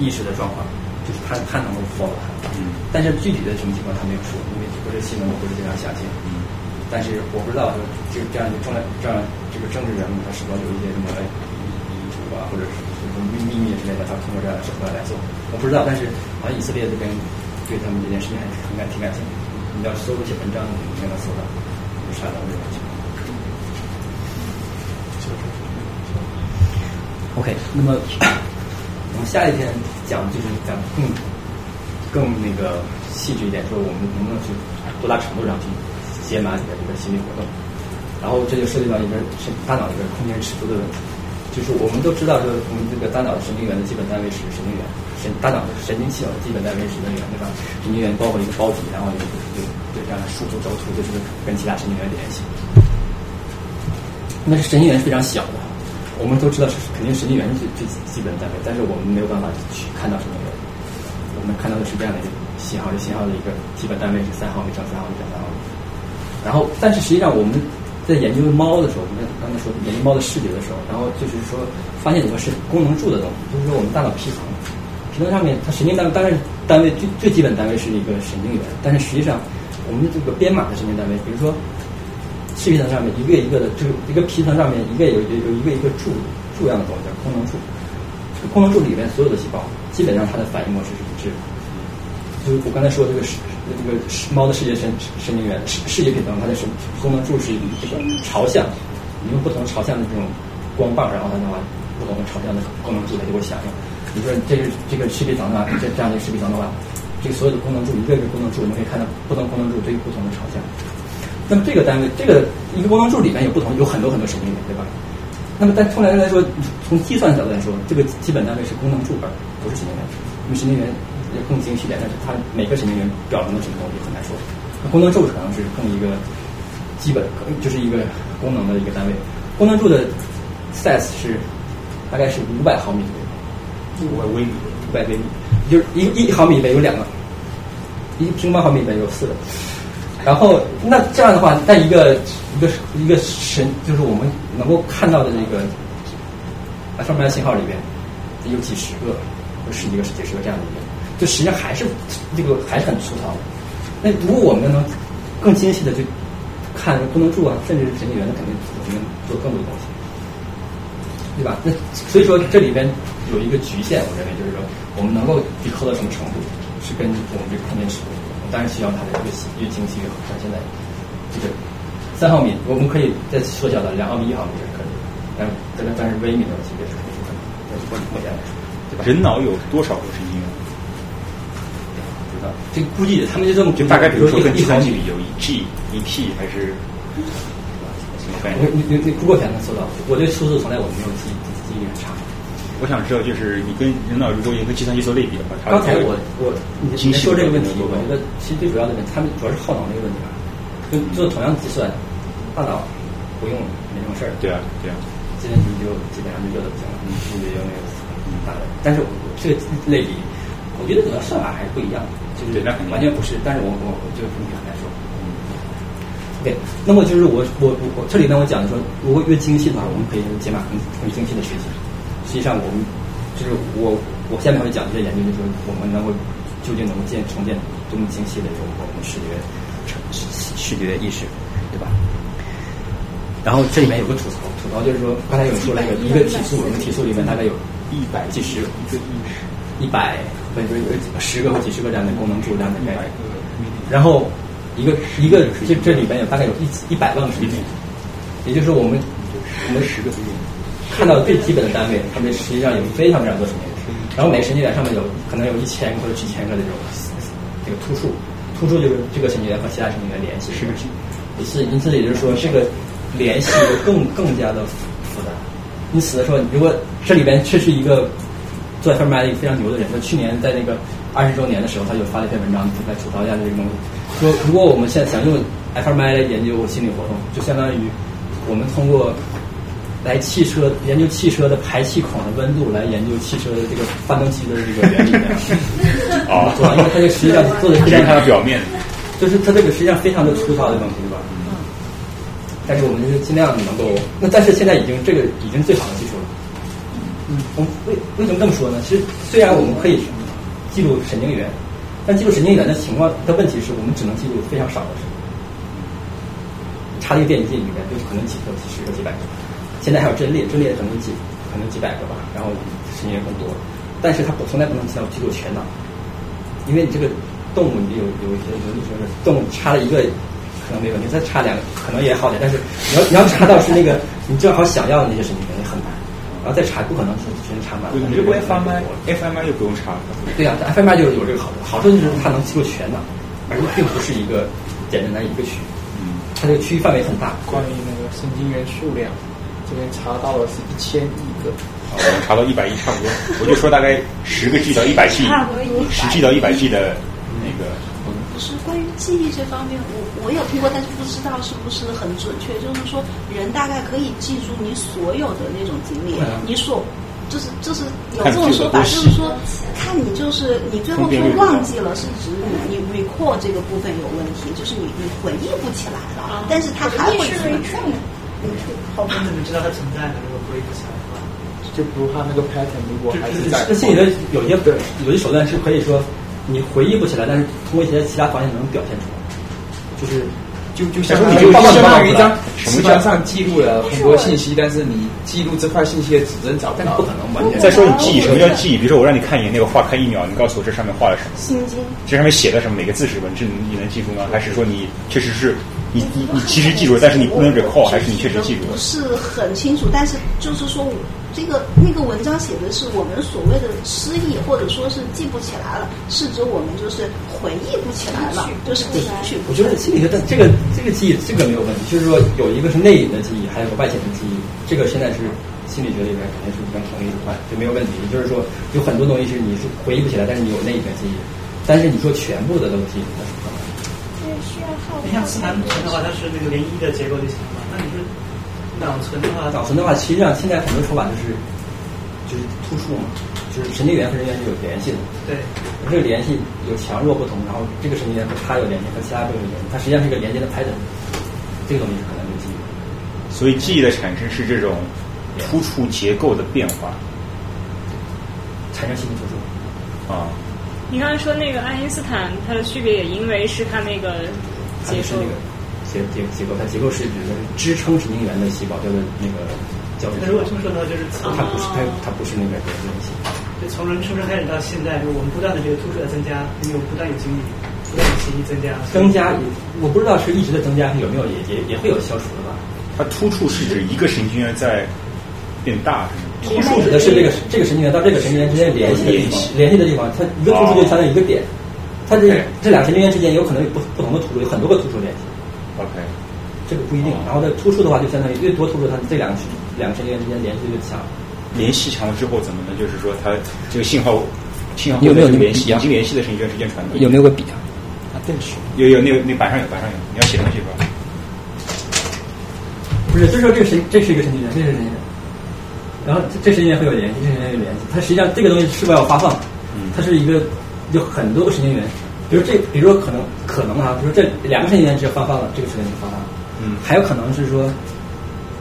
意识的状况，就是他他能够 follow 他。嗯。但是具体的什么情况他没有说，因为不是新闻，我不是非常详细。嗯。但是我不知道，就就这样一个政这样这个政治人物，他是否有一些什么遗遗嘱啊，或者是秘秘密之类的，他通过这样的手段来做，我不知道。但是好像以色列这边对他们这件事情还是很感挺感兴趣。你要搜一些文章，你应该能搜到有啥的这种情况。OK，那么我们下一天讲就是讲更更那个细致一点，说我们能不能去多大程度上去。解码你的这个心理活动，然后这就涉及到一个是大脑一个空间尺度的问题。就是我们都知道说，我们这个大脑的神经元的基本单位是神经元，神大脑的神经系统的基本单位是神经元，对吧？神经元包括一个包体，然后就就就这样的输出轴突，就是跟其他神经元联系。那是神经元是非常小的，我们都知道是肯定神经元是最基本单位，但是我们没有办法去看到神经元。我们看到的是这样的一个信号，这信号的一个基本单位是三毫米乘三毫米乘三毫米。然后，但是实际上我们在研究猫的时候，我们刚才说研究猫的视觉的时候，然后就是说发现有个是功能柱的东西，就是说我们大脑皮层，皮层上面它神经单位当然单位最最基本单位是一个神经元，但是实际上我们的这个编码的神经单位，比如说视皮层上面一个一个的，这个一个皮层上面一个有有有一个一个柱柱样的东西叫功能柱，这个功能柱里面所有的细胞基本上它的反应模式是一致的。就是我刚才说这个是这个猫的视觉神神经元视视觉皮层，它的神功能柱是这个朝向，你用不同朝向的这种光棒，然后它的话不同的朝向的功能柱它就会响应。比如说这是这个视皮层的话，这这样的一个视皮层的话，这个所有的功能柱一个一个功能柱，我们可以看到不同功能柱对于不同的朝向。那么这个单位，这个一个功能柱里面有不同有很多很多神经元，对吧？那么但从来来说，从计算角度来说，这个基本单位是功能柱本，不是神经元，因为神经元。也更精细点，但是它每个神经元表征的什么东西很难说。那功能柱可能是更一个基本，就是一个功能的一个单位。功能柱的 size 是大概是五百毫米左右，五百微米，五百微米，就是一一毫米里面有两个，一平方毫米里面有四个。然后那这样的话，在一个一个一个神，就是我们能够看到的这个 fMRI 信号里边，有几十个，有十几个、十几十个这样的一个。就实际上还是这个还是很粗糙的。那如果我们能更精细的去看功能柱啊，甚至是神经元，那肯定我们做更多的东西，对吧？那所以说这里边有一个局限，我认为就是说我们能够抵扣到什么程度，是跟我们这个空间尺度。当然希望它的越越精细越好。像现在这个三毫米，我们可以再缩小到两毫米、一毫米也是可以，但但是但是微米的级别是肯定不可能。在目前来说，对吧？人脑有多少个神经元？这个估计他们就这么就大概，比如说跟计算机里有一 G 一 T 还是什么概念？你你你 Google 才能搜到。我对数字从来我没有记记忆力很差。我想知道，就是你跟人脑如果也跟计算机做类比的话，刚才我我你你说这个问题，我觉得其实最主要的问题，他们主要是耗脑那个问题吧。就做同样的计算，大脑不用没什么事儿。对啊，对啊。计算机就基本上就热的不行了，你数据又没有大的。但是我这个类比，我觉得主要算法还是不一样的。对，那完全不是。但是我我我这个问题很难说。嗯。OK，那么就是我我我这里呢，我讲的说，如果越精细的话，我们可以用解码更更精细的学习。实际上，我们就是我我下面会讲一些研究，就是我们能够究竟能够建重建多么精细的这种我们视觉视视觉意识，对吧？然后这里面有个吐槽，吐槽就是说，刚才有说那个一个体素，一个体素里面大概有一百几十一个意识，一百。或者有十个或几十个这样的功能柱这样的概念，然后一个一个这这里边有大概有一一百万个神经元，也就是我们我们十个看到最基本的单位，它们实际上有非常非常多神经元，然后每个神经元上面有可能有一千个或者几千个这种这个突触，突触就是这个神经元和其他神经元联系，是。因此因此也就是说这个联系更更加的复杂，因此说如果这里边这是一个。做 fMRI 一个非常牛的人，说去年在那个二十周年的时候，他就发了一篇文章，就在吐槽一下这个东西。说如果我们现在想用 fMRI 来研究心理活动，就相当于我们通过来汽车研究汽车的排气孔的温度来研究汽车的这个发动机的这个原理那样。哦，因为它这实际上做的非常它的表面，就是它这个实际上非常的粗糙的东西，对吧？嗯。但是我们就是尽量能够，那但是现在已经这个已经最好的技术了。嗯，我为为什么这么说呢？其实虽然我们可以记录神经元，但记录神经元的情况的问题是我们只能记录非常少的神经元。插一个电极进里面，就可能几个、几十个、几百个。现在还有阵列，阵列可能几可能几百个吧，然后神经元更多。但是它不从来不能记到记录全脑，因为你这个动物你有有一些有你说的动物插了一个可能没问题，再插两个可能也好点。但是你要你要插到是那个你正好想要的那些神经元也很。然后再查不可能全全查满。你这个 fMRI，fMRI 就不用查。对呀，fMRI 就有这个好处，好处就是它能记录全的，而且并不是一个简单的一个区。嗯。它这个区域范围很大。关于那个神经元数量，这边查到了是一千亿个。我们查到一百亿差不多，我就说大概十个 G 到一百 G，十 G 到一百 G 的那个。是关于记忆这方面，我我有听过，但是不知道是不是很准确。就是说，人大概可以记住你所有的那种经历，你所就是就是有这种说法，就是说看你就是你最后说忘记了，是指你你 recall 这个部分有问题，就是你你回忆不起来了，但是它还会存在。后面怎么知道它存在呢？如果回忆不起来的话，就比如他那个 pattern 如果还是在那心理学有些有些手段是可以说你回忆不起来，但是通过一些其他方式能表现出来，就是就就相当于相当于一张纸张上记录了很多信息，但是你记录这块信息的指针找不到，不可能完全。再说你记忆，什么叫记忆？比如说我让你看一眼那个画，看一秒，你告诉我这上面画了什么？心经。这上面写的什么？每个字是文字，你能记住吗？还是说你确实是你你你其实记住了，但是你不能 recall，还是你确实记住了？不是很清楚，但是就是说我这个那个文章写的是我们所谓的失忆，或者说是记不起来了，是指我们就是回忆不起来了，就是记去我觉得心理学的这个这个记忆这个没有问题，就是说有一个是内隐的记忆，还有个外显的记忆，这个现在是心理学里边肯定是比较统一的块，就没有问题。也就是说有很多东西是你是回忆不起来，但是你有内隐的记忆，但是你说全部的都记，那是不可能。这需要靠你像磁盘存的话，它是那个零一的结构就行了嘛。那你是脑存的话，脑存的话，实际上现在很多说法就是就是突触嘛，就是神经元和神经元是有联系的。对，这个联系有强弱不同，然后这个神经元和它有联系，和其他部位有联系，它实际上是一个连接的 pattern。这个东西是可能有记忆。所以记忆的产生是这种突触结构的变化，产生新的突触。啊，你刚才说那个爱因斯坦，它的区别也因为是他那个结构结结结构，它结构是指的是支撑神经元的细胞，叫做那个胶质那如果这么说的话，就是从它不是它它不是那个东西。就从人出生开始到现在，就我们不断的这个突出的增加，因为我不断有经历，不断有记忆增加。增加，我不知道是一直的增加，有没有也也也会有消除的吧？它突触是指一个神经元在变大，是吗？突触指的是这个这个神经元到这个神经元之间联系的地方，联系的地方，它一个突触就相当于一个点，它这这两神经元之间有可能有不不同的突触，有很多个突触联系。OK，这个不一定。然后再突出的话，就相当于越多突出，它这两个两个神经元之间联系就越强。联系强了之后怎么能？就是说它这个信号信号有没有那个联系已经联系的神经元之间传递？有没有个笔啊？啊，对是。有有那个那板上有板上有，你要写东西是吧？不是，就是说这个神，这是一个神经元，这是神经元。然后这这神经元会有联系，这神经元有联系。它实际上这个东西是否要发放？它是一个有很多个神经元，比如这，比如说可能可能啊，比如说这两个神经元只要发放了，这个神经元就发放了。嗯，还有可能是说，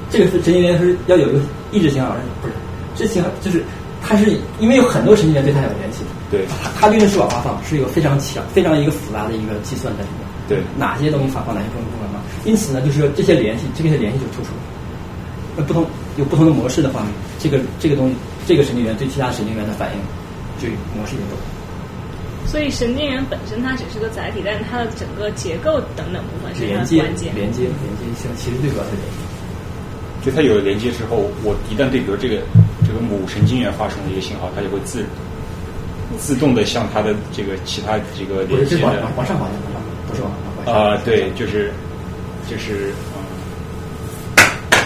这个是神经元是要有一个抑制信号，不是这信号就是它是因为有很多神经元对它有联系，对，它它律令是往发放，是一个非常强、非常一个复杂的一个计算在里面。对，哪些东西发放，哪些东西不发放？因此呢，就是说这些联系，这些联系就突出了。那不同有不同的模式的话，这个这个东西，这个神经元对其他神经元的反应，就模式也不同。所以神经元本身它只是个载体，但是它的整个结构等等部分是它连接的关键。连接连接，像其实最主要是连接。就它有了连接之后，我一旦对比如这个这个母神经元发生了一个信号，它就会自自动的向它的这个其他这个连接的往往上滑的，往上不是往上往下。啊、对，就是就是嗯，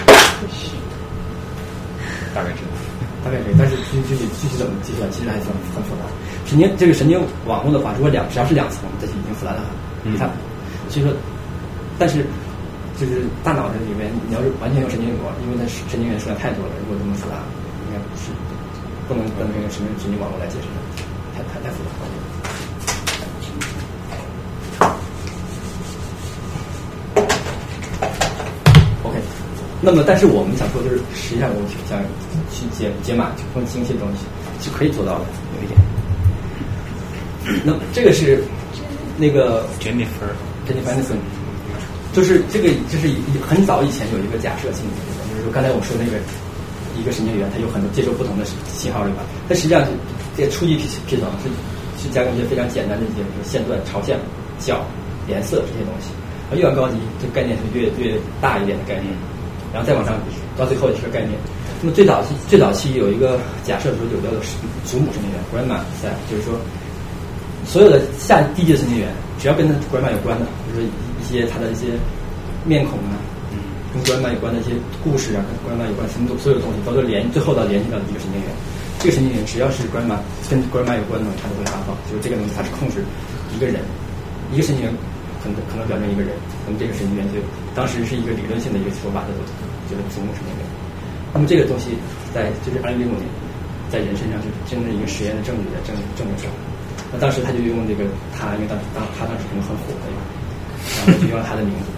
大概知道。大概可以，但是具具体具体怎么计算，其实还是很很复杂。神经这个神经网络的话，如果两只要是两层，这就已经复杂的很。你看所以说，但是就是大脑这里面，你要是完全用神经网，因为它神经元数量太多了，如果这么复杂，应该不是不能跟那个神经神经网络来解释的，太太太复杂了。OK，那么但是我们想说，就是实际上我们想去解解码去更精细的东西是可以做到的，有一点。那么这个是那个 Jennifer Jennifer Aniston，就是这个就是很早以前有一个假设性的，就是说刚才我说那个一个神经元，它有很多接收不同的信号对吧？它实际上是这个初级皮皮层是是加工一些非常简单的一些，比如线段、朝向、角、颜色这些东西。而越往高级，这个概念是越越大一点的概念，然后再往上，到最后也是个概念。那么最早期最早期有一个假设说，有叫做祖母神经元 grandma cell，就是说所有的下低级的神经元，只要跟它 grandma 有关的，就是一些它的一些面孔啊，跟 grandma 有关的一些故事啊，跟 grandma 有关什么都所有东西，都是连最后到联系到一个神经元。这个神经元只要是 grandma 跟 grandma 有关的东西，它都会发放。就是这个东西，它是控制一个人，一个神经元可能可能表征一个人。那么这个神经元就当时是一个理论性的一个说法，叫做就是祖母神经元。那么这个东西在就是二零零五年在人身上是真正一个实验的证据在证证明出来。那当时他就用这个他，因为当时当他当时可能很火的，然后就用了他的名字。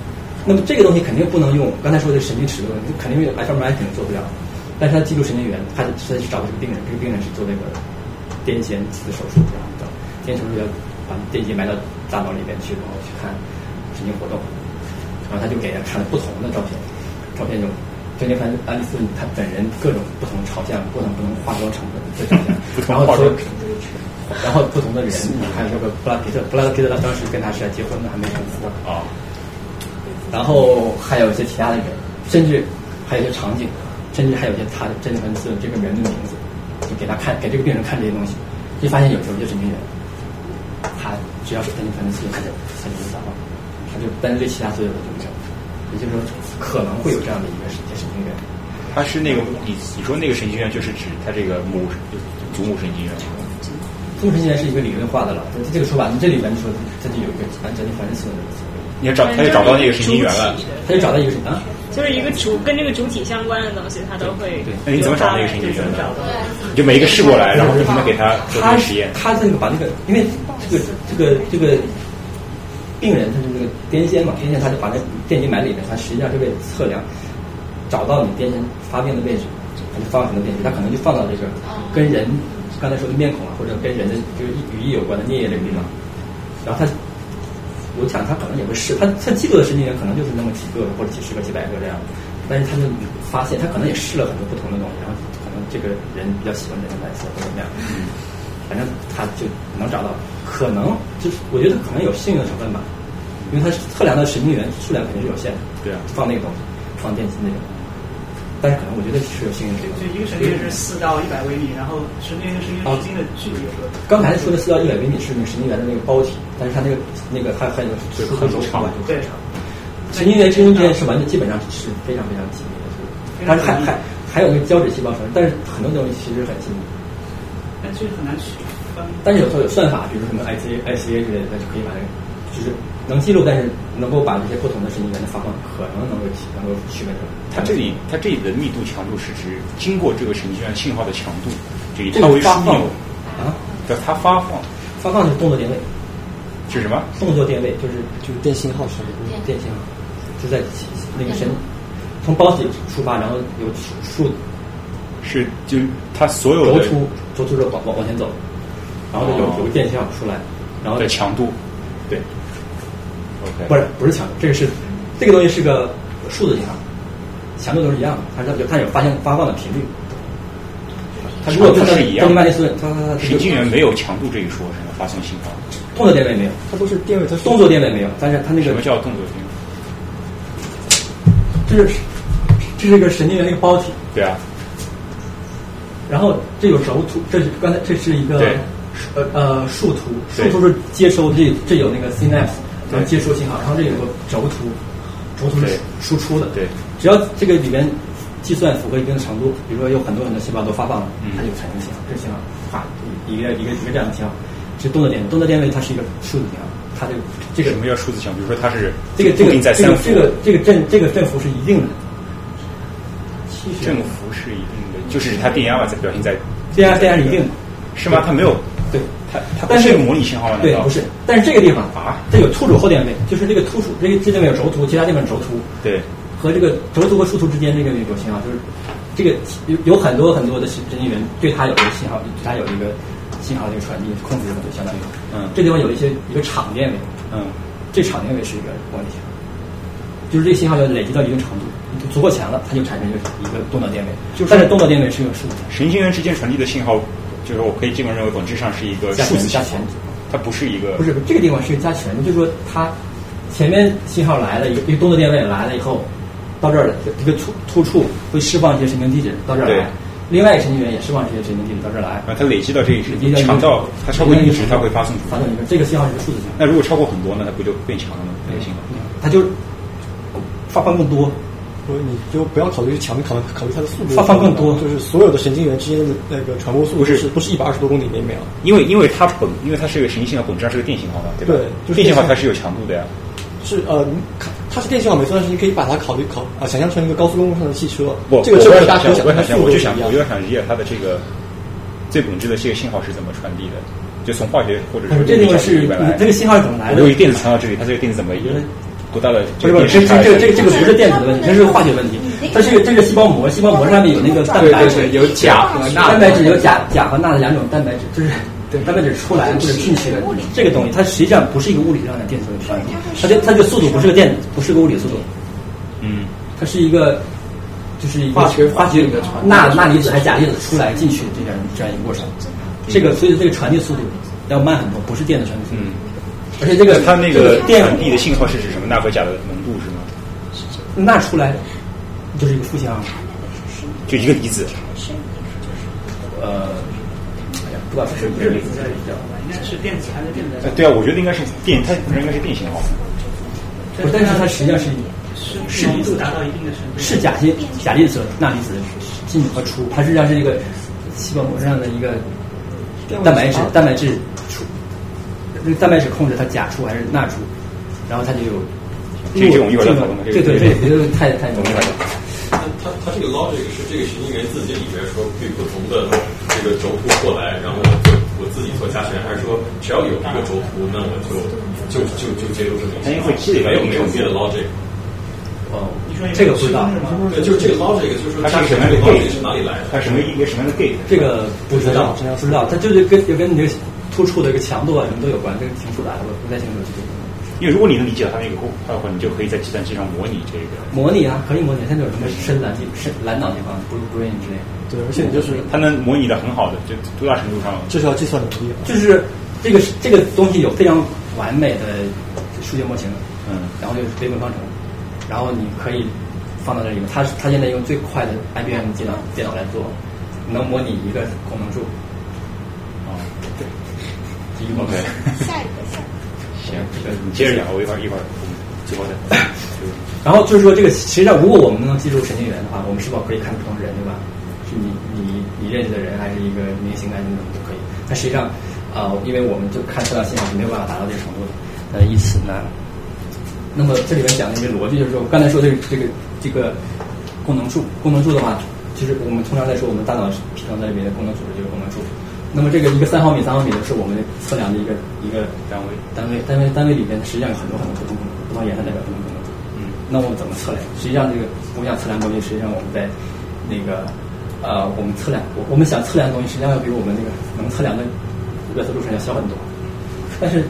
那么这个东西肯定不能用刚才说的神经尺的问题，肯定用 fMRI 肯定做不了。但是他记录神经元，他他去找的这个病人，这个病人是做那个癫痫次手术，然后的癫痫手术要把电极埋到大脑里边去，然后去看神经活动。然后他就给人看了不同的照片，照片中，珍妮弗·安利斯她本人各种不同朝向、不同不同化妆成分的照片，然后说，然后不同的人，还有这个布拉皮特，布拉皮特他当时跟他是要结婚的，还没成夫啊。然后还有一些其他的人，甚至还有一些场景，甚至还有一些他的珍妮弗·斯这个人的名字，就给他看，给这个病人看这些东西，就发现有时候就是名人，他只要是珍妮弗·斯，他就他就会找到。他就单对其他所有的就没有，也就是说可能会有这样的一个神神经元。他是那个你你说那个神经元就是指他这个母祖母神经元。祖母神经元是一个理论化的了，这个说法，你这里边说它就有一个完全的反思的意思。你要找他就找到那个神经元了，他就找到一个什么？就是一个主跟这个主体相关的东西，他都会。对，那你怎么找那个神经元呢？你就每一个试过来，然后不停的给他做实验。他这个把那个，因为这个这个这个。病人他是那个癫痫嘛，癫痫他就把那电极埋里面，他实际上是为了测量，找到你癫痫发病的位置，他就放很多电极，他可能就放到这个跟人刚才说的面孔啊，或者跟人的就是语义有关的颞叶这个地方，然后他，我想他可能也会试，他他记录的神经元可能就是那么几个或者几十个几百个这样，但是他就发现他可能也试了很多不同的东西，然后可能这个人比较喜欢这种白色或者怎么样。反正他就能找到，可能就是我觉得可能有幸运的成分吧，因为它测量的神经元数量肯定是有限的。对啊，放那个东西，放电极那种。但是可能我觉得是有幸运的。就一个神经元是四到一百微米，然后神经元跟神经元之间的距离有多刚才说的四到一百微米是那个神经元的那个包体，但是它那个那个还还有是很长，对长。神经元之间是完全基本上是非常非常紧密的，但是还还还有那个胶质细胞层，但是很多东西其实很亲密。但是很难区分。但是有时候有算法，比如说什么 ICA、ICA 之类的，那就可以把这个，就是能记录，但是能够把这些不同的神经元的发放可能能够能够区分出来。它这里它这里的密度强度是指经过这个神经元信号的强度，就以它为枢纽啊，叫它发放，发放是动作电位，是什么？动作电位就是就是电信号是电信号，就在那个神从包体出发，然后有数。是，就它所有轴突，轴突着往往往前走，然后有有个电效出来，然后的强度，对，OK，不是不是强度，这个是这个东西是个数字信号，强度都是一样的，它是有它有发现发放的频率，它如果它是一样，曼尼斯它它神经元没有强度这一说是吗？发送信号，动作电位没有，它都是电位，它动作电位没有，但是它那个什么叫动作电位？这是这是一个神经元的一个包体，对啊。然后这有轴图，这是刚才这是一个呃呃树图，树图是接收这这有那个 synapse，然后接收信号，然后这有个轴图，轴图是输出的。对，只要这个里边计算符合一定的程度，比如说有很多很多细胞都发放了，它就产生信号，这信号啪一个一个一个这样的信号，是动作电位，动作电位它是一个数字信号，它这个这个什么叫数字信号？比如说它是这个这个在这个这个这个振这个振幅是一定的，振幅是一。就是它电压嘛，在表现在电压，电压是一定。的，是吗？它没有，对它它但是模拟信号了，对，不是。但是这个地方啊，它有突主后电位，就是这个突出，这个这地方有轴突，其他地方轴突，对，和这个轴突和树突之间这个有信号，就是这个有有很多很多的神经元对它有一个信号，对它有一个信号的一个传递控制，就相当于，嗯，这地方有一些一个场电位，嗯，这场电位是一个问题，就是这个信号要累积到一定程度。足够强了，它就产生一个一个动作电位。就是但是动作电位是一个数字。神经元之间传递的信号，就是我可以基本认为本质上是一个数字加权，它不是一个。不是这个地方是加权的，就是说它前面信号来了，一个一个动作电位来了以后，到这儿了，这个突突触会释放一些神经递质到这儿来，另外一个神经元也释放一些神经递质到这儿来。啊，它累积到这一值，强到它超过一值，它会发送出。发送一个这个信号是个数字信号。那如果超过很多呢？它不就变强了吗？这个信号，它就发放更多。所以你就不要考虑强，考考虑它的速度。发放更多，就是所有的神经元之间的那个传播速度不是不是一百二十多公里每秒。因为因为它本因为它是一个神经信号，本质上是个电信号嘛，对吧？对，电信号它是有强度的呀。是呃，它是电信号没错，但是你可以把它考虑考啊，想象成一个高速公路上的汽车。不，这个我大家可以想我想我就想我我就想理解它的这个最本质的这个信号是怎么传递的？就从化学或者说是这个是这个信号是怎么来的我有电子传到这里，它这个电子怎么读到了不是不是，这这这这这个不是电子的问题，这是化学问题。它是这个细胞膜，细胞膜上面有那个蛋白质，有钾和钠蛋白质有钾钾和钠的两种蛋白质，就是对蛋白质出来或者进去的这个东西，它实际上不是一个物理上的电子传递，它这它这速度不是个电，不是个物理速度，嗯，它是一个就是一个化学化学的传钠钠离子还是钾离子出来进去的这样这样一个过程。这个所以这个传递速度要慢很多，不是电的传递速度。嗯，而且这个它那个电传递的信号是指什么？钠和钾的浓度是吗？钠出来就是一个负信号，就一个离子。呃，哎呀，不知道是不是离子在比较。应该是电子还是电子？呃，对啊，我觉得应该是电，它应该是电信号。不，但是它实际上是是浓度达到一定的程度。是钾离钾离子、钠离子进和出，它实际上是一个细胞膜上的一个蛋白质，蛋白质出，这个蛋白质控制它钾出还是钠出，然后它就有。这这种一会儿再讨论对对对，这个太太明白了。它它它这个 logic 是这个神经元自己里边说对不同的这个轴突过来，然后我做我自己做加权，还是说只要有一个轴突，那我就就就就接入这个？它因为积累没有没有别的 logic。哦，这个不知道。对，就是这个 logic 就是说它是什么样的 gate 是哪里来的？它什么一个什么样的 gate？这个不知道，不知道，它就是跟就跟你这个突触的一个强度啊什么都有关，这个挺复杂的，我不太清楚具体。因为如果你能理解它那个后的话，你就可以在计算机上模拟这个。模拟啊，可以模拟。现在有什么深蓝地、深蓝脑地方、blue brain 之类的。对，而且就是它能模拟的很好的，就多大程度上？这是要计算能力。就是这个这个东西有非常完美的数学模型，嗯，然后就是微分方程，然后你可以放到这里面。它它现在用最快的 IBM 电脑电脑来做，能模拟一个功能柱。OK。下一个，下一个。行，你接着讲，我一会儿一会儿最后再。然后就是说，这个实际上，如果我们能记住神经元的话，我们是否可以看不同人，对吧？是你你你认识的人，还是一个明星，还是什么都可以。但实际上，呃，因为我们就看测量信号是没有办法达到这个程度的。呃，因此呢，那么这里面讲的一个逻辑就是说，我刚才说这个这个这个功能柱，功能柱的话，就是我们通常在说我们大脑皮层在里面的功能组织就是功能柱。那么这个一个三毫米、三毫米的是我们测量的一个一个单位，单位单位单位里边实际上有很多很多不同不同颜色代表不同功能柱。嗯，那我们怎么测量？实际上这个我们想测量东西，实际上我们在那个呃，我们测量我我们想测量的东西，实际上要比我们那个能测量的热色路程要小很多。但是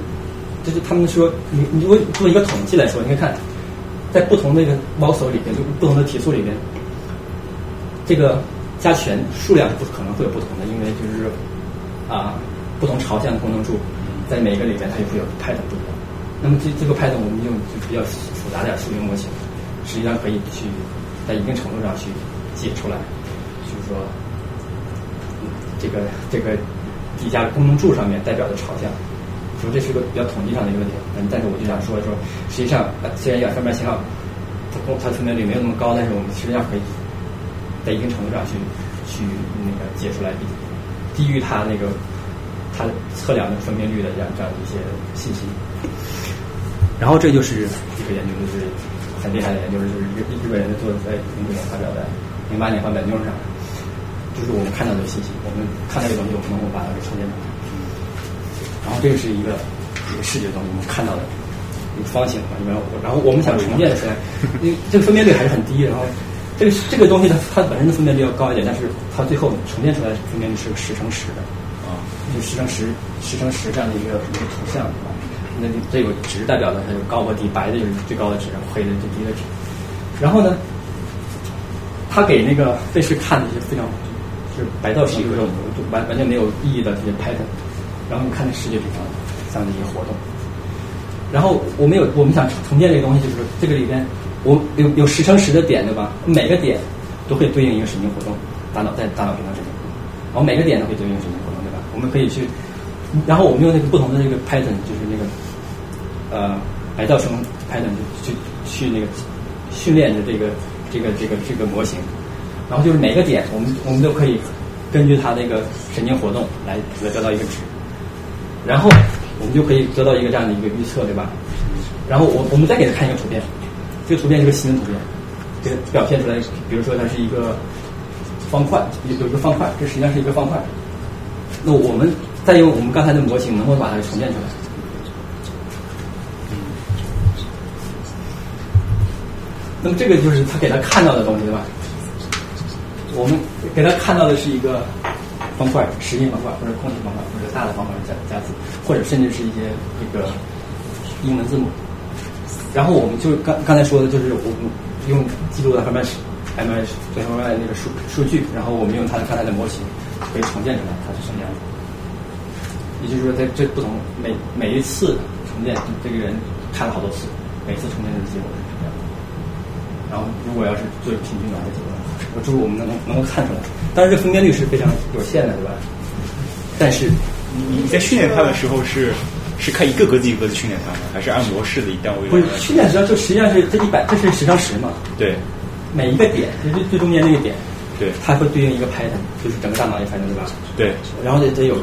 就是他们说，你你如果做一个统计来说，你可以看在不同的一个猫手里边，就不同的体速里边，这个加权数量是不可能会有不同的，因为就是。啊，不同朝向的功能柱，在每个里边它就会有派的不一样。那么这这个派的我们用就比较复杂点数学模型，实际上可以去在一定程度上去解出来，就是说，这个这个底下功能柱上面代表的朝向，说这是个比较统计上的一个问题。嗯，但是我就想说说，实际上虽然亚分面信号它它分辨率没有那么高，但是我们实际上可以在一定程度上去去那个解出来比。低于它那个它测量的分辨率的这样这样一些信息，然后这就是一个研究，就是很厉害的研究，就是日日本人做在零九年发表在零八年发表在 News 上，就是我们看到的信息，我们看到这个东西，我们能够把它给呈现出来。然后这个是一个一个视觉东西，我们看到的一个方形啊，然后然后我们想重建出来，因为这个分辨率还是很低，然后。这个这个东西它它本身的分辨率要高一点，但是它最后呈现出来的分辨率是个十乘十的，啊，就十乘十十乘十这样的一个一个图像，啊，那这有值代表的它有高和低，白的就是最高的值，黑的最低的值。然后呢，他给那个卫士看的是非常就是白到是一个就完完全没有意义的这些 pattern，然后你看那视觉比方这样的一个活动。然后我们有我们想重建这个东西，就是这个里边。我有有十乘十的点，对吧？每个点都会对应一个神经活动，大脑在大脑皮层神经活动，然后每个点都会对应神经活动，对吧？我们可以去，然后我们用那个不同的这个 pattern，就是那个呃白噪声 pattern 去去那个训练的这个这个这个这个模型，然后就是每个点，我们我们都可以根据它那个神经活动来来得到一个值，然后我们就可以得到一个这样的一个预测，对吧？然后我我们再给他看一个图片。这个图片是个新的图片，这个表现出来，比如说它是一个方块，有有一个方块，这实际上是一个方块，那我们再用我们刚才的模型，能不能把它重建出来？那么这个就是他给他看到的东西，对吧？我们给他看到的是一个方块，实心方块，或者空心方块，或者大的方块加加字，或者甚至是一些这个英文字母。然后我们就刚刚才说的，就是我们用记录的 m s m s 对 m s 那个数数据，然后我们用它的刚才的模型可以重建出来，它是什么样子。也就是说，在这不同每每一次重建，这个人看了好多次，每次重建的结果是什么样的。然后，如果要是做平均的话，结果，就是我们能能够看出来。当然，这分辨率是非常有限的，对吧？但是你你在训练它的时候是是看一个格子一个格子训练它吗？还是按模式的一单位？不是训练，实际上就实际上是这一百，这是十乘十嘛。对，每一个点，就是最中间那个点，对，它会对应一个 pattern，就是整个大脑一个 pattern，对吧？对。然后得得有，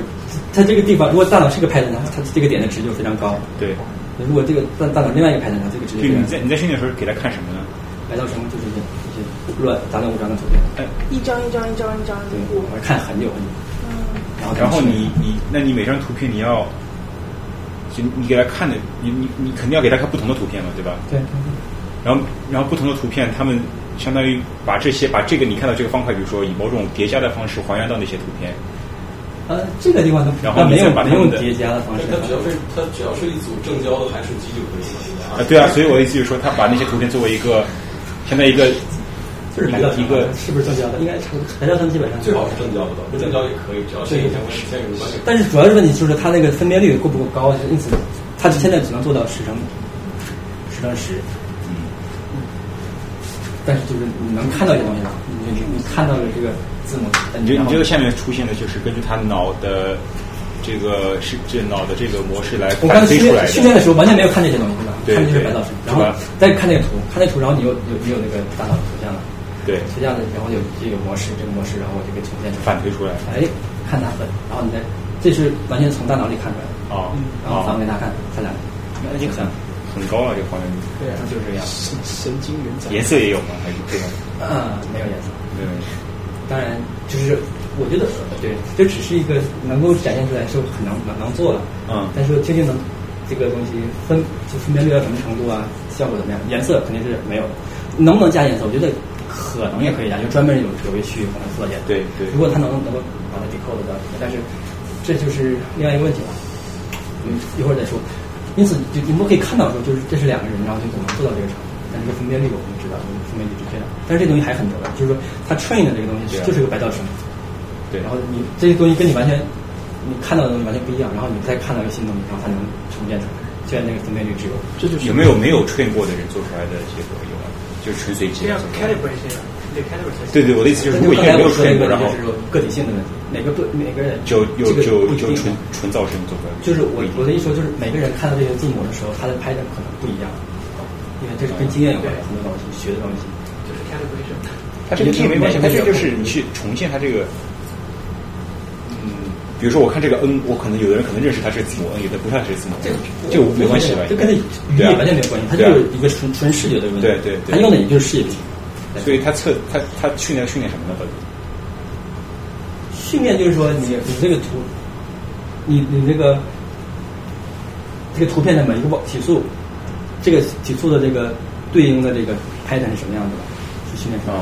它这个地方如果大脑是个 pattern，它它这个点的值就非常高。对。如果这个大大脑另外一个 pattern，它这个值就就你在你在训练的时候给他看什么呢？来到什么就是一些一些乱杂乱无章的图片。哎，一张一张一张一张的对，我看很久很久。嗯。然后然后你你那你每张图片你要，就你给他看的，你你你肯定要给他看不同的图片嘛，对吧？对。然后然后不同的图片，他们相当于把这些把这个你看到这个方块，比如说以某种叠加的方式还原到那些图片。呃，这个地方它然后没有把没用叠加的方式。它只要是它只要是一组正交的函数基就可以了。啊，对啊，所以我的意思就是说，他把那些图片作为一个，相当于一个，就是一个一个是不是正交的？应该是白噪声基本上最好是正交的，不正交也可以，只要是相关相有关系。但是主要是问题就是它那个分辨率够不够高，因此它现在只能做到十乘十乘十。嗯。但是就是你能看到一些东西吗，你你你看到了这个字母，你这你这个下面出现的就是根据他脑的这个是这脑的这个模式来我刚才训练反推出来训练的时候完全没有看这些东西，对吧？对看的就是对白噪声，然后再看那个图，看那图，然后你有有你有那个大脑图像了，对，这样的，然后有这个模式，这个模式，然后我就给呈现出来，反推出来。哎，看它分，然后你再，这是完全从大脑里看出来的，哦，然后反给他看，他俩，那很很高了，这个还原度。对啊，就是这样。神神经元颜色也有吗？还是这种？啊，没有颜色。对。当然，就是我觉得对，这只是一个能够展现出来是很能能能做的，嗯。但是究竟能这个东西分就分辨率到什么程度啊，效果怎么样？颜色肯定是没有，能不能加颜色？我觉得可能也可以加，就专门有有一区域可能做颜色。对对。如果他能能够把它 decode 到，但是这就是另外一个问题了。嗯，一会儿再说。因此，就你们可以看到说，就是这是两个人，然后就怎么做到这个程度。但是这个分辨率我们知道，分辨率是这样。但是这东西还很重要，就是说它 train 的这个东西就是个白噪声。对。然后你这些东西跟你完全你看到的东西完全不一样，然后你再看到一个新东西，然后它能重建出来。虽然那个分辨率只有，这就是有没有没有 train 过的人做出来的结果有吗？就是纯随机。这样 calibrate 这样，对 calibrate。对对，我的意思就是，如果一个人没有 train 过，然后个体性的问题，每个不每个人就就就就纯纯噪声做出来。就是我我的意思说，就是每个人看到这些字母的时候，他的拍的可能不一样，因为这是跟经验有关，很多东西学的东西。就是 calibration。它这个没关系，它这就是你去重现它这个。嗯，比如说我看这个 n，我可能有的人可能认识它是字母 n，有的不认识字母 n，这个没关系吧？这跟它语义完全没有关系，它就是一个纯纯视觉的问题。对对对。它用的也就是视觉屏。所以他测他他训练训练什么呢？到底？训练就是说你你这个图，你你这个这个图片的每一个体速，这个体速的这个对应的这个 pattern 是什么样子的？是训练出来。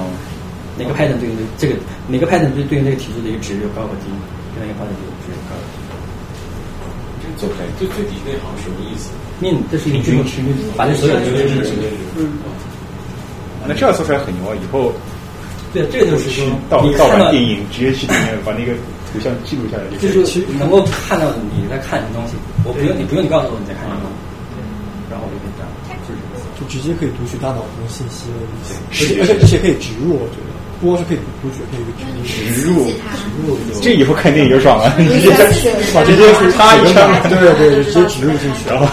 哪个 pattern 对应的这个哪个 pattern 对对应这个体速的一个值有高和低，另外一个 pattern 值有高和低。这走开，最最底那行什么意思？min 这是一个平均，把这所有的都是嗯。那这样做出来很牛啊！以后对，这就是说盗盗版电影，直接去里面把那个图像记录下来，就是能够看到你在看什么东西。我不用你不用你告诉我你在看什么，然后我就可以这样，就是就直接可以读取大脑中信息了，而且而且而且可以植入，我觉得不光是可以读取，可以植入植入。这以后看电影就爽了，直接把直接插一枪，对对，直接植入进去，然 后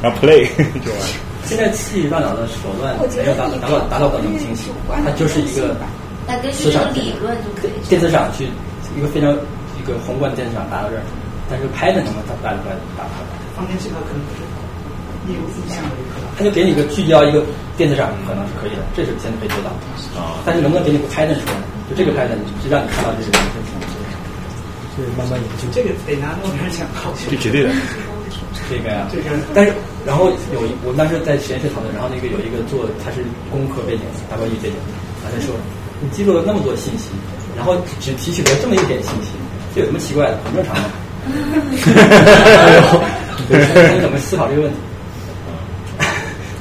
然后 play 就完。现在刺激大脑的手段没有达达到达到到那么清晰，它就是一个磁场理论就可以电磁场去一个非常一个宏观的电磁场达到这儿，但是拍的能不能达出来达不到？方天气它可能不是义务自相的一个，他就给你一个聚焦一个电子展，可能是可以的，这是现在可以做到。啊，但是能不能给你个拍的出来？就这个拍的，就让你看到这个东西。是慢慢研究。这个得拿诺贝尔奖考这绝对的。这个呀这个，但是然后有一我们当时在实验室讨论，然后那个有一个做他是工科背景的，大关于背景，他在说你记录了那么多信息，然后只提取了这么一点信息，这有什么奇怪的？很正常的。他 怎么思考这个问题？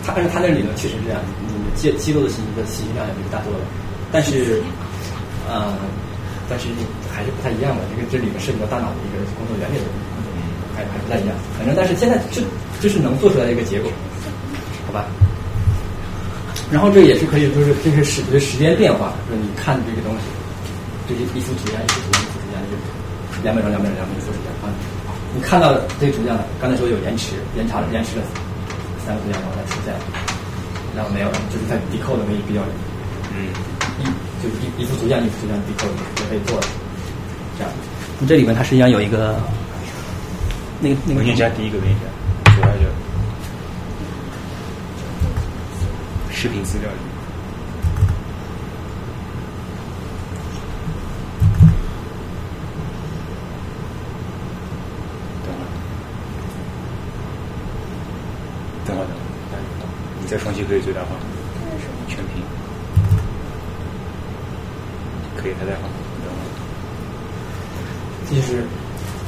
他按照他那个理论确实是这样，你记记录的信息的信息量也比大多了，但是，呃，但是还是不太一样的。这个这里面涉及到大脑的一个工作原理的问题，还还不太一样。反正但是现在这这是能做出来的一个结果，好吧？然后这也是可以，就是这是使得时间变化，就是你看这个东西，这一一幅图像，一幅图像，一幅图像，就是两秒钟，两秒钟，两秒钟，一幅图像啊。你看到这个图像，刚才说有延迟，延长延迟了然后再出现，然后没有，就是在 decode 可以比较，嗯，一就一一幅图像一幅图像 decode 就可以做了，这样。这里面它实际上有一个那个那个文件夹第一个文件夹，主要就视频资料里。等会儿，等会儿，你再双击可以最大化，全屏，可以太大化，等会儿。这就是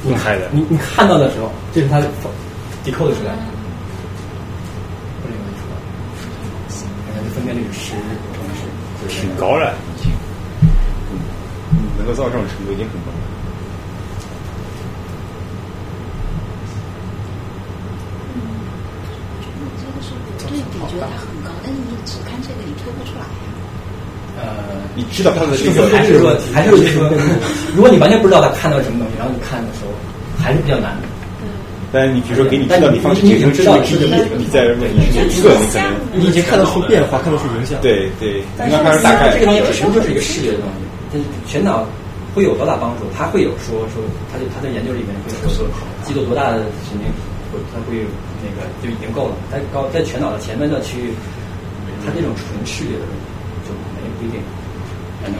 用嗨的。你你看到的时候，这是它 decode 出来。的，不是有出来，感觉分辨率十乘十，挺高了，已经，嗯，能够做到这种程度已经很高了。这个是对比觉得它很高，但是你只看这个你推不出来呀。呃，你知道它的这个还是说还是说，如果你完全不知道他看到什么东西，然后你看的时候还是比较难的。但是你比如说给你知道你方式你已经知道是你在问你是这个，你可能你已经看得出变化，看得出影响。对对，但你刚开始大概这个东西本身就是一个视觉的东西，它全脑会有多大帮助？他会有说说，他就他在研究里面会说说记录多大的神经，会他会那个就已经够了。在高在全脑的前面的区域，它这种纯视觉的就没不一定。反正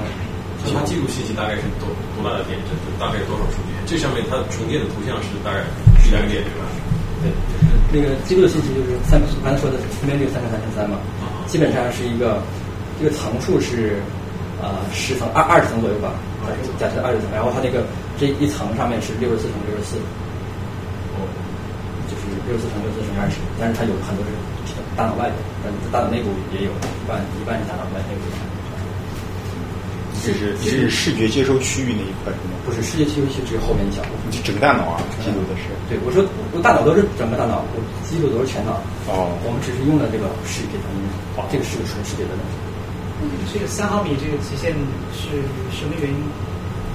就它记录信息大概是多多大的点阵，就大概有多少数据？这上面它重叠的图像是大概一两个点，对吧？对，那个记录的信息就是三，刚才说的分辨率三乘三乘三嘛，基本上是一个这个层数是呃十层二二十层左右吧，假设二十层，然后它那个这一层上面是六十四乘六十四，六十四乘六十四乘以二十，但是它有很多是大脑外的，但是大脑内部也有一半一半是大脑外内部的。这是这是视觉接收区域那一块是吗？不是，视觉接收区只有后面一小部分。就整个大脑啊，记录的是。对，我说我大脑都是整个大脑，我记录都是全脑。哦。我们只是用了这个视觉的东西，这个是个纯视觉的东西。这个三毫米这个极限是什么原因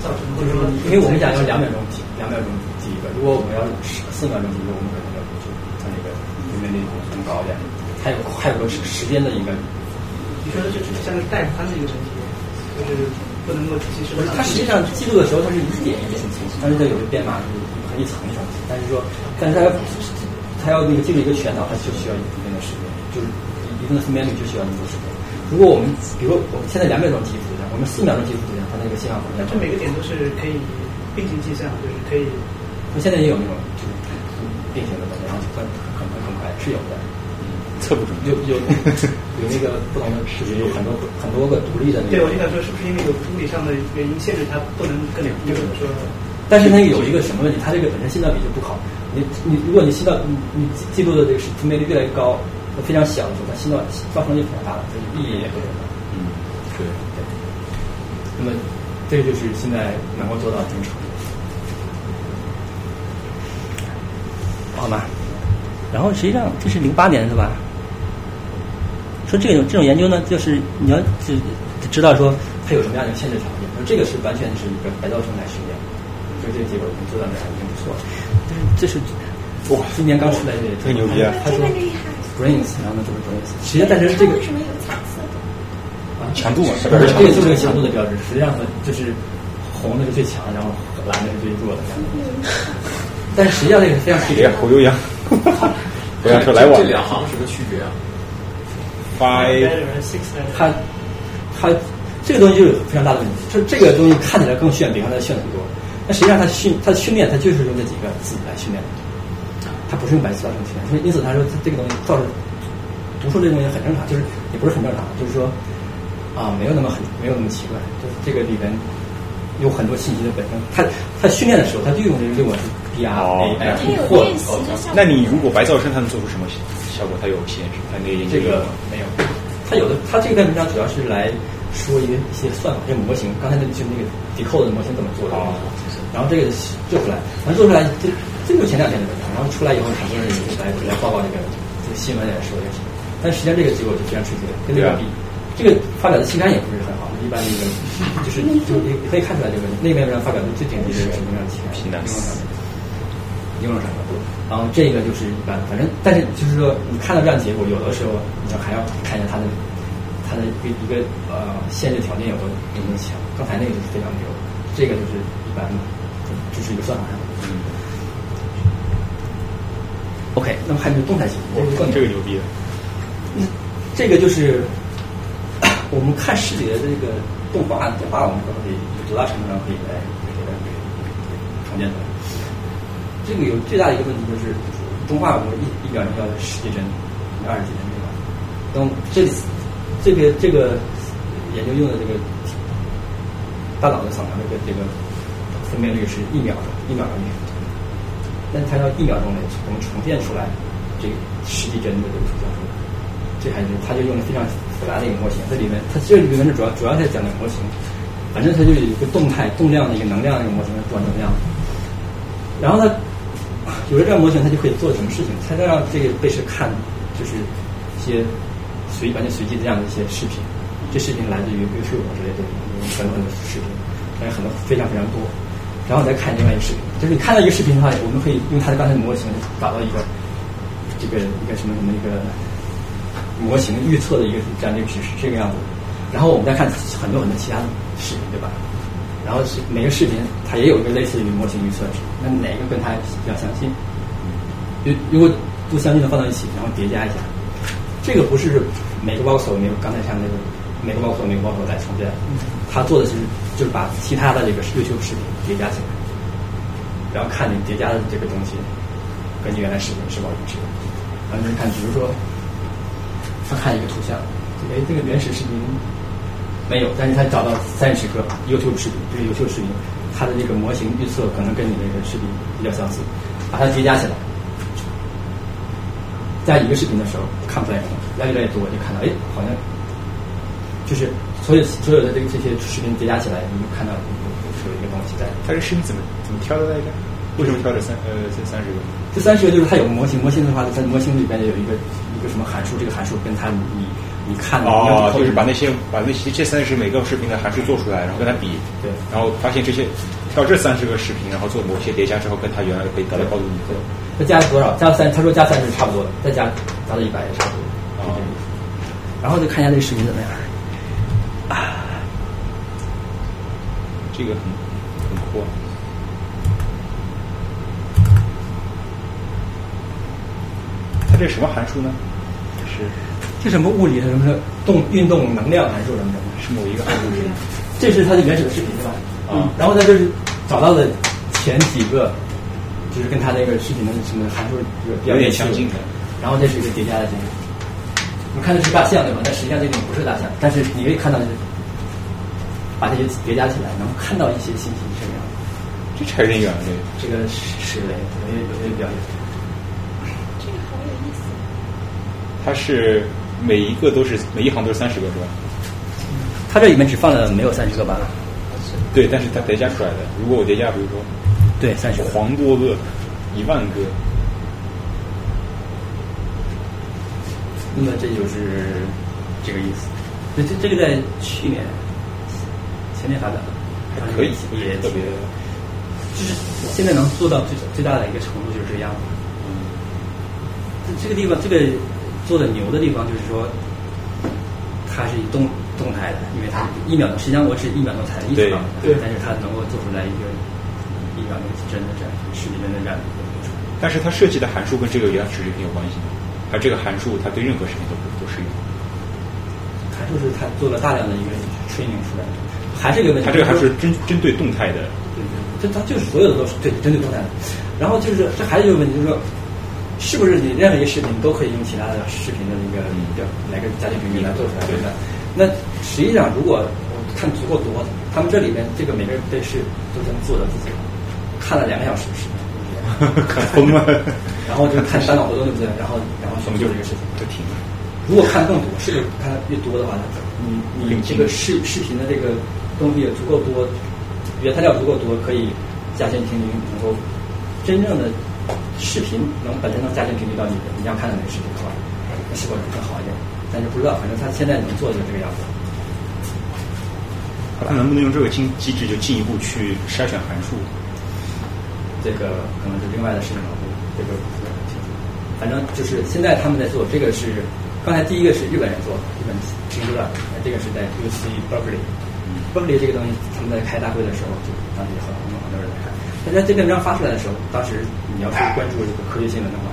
造成的？或者说，因为我们讲要两秒钟记，两秒钟记一个。如果我们要四四秒钟记一个，我们可个分辨率更高一点。还有还有个时时间的一个。你说的是像是带宽的一个问题。就是不能够及时。它实际上记录的时候，它是一点一点信息，但是它有个编码是一层一层。但是说，但是它要它要那个记录一个全脑，它就需要一定的时间，就是一定的分辨率就需要那么多时间。如果我们比如我们现在两秒钟记图像，我们四秒钟记图像，它那个信号可能这每个点都是可以并行计算，就是可以。那现在也有那种就是并行的，然后很很很很快是有的。测不准，有有有那个不同的视频，有很多很多个独立的那个。对，我就想说，是不是因为有物理上的原因限制它不能更那个说？但是它有一个什么问题？它这个本身信道比就不好。你你如果你信道你你记录的这个分辨率越来越高，非常小的时候，它信道造成就非常大了，所以意义也非常大。嗯，对对。那么这个就是现在能够做到这种程度，好吗？然后实际上这是零八年是吧？说这种这种研究呢，就是你要就知道说它有什么样的限制条件，说这个是完全是一个白噪声来实验，所以这个结果已经做到这儿已经不错了。但是这是哇，今年刚出来的，特牛逼啊！他说 brains，然后呢就是 brains，实际上但是这个为什么有彩色的？啊，强度嘛，这个就是个强度的标志。实际上呢，就是红的是最强，然后蓝的是最弱的。但是实际上这个非常这个侯悠扬，不要说来往这两行什么区别啊？five，它它这个东西就有非常大的问题，就这个东西看起来更炫，比刚才炫很多。那实际上它训它的训练，它就是用这几个字来训练的，它不是用白词造成训练。所以因此他说这个东西造成读书这个东西很正常，就是也不是很正常，就是说啊没有那么很没有那么奇怪，就是这个里边有很多信息的本身。他他训练的时候，他就用这个六个字 A I T 或那你如果白噪声，它能做出什么效果？它有限制，它那个这个没有。它有的，它这篇文章主要是来说一个一些算法、一些模型。刚才那就那个 decode 的模型怎么做的，然后这个做出来，完做出来，这这就前两天的文章，然后出来以后，很多人也就来来报告这个这个新闻来说这个事情。但实际上这个结果就非常吃惊，跟那个比，这个发表的期刊也不是很好，一般的一个就是就也可以看出来这个那篇文章发表的最顶级的是什么样的期刊？应用上的，然后这个就是一般，反正但是就是说，你看到这样结果，有的时候你要还要看一下它的它的一个一个呃限制条件有多有多强。刚才那个就是非常牛，这个就是一般的，就是一个算法上的。嗯。OK，那么还有动态信息，这个更这个牛逼了。嗯，这个就是我们看视觉的这个动画，动画我们可能可以有多大程度上可以来给它给重建出来。这个有最大的一个问题就是，动画我一一秒钟要十几帧，二十几帧对吧？等这这个这个研究用的这个大脑的扫描这个这个分辨率是一秒钟，一秒钟一帧，但它要一秒钟内我们重建出来这十几帧的这个图像出来，这还是它就用了非常复杂的一个模型，这里面它这里面是主要主要在讲的模型，反正它就有一个动态动量的一个能量的一个模型，多能量，然后呢？有了这样模型，它就可以做什么事情？它能让这个被试看，就是一些随完全随机的这样的一些视频。这视频来自于 YouTube 之类的，很多很多视频，但是很多非常非常多。然后再看另外一个视频，就是你看到一个视频的话，我们可以用它的刚才的模型找到一个这个一个什么什么一个模型预测的一个这样的一个趋势，这个样子。然后我们再看很多很多其他的视频，对吧？然后是每个视频，它也有一个类似于模型预测值，那哪个跟它比较相近？如如果不相近的放到一起，然后叠加一下，这个不是每个 voxel 没有刚才像那个每个 voxel 每个 voxel 来重建，它做的是就是把其他的这个优秀视频叠加起来，然后看你叠加的这个东西跟你原来视频是否一致。然后你看，比如说，他看一个图像，哎，这个原始视频。没有，但是他找到三十个 YouTube 视频，就是 YouTube 视频，它的这个模型预测可能跟你那个视频比较相似，把它叠加起来，在一个视频的时候看不出来什么，越来越多就看到，哎，好像就是所有所有的这个这些视频叠加起来，你就看到有一个东西在。它这视频怎么怎么挑的来着？为什么挑这三呃这三十个？这三十个就是它有模型，模型的话，在模型里边有一个一个什么函数，这个函数跟它你。你看哦，就是把那些把那些这三十每个视频的函数做出来，然后跟它比，对，然后发现这些挑这三十个视频，然后做某些叠加之后，跟它原来可以得到高度一致。再加多少？加三？他说加三十差不多的，再加加到一百也差不多。啊，然后就看一下这个视频怎么样。啊，这个很很酷。它这什么函数呢？是。这什么物理？什么动运动能量函数什么的？是某一个函数？这是它的原始的视频对吧？啊。然后它就是找到了前几个，就是跟它那个视频的什么函数有点相近的。然后这是一个叠加的结果。你看的是大象对吧？但实际上这种不是大象，但是你可以看到，把这些叠加起来，能看到一些信息是这样。这差有点远了，这个是嘞，有些有些比较远。这个好有意思。它是。每一个都是每一行都是三十个是吧？它这里面只放了没有三十个吧？对，但是它叠加出来的。如果我叠加，比如说，对，三十黄多个，一万个，那么这就是这个意思。这这这个在去年前年发表的，还可以，也特别，就是现在能做到最最大的一个程度就是这个样子。嗯，这个地方这个。做的牛的地方就是说，它是动动态的，因为它一秒钟，实际上我只一秒钟才意识到，对，但是它能够做出来一个一秒钟真的这样十几帧的这样一个但是它设计的函数跟这个原始视频有关系吗？它这个函数它对任何视频都都适用？函数是它做了大量的一个 training 出来的，还是一个问题。它这个还是针针对动态的。对对。这它就是所有的都是对针对动态的。然后就是这还有一个问题，就是说，是不是你任何一个视频都可以用其他的视频的那个叫哪个家庭比例来做出来？对的。那实际上，如果看足够多，他们这里面这个每个人对视都能做到自己看了两个小时视频，看疯了。然后就看大脑活动对不对？然后然后什么就这个事情就停了。如果看更多，是不是看越多的话，你你这个视视频的这个东西也足够多，原材料足够多，可以加线听力，能够真正的视频能本身能加线频率到你的你要看的那个视频的话，那效果更好一点。但是不知道，反正他现在能做的就这个样子。他能不能用这个机机制就进一步去筛选函数？这个可能是另外的事情了，这个不是很清楚。反正就是现在他们在做这个是。刚才第一个是日本人做，日本听说的，这个是在 U C Berkeley。Berkeley 这个东西，他们在开大会的时候，就当时很很多很多人在看。但在这篇文章发出来的时候，当时你要是关注这个科学新闻的话，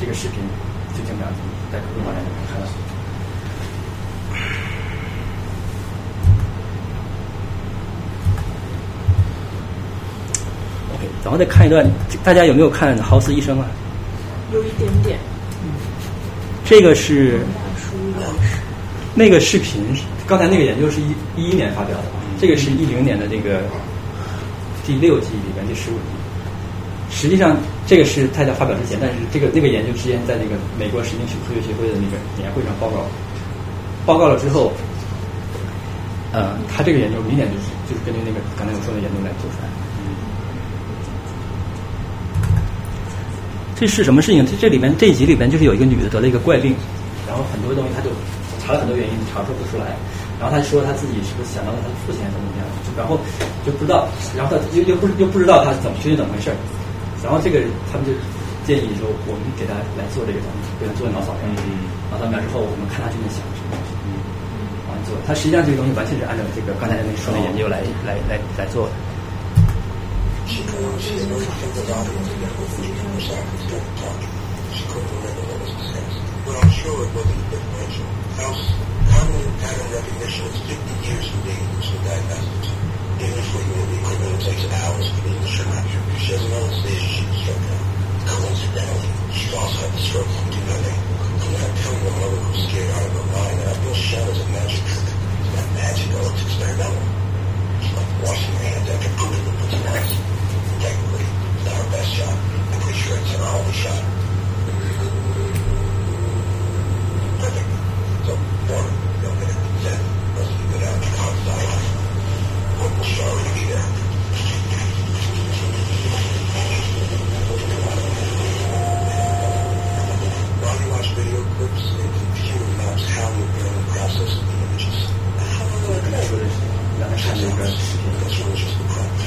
这个视频就经常在各个网站里面看到。OK，然后再看一段，大家有没有看《豪斯医生》啊？有一点点。这个是那个视频，刚才那个研究是一一一年发表的，这个是一零年的这个第六季里边第十五集。实际上，这个是他在发表之前，但是这个那个研究之前在那个美国神经科学协会的那个年会上报告，报告了之后，呃，他这个研究明显就是就是根据那个刚才我说的研究来做出来的。这是什么事情？这这里面这一集里边就是有一个女的得了一个怪病，然后很多东西她就查了很多原因，查不出来。然后他说他自己是不是想到了他的父亲怎么怎么样，然后就不知道，然后他又又不又不知道他怎么究竟怎么回事。然后这个他们就建议说，我们给他来做这个东西，给他做脑扫描。脑扫描之后，我们看他究竟想什么东西。嗯，完做。他实际上这个东西完全是按照这个刚才那说的研究来来来来做的。Cognitive pattern recognition is 50 years from being for diagnostics. Even if we the equipment takes hours for the initial. She doesn't know the stage she was struck at. Coincidentally, she also had the stroke from do nothing. I'm not telling your mother who's scared out of her mind that I feel as a magic trick. It's not magical, it's experimental. It's like washing your hands after pooping with pussy nice technically, it's not our best shot. I'm pretty sure it's our only shot. Perfect. So, one,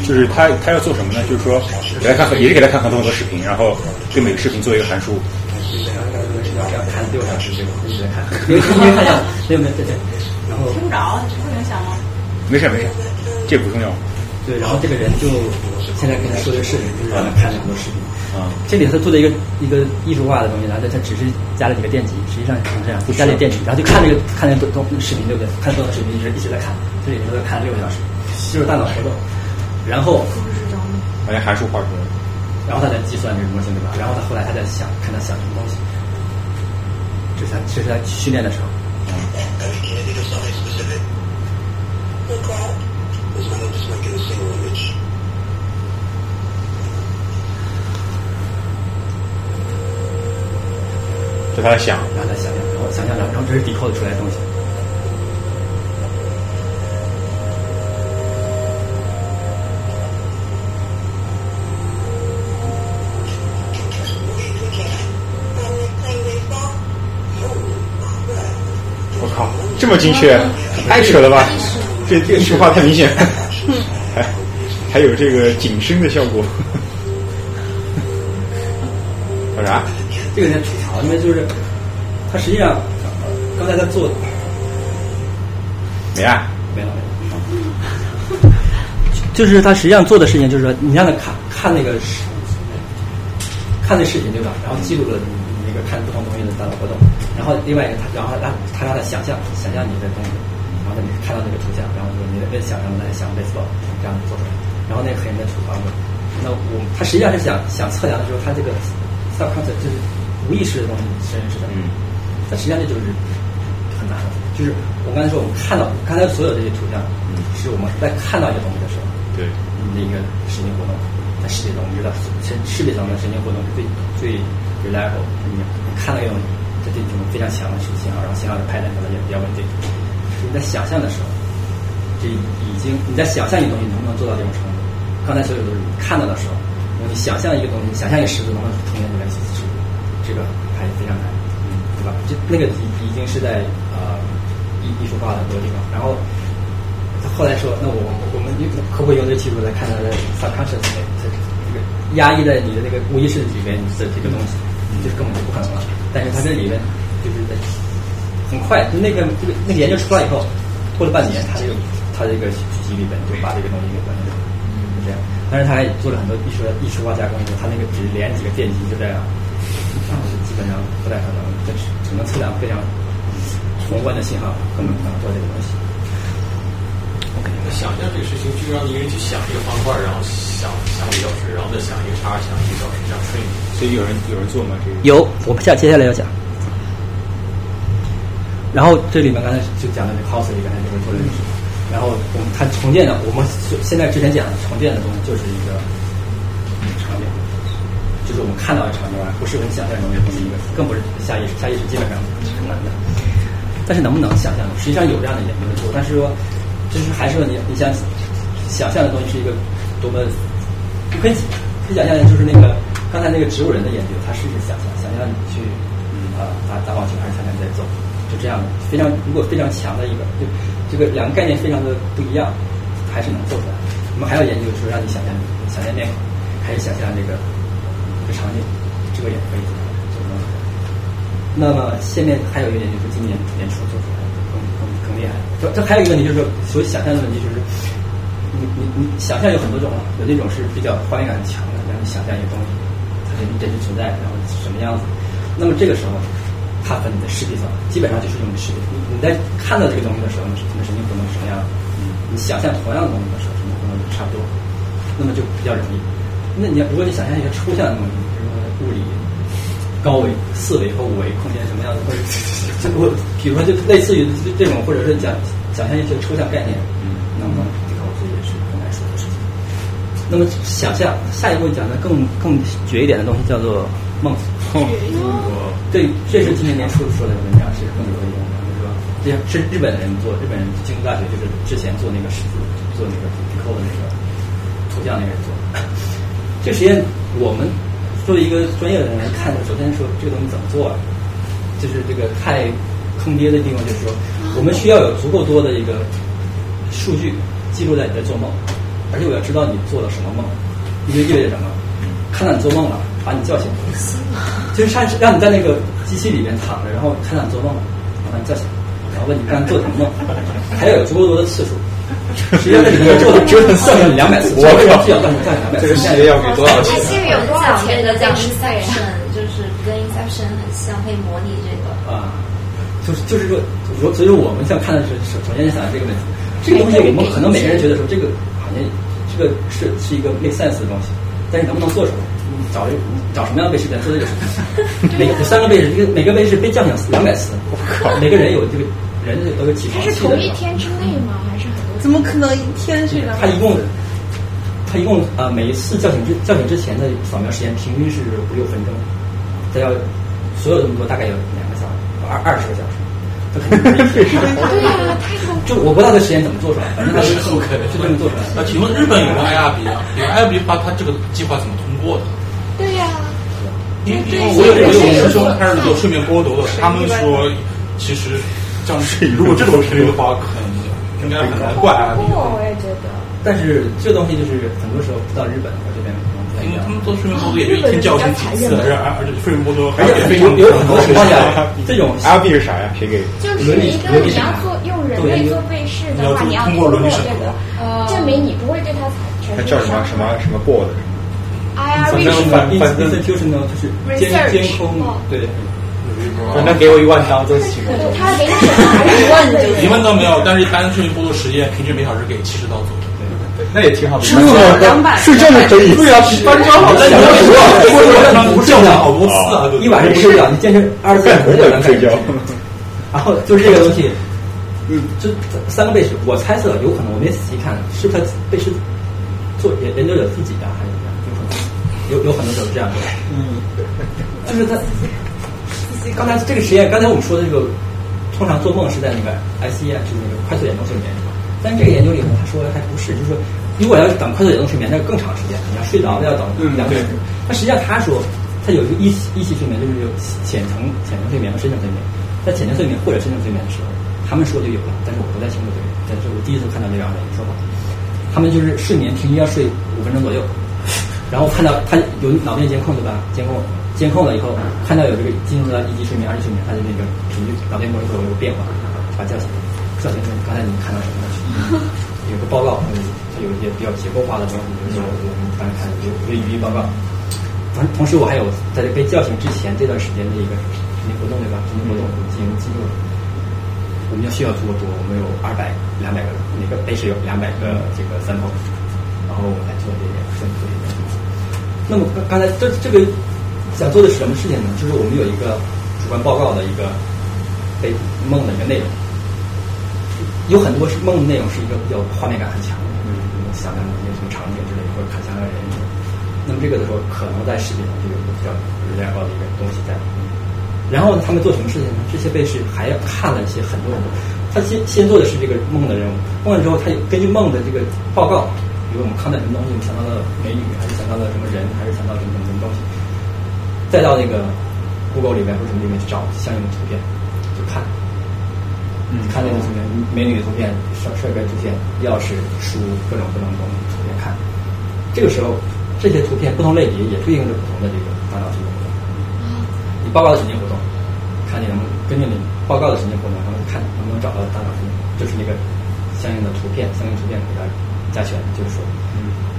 就是他他要做什么呢？就是说给他看，也是给他看很多很多视频，然后对每个视频做一个函数。看六小时，对吧？一直没有没有对对。然后听不着，会影响吗？没事没事，这不重要。对，然后这个人就现在跟他说这个事情，就是让他看了很多视频。啊，这里他做的一个一个艺术化的东西，然后他他只是加了几个电极，实际上是这样，加了电极，然后就看那个看那个东视频，对不对？看多少视频一直一直在看，这里头在看六个小时，就是大脑活动。然后，把那函数画出来，然后他在计算这个模型，对吧？然后他后来他在想，看他想什么东西。这是他，这是他训练的时候。就他在想，让他想想，然后想想，然后这是 decode 出来的东西。我靠，这么精确，太扯了吧！这这个说话太明显，还还有这个紧身的效果。说啥？这个在吐槽，因为就是他实际上刚才在做没啊？没了没了。就是他实际上做的事情，就是说你让他看看那个视看那视频对吧？然后记录了你那个看不同东西的大脑活动。然后另外一个他，然后让他让他想象想象你的东西，然后你看到那个图像，然后说你的想象来想 baseball，这样做出来。然后那个黑人的处罚过。那我他实际上是想想测量的时候，他这个到刚才就是无意识的东西是认识的，嗯，但实际上这就是很难的，就是我刚才说我们看到刚才所有这些图像，嗯，是我们在看到一个东西的时候，对，你的一个神经活动，在视觉中，我们知道神视觉上的神经活动是最最 reliable，你看到一个东西，它这种非常强的信号，然后信号的排列可能也比较稳定。你在想象的时候，这已经你在想象一个东西能不能做到这种程度？刚才所有都是你看到的时候，你想象一个东西，想象一个石头能不能呈现出来是这个还非常难，嗯，对吧？这那个已已经是在呃艺艺术化的很多地方。然后他后来说，那我我们可不可以用这个技术来看它的 subconscious 这这个压抑在你的那个无意识里面的这个东西，这根本就不可能了。但是它这里面就是在很快，就那个这个那个研究出来以后，过了半年，他这个他这个记忆里边就把这个东西给关掉了，就这样。但是他还做了很多艺术艺术化加工，他那个只连几个电极就这样，然后基本上不太可能，这只只能测量非常宏观的信号，根本不可能做这个东西。想象这个事情，就让一个人去想一个方块，然后想想一个小时，然后再想一个叉，想一个小时，这样顺。所以有人有人做吗？这个有，我们下接下来要讲。然后这里面刚才就讲的这 cos 里边这个做的是，然后我们看重建的，我们现在之前讲的重建的东西就是一个场景，就是我们看到的场景啊，不是我们想象中的东西，一个更不是下意识，下意识基本上是难的。但是能不能想象？实际上有这样的研究的做，但是说，就是还是说你你想想象的东西是一个多么，你可以可以想象就是那个刚才那个植物人的研究，他试试想象，想象你去啊打打网球还是想象你在走。就这样的，非常如果非常强的一个，就这个两个概念非常的不一样，还是能做出来。我们还要研究说让你想象想象面孔，还是想象这个这个场景，这个也可以做出来，那么下面还有一个研究是今年年初做出来的，更更更厉害。这这还有一个问题就是，所以想象的问题就是，你你你想象有很多种，有那种是比较画面感强的，让你想象一个东西，它真真实存在，然后什么样子。那么这个时候。它和你的视觉上，基本上就是用你视觉。你你在看到这个东西的时候，你的神经活动是什么样的？嗯，你想象同样的东西的时候，神经活动就差不多，那么就比较容易。那你要如果你想象一个抽象的东西，比如说物理、高维、四维和五维空间什么样子，或者就我比如说就类似于这种，或者是讲想象一些抽象概念，嗯，那么这个我觉得也是很难说的事情。那么想象下一步讲的更更绝一点的东西叫做梦。对，这是今年年初说的文章，是更有用的。就是说，这是日本人做，日本人京都大学就是之前做那个十字，做那个皮扣的那个图像那个人做。这实验我们作为一个专业的人来看，首先说这个东西怎么做啊？就是这个太坑爹的地方，就是说我们需要有足够多的一个数据记录在你在做梦，而且我要知道你做了什么梦，这就意味着什么？看到你做梦了。把你叫醒，就是让让你在那个机器里面躺着，然后看到你做梦了，把你叫醒，然后问你刚才做什么梦，还有足够多的次数。实际上这里面做的只有算了两百次，我为什么需要算算两百次？这个系列要给多少钱？其实有多少钱的叫 Inception，就是跟 Inception 很像，可以模拟这个。啊，就是就是说，所以我们想看的是首首先想这个问题，这个东西我们可能每个人觉得说这个好像这个是是一个 make sense 的东西，但是能不能做出来？找找什么样的被试来做这个事情？每有三个被试，一个每个被试被叫醒两百次。每个人有这个人都有起床气的。是同一天之内吗？还是很多？怎么可能一天睡两？他一共，他一共啊，每一次叫醒之叫醒之前的扫描时间平均是五六分钟。他要所有这么多，大概有两个小时，二二十个小时。对呀，太恐怖。就我不知道这实验怎么做出来，反正他是不可能就这么做出来。那请问日本有没有 IRB 啊？有 IRB 的话，他这个计划怎么通过的？对呀，因为我有我有师兄他是做睡眠剥夺的，他们说其实这样如果这种频率的话，可能应该很难怪啊。我也觉得，但是这东西就是很多时候到日本和这边一样。他们做睡眠剥夺也就一天叫醒几次，而且而且睡眠剥夺，而且有有很多情况下，这种 L B 是啥呀？谁给？就是一个你要做用人类做被试的话，你要通过这个呃证明你不会对他产生。它叫什么什么什么 board？反正反反正就是呢，就是监监控，对。反正给我一万刀就行。他给你一万，一万都没有，但是一般睡眠剥夺实验，平均每小时给七十刀左右。那也挺好的。是这么可以？对啊，比翻章好。那你要说我不睡觉好多次啊，一晚上不睡觉，你坚持二十四小时就能睡觉。然后就是这个东西，嗯，就三个被试，我猜测有可能，我没仔细看，是他被试做研研究者自己的还是怎么样？有可能，有有很多都是这样的。嗯，就是他刚才这个实验，刚才我们说的这个，通常做梦是在那个 ICE，就是那个快速眼动睡眠？但这个研究里头，他说还不是，就是说，如果要是等快速眼动睡眠，那更长时间，你要睡着了要等两个小时。但实际上他说，他有一个一期一期睡眠，就是有浅层浅层睡眠和深层睡眠。在浅层睡眠或者深层睡眠的时候，他们说就有了，但是我不太清楚这个。但是我第一次看到这样的一个说法，他们就是睡眠平均要睡五分钟左右，然后看到他有脑电监控对吧？监控监控了以后，看到有这个进入到一级睡眠、二级睡眠，他就那个频率脑电波会有变化，把叫醒。叫醒刚才你们看到什么？有个报告，它有一些比较结构化的东西，就是我们刚才看有有语音报告。同同时，我还有在被叫醒之前这段时间的一个。活动对吧？神经活动进行记录。我们要需要做多，我们有二百、两百个，那个 A 是有两百个这个 sample，然后我来做这些分析。那么刚才这这个想做的是什么事情呢？就是我们有一个主观报告的一个被梦的一个内容，有很多是梦的内容是一个比较画面感很强的，嗯，想象的一些什么场景之类，或者看想象人。那么这个的时候，可能在视频上就有一个比较质量高的一个东西在。然后他们做什么事情呢？这些被试还要看了一些很多很多。他先先做的是这个梦的任务，梦了之后，他根据梦的这个报告，比如我们看到什么东西，我们想到了美女，还是想到了什么人，还是想到什么什么什么东西，再到那个 Google 里面或者什么里面去找相应的图片，就看，嗯，看那个图片，美女的图片、帅帅哥图片、钥匙、书，各种各种东西图片看。这个时候，这些图片不同类别也对应着不同的这个大脑神经活动。你。报告的神经活动，看你能不能根据你报告的神经活动，然后看能不能找到大脑神经，就是那个相应的图片，相应图片给它加权，就是说，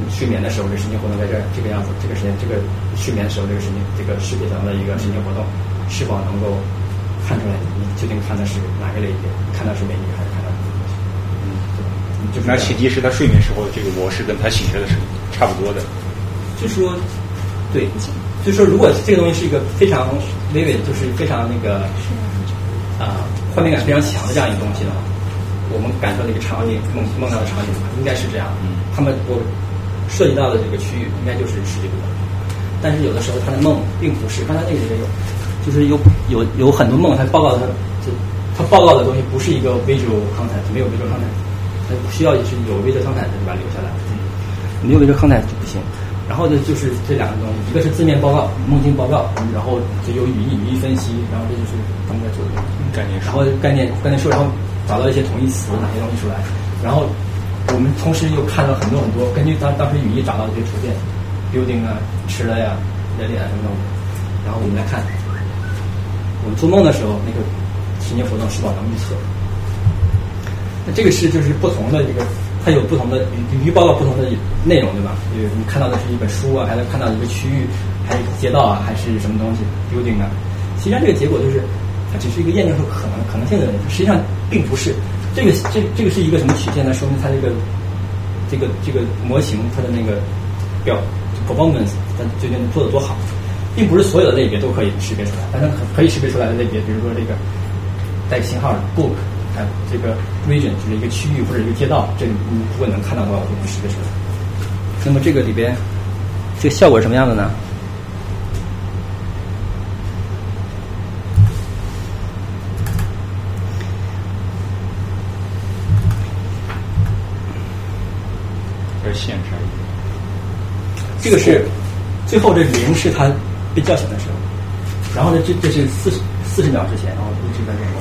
你睡眠的时候这神经活动在这儿这个样子，这个时间这个睡眠的时候这个神经这个识别层的一个神经活动，是否能够看出来你究竟看的是哪个类别？看到是美女还是看到什么东西？嗯，对吧？那前提是他睡眠时候的这个模式跟他醒着的是差不多的。就说，对。就说，如果这个东西是一个非常 vivid，，就是非常那个啊，画面感非常强的这样一个东西的话，我们感受的一个场景，梦梦到的场景应该是这样。他们我涉及到的这个区域应该就是十几个，但是有的时候他的梦并不是。刚才那个里面有，就是有有有很多梦，他报告的就他报告的东西不是一个 visual content，没有 visual content，他需要是有 visual content 就把它留下来，没有 visual content 就不行。然后呢，就是这两个东西，一个是字面报告、梦境报告，然后就有语义、语义分析，然后这就是他们在做的概念。然后概念概念说，然后找到一些同义词，哪些东西出来。然后我们同时又看到很多很多，根据当当时语义找到的这些图片，building 啊、吃的呀、人脸啊什么的。然后我们来看，我们做梦的时候，那个神经活动是否能预测？那这个是就是不同的这个。它有不同的语语报告，不同的内容，对吧？就是你看到的是一本书啊，还能看到一个区域，还是街道啊，还是什么东西？building 啊？实际上这个结果就是，它只是一个验证出可能可能性的。实际上并不是这个这这个是一个什么曲线呢？说明它这个这个这个模型它的那个表 performance 它究竟做的多好，并不是所有的类别都可以识别出来。但是可可以识别出来的类别，比如说这个带信号的 book 还有。这个 region 就是一个区域或者一个街道，这你如果能看到的话，我就能识别出来。那么这个里边，这个效果是什么样的呢？这是线上。这个是最后这零是他被叫醒的时候，然后呢，这这是四十四十秒之前，然后一直在这个。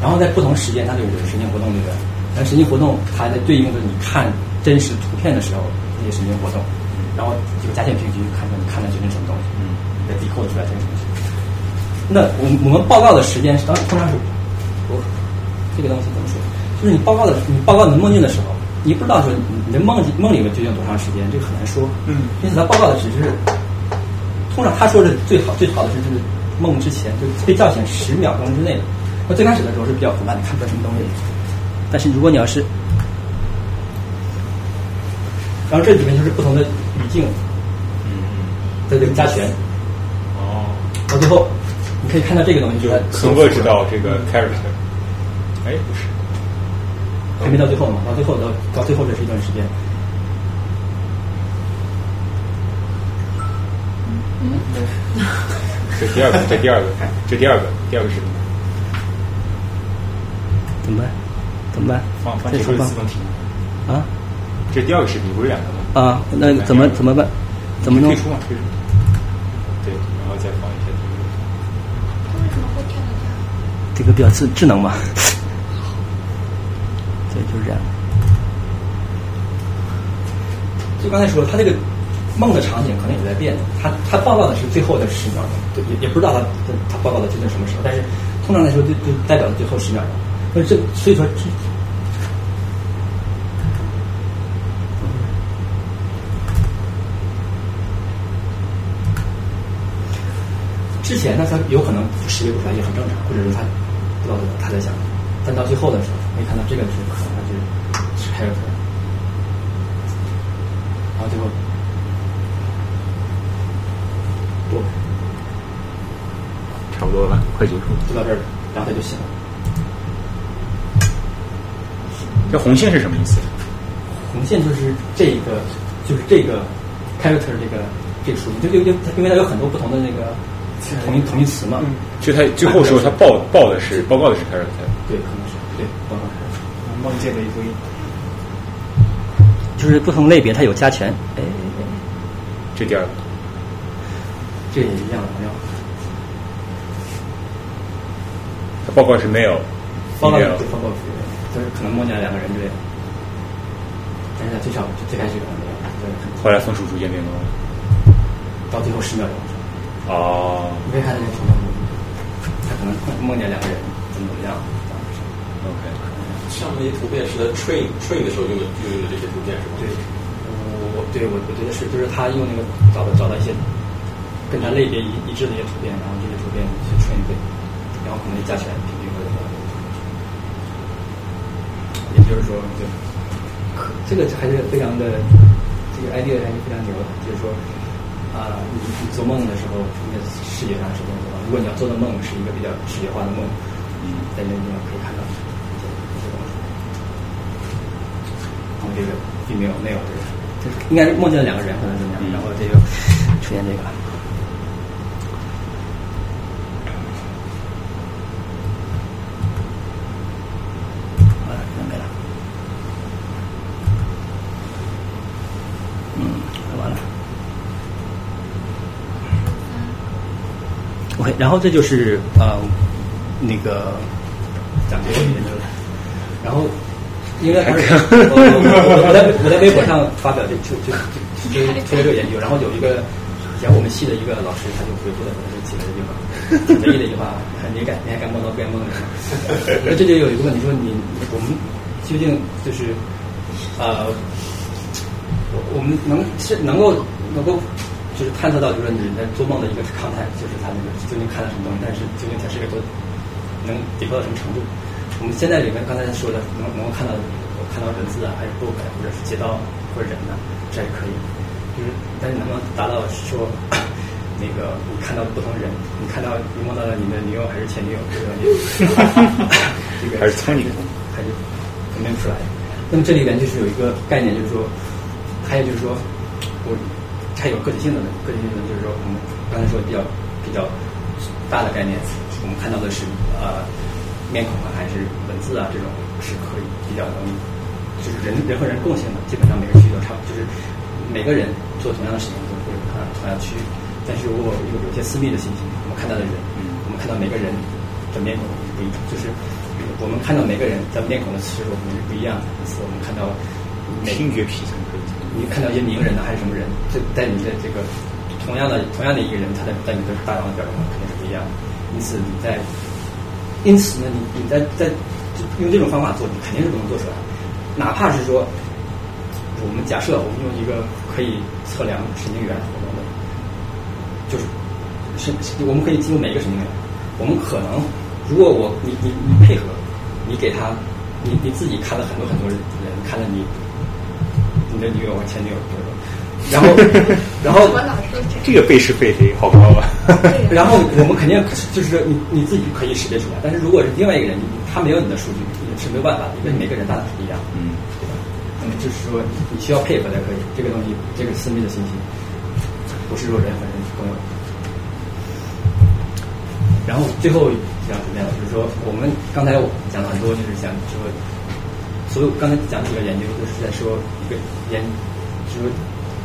然后在不同时间，它就有神经活动，对不对？那神经活动它在对应着你看真实图片的时候，那些神经活动，然后这个加减平均，看看你看的究竟什么东西，嗯，再抵扣出来这个东西。那我我们报告的时间是当通常是，我这个东西怎么说？就是你报告的你报告你梦境的时候，你不知道说你的梦梦里面究竟多长时间，这个很难说。嗯，因此他报告的只是，通常他说的最好最好的是就是梦之前就被叫醒十秒钟之内。那最开始的时候是比较混乱，你看不出来什么东西。但是如果你要是然后这里面就是不同的语境，嗯，在这个加权，哦，到最后你可以看到这个东西就在 convert 到这个 character。哎，不是，还没到最后嘛？到最后到到最后这是一段时间。这第二个，这第二个，看这第二个，第二个视频，怎么办？怎么办？放放这是放结束的自动题啊？这第二个视频不是两个吗？啊，那怎么怎么办？怎么弄退？出嘛？退出。对，然后再放一下这个。为什么会跳到这个比较智智能嘛？对，就是这样。就刚才说，它这个梦的场景可能也在变，他他报告的是最后的十秒钟，也也不知道他他报告的究竟什么时候，但是通常来说就就代表了最后十秒钟。那这所以说这之前呢，他有可能识别不出来也很正常，或者是他不知道他在想，但到最后的时候，没看到这个是可能他就是 character，然后最后多差不多了，快结束。就到这儿，然后他就醒了。这红线是什么意思？红线就是这个，就是这个 character 这个这个属性，就就就它因为它有很多不同的那个同义同义词嘛。就他最后时候他报报的是报告的是 character。对，可能是对报告是梦见的一堆就是不同类别它有加权。哎，这第二个，这也一样没有。他报告是没有，报告没报告是就是可能梦见了两个人之类的，但是他最少最开始可能没有，就是后来分数逐渐变高。到最后十秒钟哦你可以看到那个图片，他可能梦见两个人怎么怎么样。，OK，上面那些图片是他 train train 的时候用的用的这些图片是吗？对，我对我我觉得是，就是他用那个找到找到一些跟它类别一一致的一些图片，然后这些图片去 train 对，然后可能加起来平均会。也就是说，就可这个还是非常的，这个 idea 还是非常牛的，就是说啊、你你做梦的时候，那视觉上是能做到。如果你要做的梦是一个比较视觉化的梦，嗯，在那个地方可以看到这些这些东西。然后这个并没有没有这个，就是应该是梦见了两个人可能怎么样，然后这个出现这个。好了，这没了。嗯，完了。OK，然后这就是呃那个讲这个研究了，然后应该还是 我我我在我在微博上发表这就就就就推了这个研究，然后有一个以前我们系的一个老师他就回复了我这几个句话，挺得意的一句话，你敢你还敢梦到边梦里吗？那这就有一个问题说你我们究竟就是呃我我们能是能够能够就是探测到，就是你在做梦的一个状态，就是他那个究竟看到什么东西，但是究竟它是一个多能抵达到什么程度？我们现在里面刚才说的，能能够看到看到文字啊，还是 book 或者是街道或者人呢、这也可以。就是但是能不能达到说那个你看到不同人，你看到你梦到了你的女友还是前女友这个 这个还是苍蝇还是分辨不出来。那么这里边就是有一个概念，就是说，还有就是说，我它有个体性的个体性的，就是说我们刚才说比较比较大的概念，我们看到的是呃面孔啊还是文字啊这种是可以比较能，就是人人和人共性的，基本上每个区域都差不多，就是每个人做同样的事情都会有看同样的区域，但是如果有有些私密的信息，我们看到的人，嗯我们看到每个人的面孔不一样，就是我们看到每个人在面孔的次数可能是不一样的，因此我们看到每听觉皮层。你看到一些名人呢，还是什么人，这在你的这个同样的同样的一个人，他在在你的大脑的表现上肯定是不一样的。因此你在，因此呢，你你在在用这种方法做，你肯定是不能做出来。哪怕是说，我们假设我们用一个可以测量神经元活动的，就是是我们可以记录每一个神经元，我们可能如果我你你你配合，你给他，你你自己看了很多很多人，看了你你的女友和前女友，然后 然后这个背是背谁好高啊。然后我们肯定就是说你你自己可以识别出来，但是如果是另外一个人，他没有你的数据，是没有办法的，因为每个人大脑是不一样，嗯，对吧？那么就是说你需要配合才可以，这个东西这个私密的信息，不是说人和人共有。然后最后想怎么样？就是说我们刚才我讲了很多，就是想说，所有刚才讲几个研究都是在说一个研，就是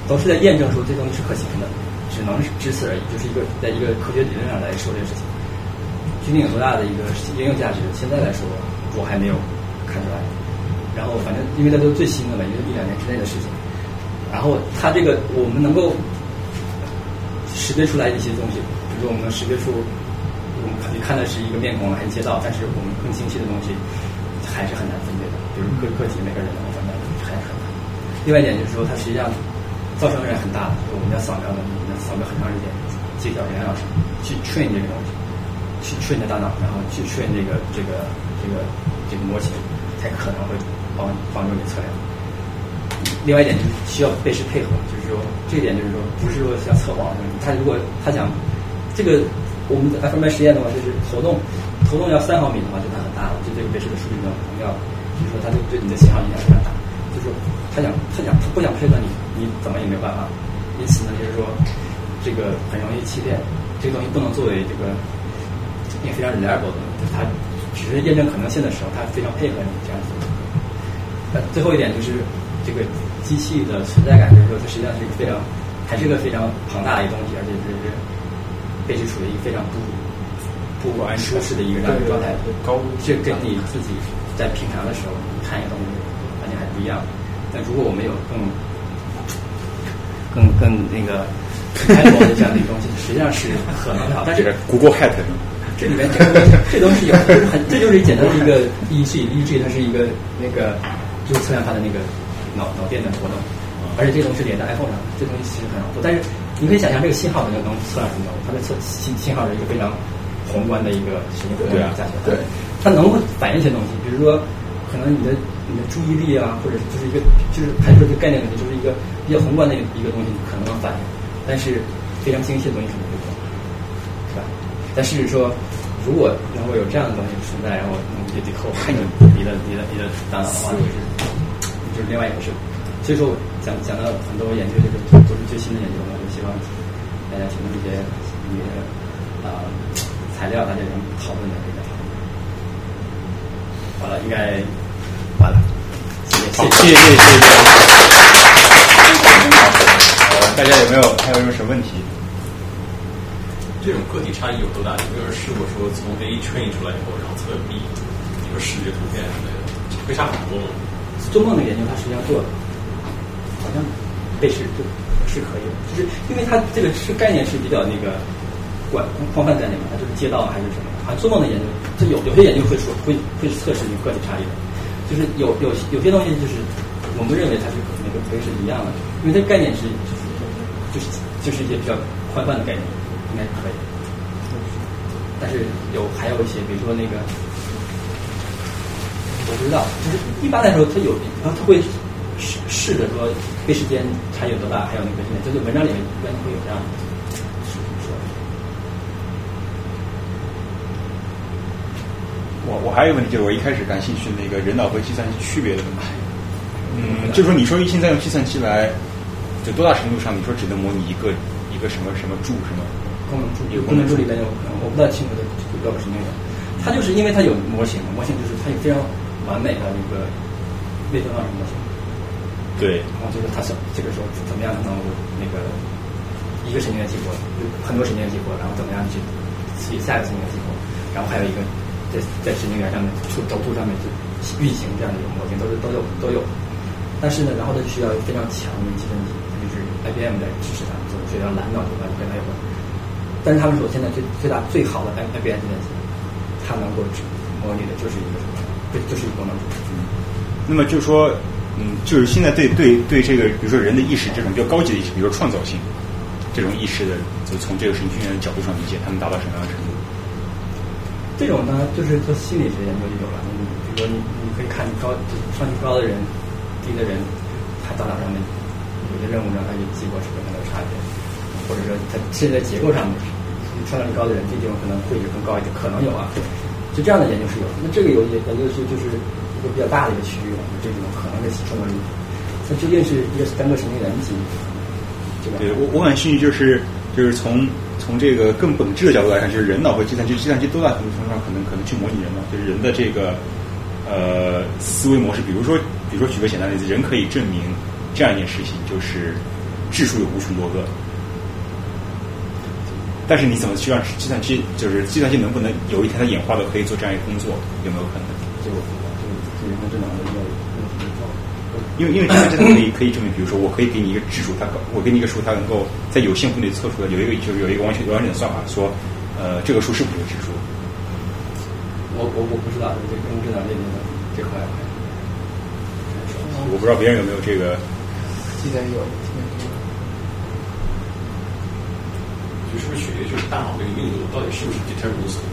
都是在验证说这东西是可行的，只能是只此而已，就是一个在一个科学理论上来说这个事情。究竟有多大的一个应用价值？现在来说我还没有看出来。然后反正因为它都是最新的嘛，因为一两年之内的事情。然后它这个我们能够识别出来一些东西，比如说我们能识别出。我们肯定看的是一个面孔还是街道，但是我们更清晰的东西还是很难分。比如个个体每个人能够分辨还是很。另外一点就是说，它实际上造成是很大的，我们要扫描的，要扫描很长时间，几小时、两小时去 train 这个东西，去 train 的大脑，然后去 train 这个这个这个这个模型，才可能会帮帮助你测量。另外一点就是需要背时配合，就是说这一点就是说不是说像测谎，他如果他想这个。我们 FMI 实验的话，就是活动，头动要三毫米的话，就它很大了，就这个贝氏的数据量要，就是说它就对你的信号影响非常大。就是他想他想他不想配合你，你怎么也没有办法。因此呢，就是说这个很容易欺骗，这个东西不能作为这个也非常 reliable 的，就是它只是验证可能性的时候，它非常配合你这样子。呃，最后一点就是这个机器的存在感，就是说它实际上是一个非常还是一个非常庞大的一个东西，而且是。被去处于一个非常不不安舒适的一个状状态，高这跟你自己在平常的时候看一个东西完全还不一样。但如果我们有更更更那个 开阔的这样的一个东西，实际上是很很好。但是 Google Hat 这里面这个这东西有很这就是简单的一个 EEG EEG 它是一个那个就是测量它的那个脑脑电的活动，而且这东西连在 iPhone 上，这东西其实很好做，但是。你可以想象这个信号能能测量什么？它的测信信号是一个非常宏观的一个神经科学加起来，对，它能够反映一些东西，比如说可能你的你的注意力啊，或者就是一个就是排除这个概念问题，就是一个比较宏观的一个东西可能能反映，但是非常精细的东西可能不能，是吧？但是说如果能够有这样的东西存在，然后能够去扣害你你的你的你的大脑的话，就是就是另外一回事。所以说讲讲到很多研究，就是都是最新的研究嘛，就希望大家提供一些一些啊材料，大家能讨论的这个。好了，应该完了。好，谢谢谢谢谢谢。大家有没有还有什么问题？这种个体差异有多大？有没有人试过说从 A train 出来以后，然后测 B，比如视觉图片之类的，会差很多吗？做梦的研究，他实际上做了。好像被试就是可以的，就是因为它这个是概念是比较那个广宽泛概念嘛，它就是街道还是什么？啊，做梦的研究，它有有些研究会说会会测试你个体差异的，就是有有有些东西就是我们认为它是那个可以是一样的，因为它概念是就是就是一些比较宽泛的概念，应该可以。但是有还有一些，比如说那个我不知道，就是一般来说它有然后它会。试试着说，背时间差异有多大？还有那个，就是文章里面一般会有这样的说。我我还有一个问题，就是我一开始感兴趣那个人脑和计算机区别的问题。嗯，就是说你说一心在用计算机来，就多大程度上你说只能模拟一个一个什么什么柱什么功能柱？有功能柱里面有，我不太清楚的标准是那个。它就是因为它有模型，模型就是它有非常完美的一个内分化模型。对，然后就是它想这个时候怎么样能那个一个神经元激活，很多神经元激活，然后怎么样去刺激下一个神经元激活，然后还有一个在在神经元上面出轴突上面就运行这样的一个模型，都是都有都有。但是呢，然后它需要非常强的计算机，就是 IBM 在支持它，所以叫蓝脑计算跟它有关。但是他们说现在最最大最好的 IBM 计算机，它能够模拟的就是一个什么？对，就是一个功能。那么就说。嗯，就是现在对对对这个，比如说人的意识这种比较高级的意识，比如说创造性这种意识的，就从这个神经元的角度上理解，他们达到什么样的程度？这种呢，就是做心理学研究就有了。你比如说，你你可以看高，就上去高的人、低的人，他大脑上面有些任务上他就结果是跟它有差别，或者说它甚至在结构上面创造力高的人，这地方可能会有更高一点，可能有啊。就这样的研究是有，那这个有研究是就是一个比较大的一个区域了，就这种可能的创造力。那究竟是一个单个神经元级，对吧？对我我感兴趣就是就是从从这个更本质的角度来看，就是人脑和计算机，计算机都在很多程度上可能可能去模拟人脑，就是人的这个呃思维模式。比如说，比如说举个简单例子，人可以证明这样一件事情，就是质数有无穷多个。但是你怎么去让计算机，就是计算机能不能有一天它演化的可以做这样一个工作，有没有可能？就因为因为计算机它可以可以证明，比如说我可以给你一个质数，它我给你一个数，它能够在有限范围内测出来有一个就是有一个完全完整的算法，说呃这个数是不是个质数？我我我不知道这人工智能这边的这块，我不知道别人有没有这个。记得有。就是不是取决于就是大脑这个运作到底是不是 deterministic？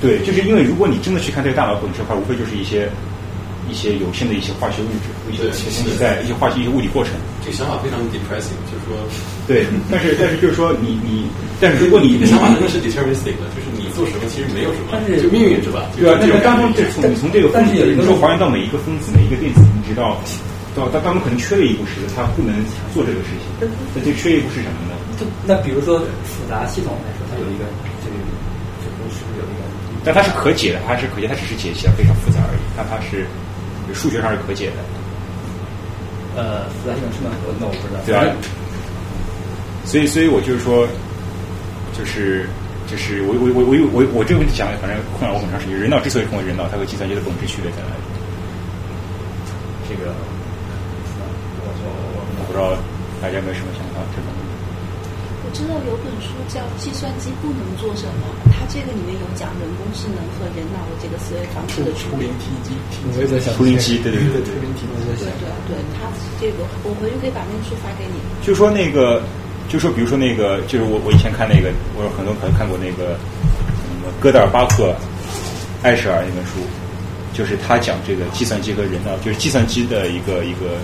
对，就是因为如果你真的去看这个大脑本质的话，无非就是一些一些有限的一些化学物质，一些东西在一些化学一些物理过程。这个想法非常 depressing，就是说，对，但是但是就是说你你，但是如果你的想法真的是 deterministic 的，就是你做什么其实没有什么，但是就命运是吧？对啊，那么当中这从你从这个分子，你说还原到每一个分子每一个电子，你知道，对吧？它当中可能缺了一步是它不能做这个事情，那这缺一步是什么呢？就那比如说复杂系统来说，它有一个这个这个是不是有一个？但它是可解的，它是可解，它只是解析的非常复杂而已。但它是数学上是可解的。呃，复杂系统是吗？我那我不知道。对啊。所以，所以我就是说，就是就是我我我我我我这个问题讲，反正困扰我很长时间。人脑之所以成为人脑，它和计算机的本质区别在哪里？这个我我我不知道大家有没有什么想法这方面。我知道有本书叫《计算机不能做什么》，它这个里面有讲人工智能和人脑的这个思维方式的处理。我也在想图灵机，对对对对图灵机，我在想。对对，它这个我回去可以把那个书发给你。就说那个，就说比如说那个，就是我我以前看那个，我有很多可能看过那个什么戈德尔巴赫、艾舍尔那本书，就是他讲这个计算机和人脑，就是计算机的一个一个。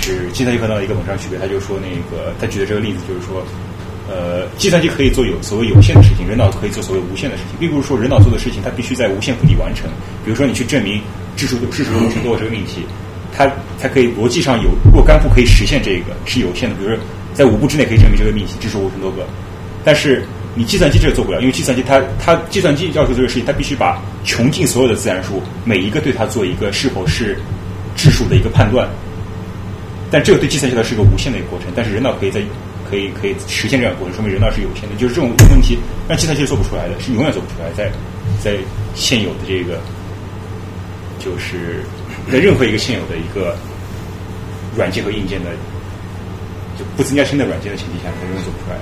是计算机和人的一个本质上区别，他就说那个，他举的这个例子就是说，呃，计算机可以做有所谓有限的事情，人脑可以做所谓无限的事情，并不是说人脑做的事情它必须在无限幅里完成。比如说你去证明质数质数有无穷多个这个命题，它它可以逻辑上有若干步可以实现这个是有限的，比如说在五步之内可以证明这个命题质数无穷多个，但是你计算机这个做不了，因为计算机它它计算机要求这个事情，它必须把穷尽所有的自然数，每一个对它做一个是否是质数的一个判断。但这个对计算机来说是一个无限的一个过程，但是人脑可以在可以可以实现这样的过程，说明人脑是有限的。就是这种问题让计算机做不出来的，是永远做不出来。在在现有的这个，就是在任何一个现有的一个软件和硬件的就不增加新的软件的前提下，它永远做不出来。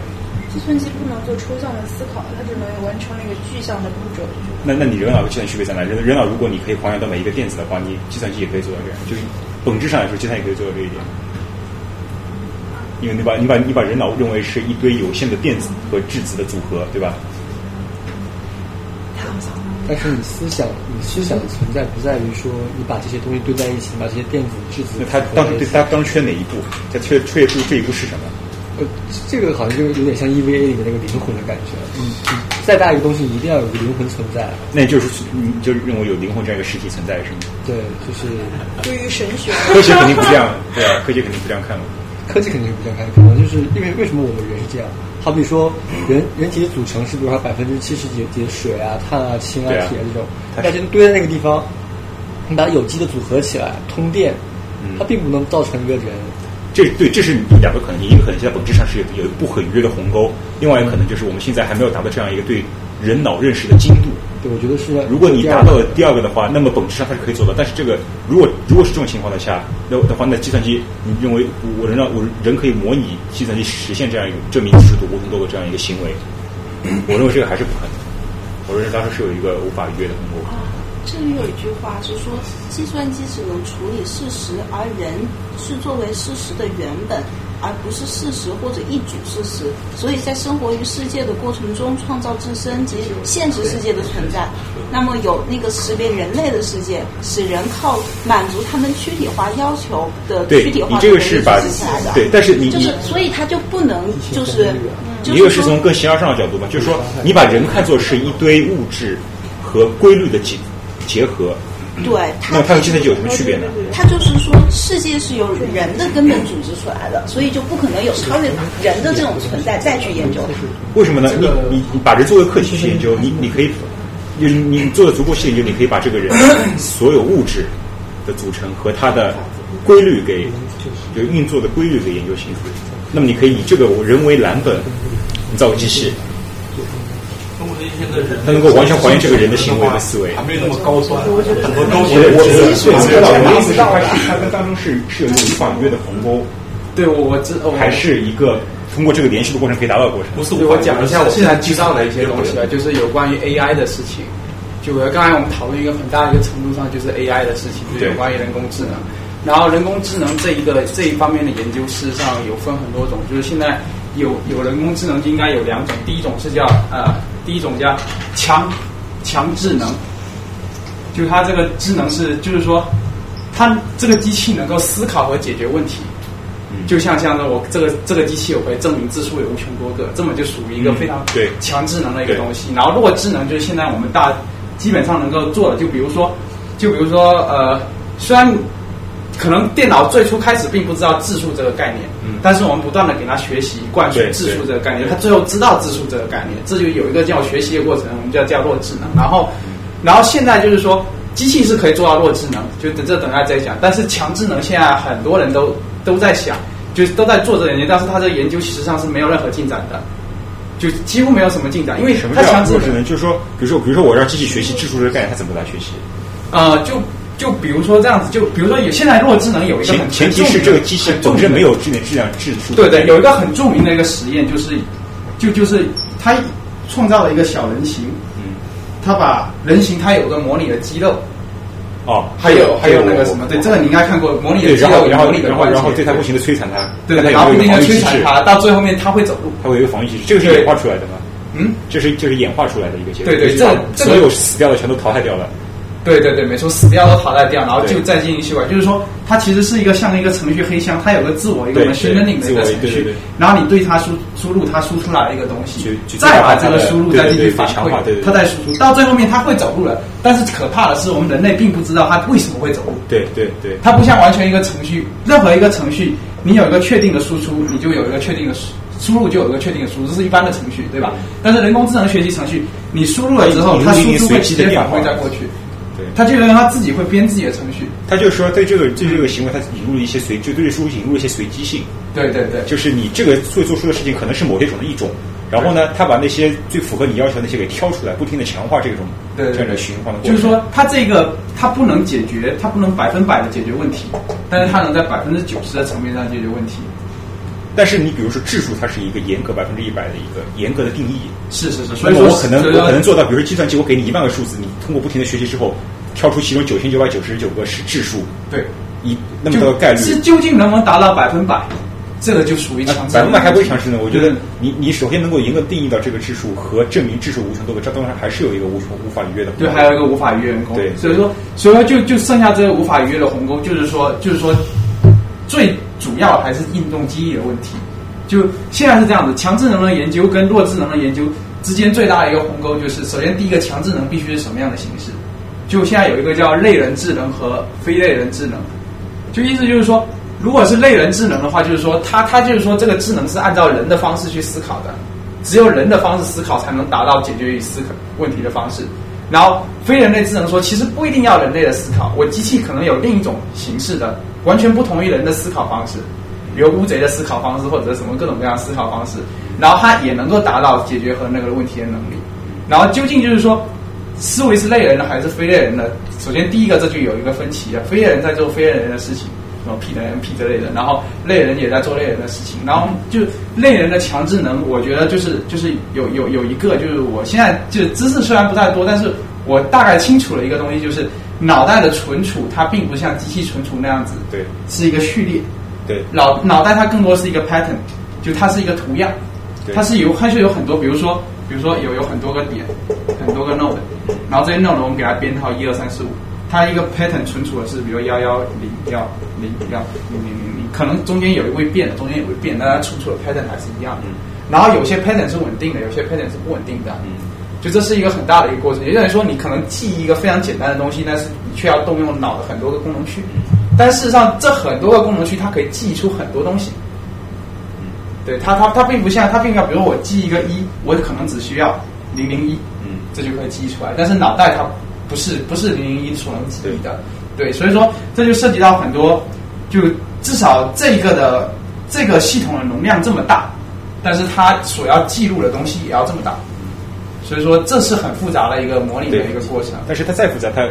计算机不能做抽象的思考，它只能完成那个具象的步骤。那那你人脑和计算机区别在哪？人人脑如果你可以还原到每一个电子的话，你计算机也可以做到这样。就是本质上来说，计算也可以做到这一点。因为你把你把你把人脑认为是一堆有限的电子和质子的组合，对吧？但是你思想，你思想的存在不在于说你把这些东西堆在一起，把这些电子、质子。那它当时对它当缺哪一步？他缺缺这这一步是什么？呃，这个好像就有点像 EVA 里面那个灵魂的感觉。嗯嗯，再大一个东西，一定要有个灵魂存在。那就是你就认为有灵魂这样一个实体存在是吗？对，就是。对于神学，科学肯定不这样，对啊，科学肯定不这样看。科技肯定是不这样看，可能就是因为为什么我们人是这样？好比说，人人体的组成是比如说百分之七十几几水啊、碳啊、氢啊、铁啊这种，大家堆在那个地方，你把有机的组合起来通电，它并不能造成一个人。这对，这是两个可能性，一个可能性在本质上是有有不可逾越的鸿沟，另外一个可能就是我们现在还没有达到这样一个对人脑认识的精度。对，我觉得是。如果你达到了第二个的话，那么本质上它是可以做到。但是这个，如果如果是这种情况的下，那的话，那计算机，你认为我能让我人可以模拟计算机实现这样一个证明质数无穷多个这样一个行为？我认为这个还是不可能。我认为当时是有一个无法逾越的鸿沟。这里有一句话是说，计算机只能处理事实，而人是作为事实的原本。而不是事实或者一组事实，所以在生活于世界的过程中，创造自身及现实世界的存在。那么有那个识别人类的世界，使人靠满足他们躯体化要求的躯体化你这个是把起来的。对但是你就是你所以他就不能就是就你这个是从更形而上的角度吧，就是说你把人看作是一堆物质和规律的结结合，对它那它和计算机有什么区别呢？它就是说，世界是由人的根本组织出来的，所以就不可能有超越人的这种存在再去研究。为什么呢？你你你把人作为课题去研究，你你可以，你你做的足够细研究，你可以把这个人 所有物质的组成和它的规律给，就运作的规律给研究清楚。那么你可以以这个人为蓝本，你造个机器，它能够完全还原这个人的行为和思维。还没有那么高端，很多高我级的我我知识我知道你的意思是，它是它跟当中是是有一个无法逾越的鸿沟，对我我知还是一个通过这个联系的过程可以达到的过程。不是我讲一下我现在知道的一些东西啊，就是有关于 AI 的事情。就刚才我们讨论一个很大的一个程度上，就是 AI 的事情，就是有关于人工智能。然后人工智能这一个这一方面的研究，事实上有分很多种，就是现在有有人工智能应该有两种，第一种是叫呃，第一种叫强强智能，就它这个智能是就是说，它这个机器能够思考和解决问题。就像像我这个这个机器，我可以证明字数有无穷多个，这么就属于一个非常强智能的一个东西。然后弱智能就是现在我们大基本上能够做的，就比如说，就比如说呃，虽然可能电脑最初开始并不知道字数这个概念，嗯但是我们不断的给他学习灌输对字数这个概念，他最后知道字数这个概念，这就有一个叫学习的过程，我们叫叫弱智能。然后，然后现在就是说，机器是可以做到弱智能，就等这等下再讲。但是强智能现在很多人都都在想，就是都在做这个研究，但是他这个研究其实上是没有任何进展的，就几乎没有什么进展，因为什么叫它强智能？就是说，比如说，比如说我让机器学习质数这个概念，它怎么来学习？呃，就就比如说这样子，就比如说有现在弱智能有一个很前提是这个机器本身没有质量质量质数。对对，有一个很著名的一个实验，就是就就是他创造了一个小人形，嗯，他把人形他有个模拟的肌肉，哦，还有还有那个什么，对，这个你应该看过，模拟的对，肌然后然后肉模拟的然后然后对他不停的摧残他，对，然后不停的摧残他，到最后面他会走路，他会有一个防御机制，这个是演化出来的吗？嗯，这是这是演化出来的一个结果。对对这这个所有死掉的全都淘汰掉了。对对对，没错，死掉都淘汰掉，然后就再进行修改，就是说它其实是一个像一个程序黑箱，它有个自我一个对 machine learning 的一个程序对对对，然后你对它输输入，它输出来的一个东西，再把这个输入再进去反馈，它再输出，到最后面它会走路了。但是可怕的是，我们人类并不知道它为什么会走路。对对对，它不像完全一个程序，任何一个程序，你有一个确定的输出，你就有一个确定的输输入，就有一个确定的输入，这是一般的程序，对吧？但是人工智能学习程序，你输入了之后，它输出会直接反馈在过去，对，它就让它自己会编自己的程序。他就是说，对这个对这个行为，他引入了一些随，就对这输入引入了一些随机性。对对对，就是你这个会做出的事情可能是某些种的一种，然后呢，他把那些最符合你要求的那些给挑出来，不停的强化这种对对这样的循环的过程。就是说，他这个他不能解决，他不能百分百的解决问题，但是他能在百分之九十的层面上解决问题。但是你比如说质数，它是一个严格百分之一百的一个严格的定义。是是是，所以说我可能我可能做到，比如说计算机，我给你一万个数字，你通过不停的学习之后，挑出其中九千九百九十九个是质数，对，一那么多的概率。是究竟能不能达到百分百？这个就属于强。百分百还不是强智能，我觉得你你首先能够严格定义到这个质数和证明质数无穷多个，这当然还是有一个无穷无法逾越的。对，还有一个无法逾越的鸿沟。对所以说，所以说就就剩下这个无法逾越的鸿沟，就是说，就是说，最主要还是运动机理的问题。就现在是这样子，强智能的研究跟弱智能的研究之间最大的一个鸿沟，就是首先第一个，强智能必须是什么样的形式？就现在有一个叫类人智能和非类人智能，就意思就是说，如果是类人智能的话，就是说它它就是说这个智能是按照人的方式去思考的，只有人的方式思考才能达到解决与思考问题的方式。然后非人类智能说，其实不一定要人类的思考，我机器可能有另一种形式的，完全不同于人的思考方式，比如乌贼的思考方式或者什么各种各样的思考方式，然后它也能够达到解决和那个问题的能力。然后究竟就是说，思维是类人的还是非类人的？首先第一个这就有一个分歧啊，非类人在做非类人的。事情。什么 P 等于 P 之类的，然后类人也在做类人的事情，然后就类人的强智能，我觉得就是就是有有有一个，就是我现在就是知识虽然不太多，但是我大概清楚了一个东西，就是脑袋的存储它并不像机器存储那样子，对，是一个序列，对，脑脑袋它更多是一个 pattern，就它是一个图样，对。它是有它是有很多，比如说比如说有有很多个点，很多个 node，然后这些 node 我们给它编号一二三四五，它一个 pattern 存储的是比如幺幺零幺零幺零零零零，可能中间有一位变的，中间有一位变，但它存储的 pattern 还是一样的。然后有些 pattern 是稳定的，有些 pattern 是不稳定的。就这是一个很大的一个过程。也就是说，你可能记一个非常简单的东西，但是你却要动用脑的很多个功能区。但事实上，这很多个功能区它可以记忆出很多东西。对它，它它并不像它并不像，比如我记一个一，我可能只需要零零一，嗯，这就可以记出来。但是脑袋它不是不是零零一所能记忆的，对，所以说这就涉及到很多，就至少这个的这个系统的容量这么大，但是它所要记录的东西也要这么大，所以说这是很复杂的一个模拟的一个过程。但是它再复杂，它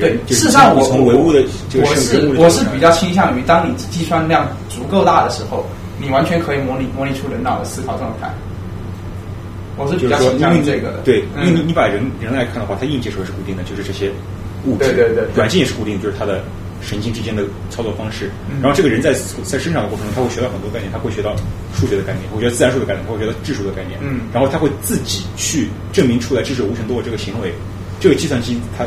对，事实上我从唯物的我是我是比较倾向于，当你计算量足够大的时候，你完全可以模拟模拟出人脑的思考状态。我是比较倾向于这个的。对，因为你嗯你把人人来看的话，它硬件时候是固定的，就是这些物质；对对对软件也是固定，就是它的神经之间的操作方式。嗯然后这个人在在生长的过程中，他会学到很多概念，他会学到数学的概念，会学到自然数的概念，他会学到质数的概念。嗯然后他会自己去证明出来智者无穷多的这个行为。这个计算机它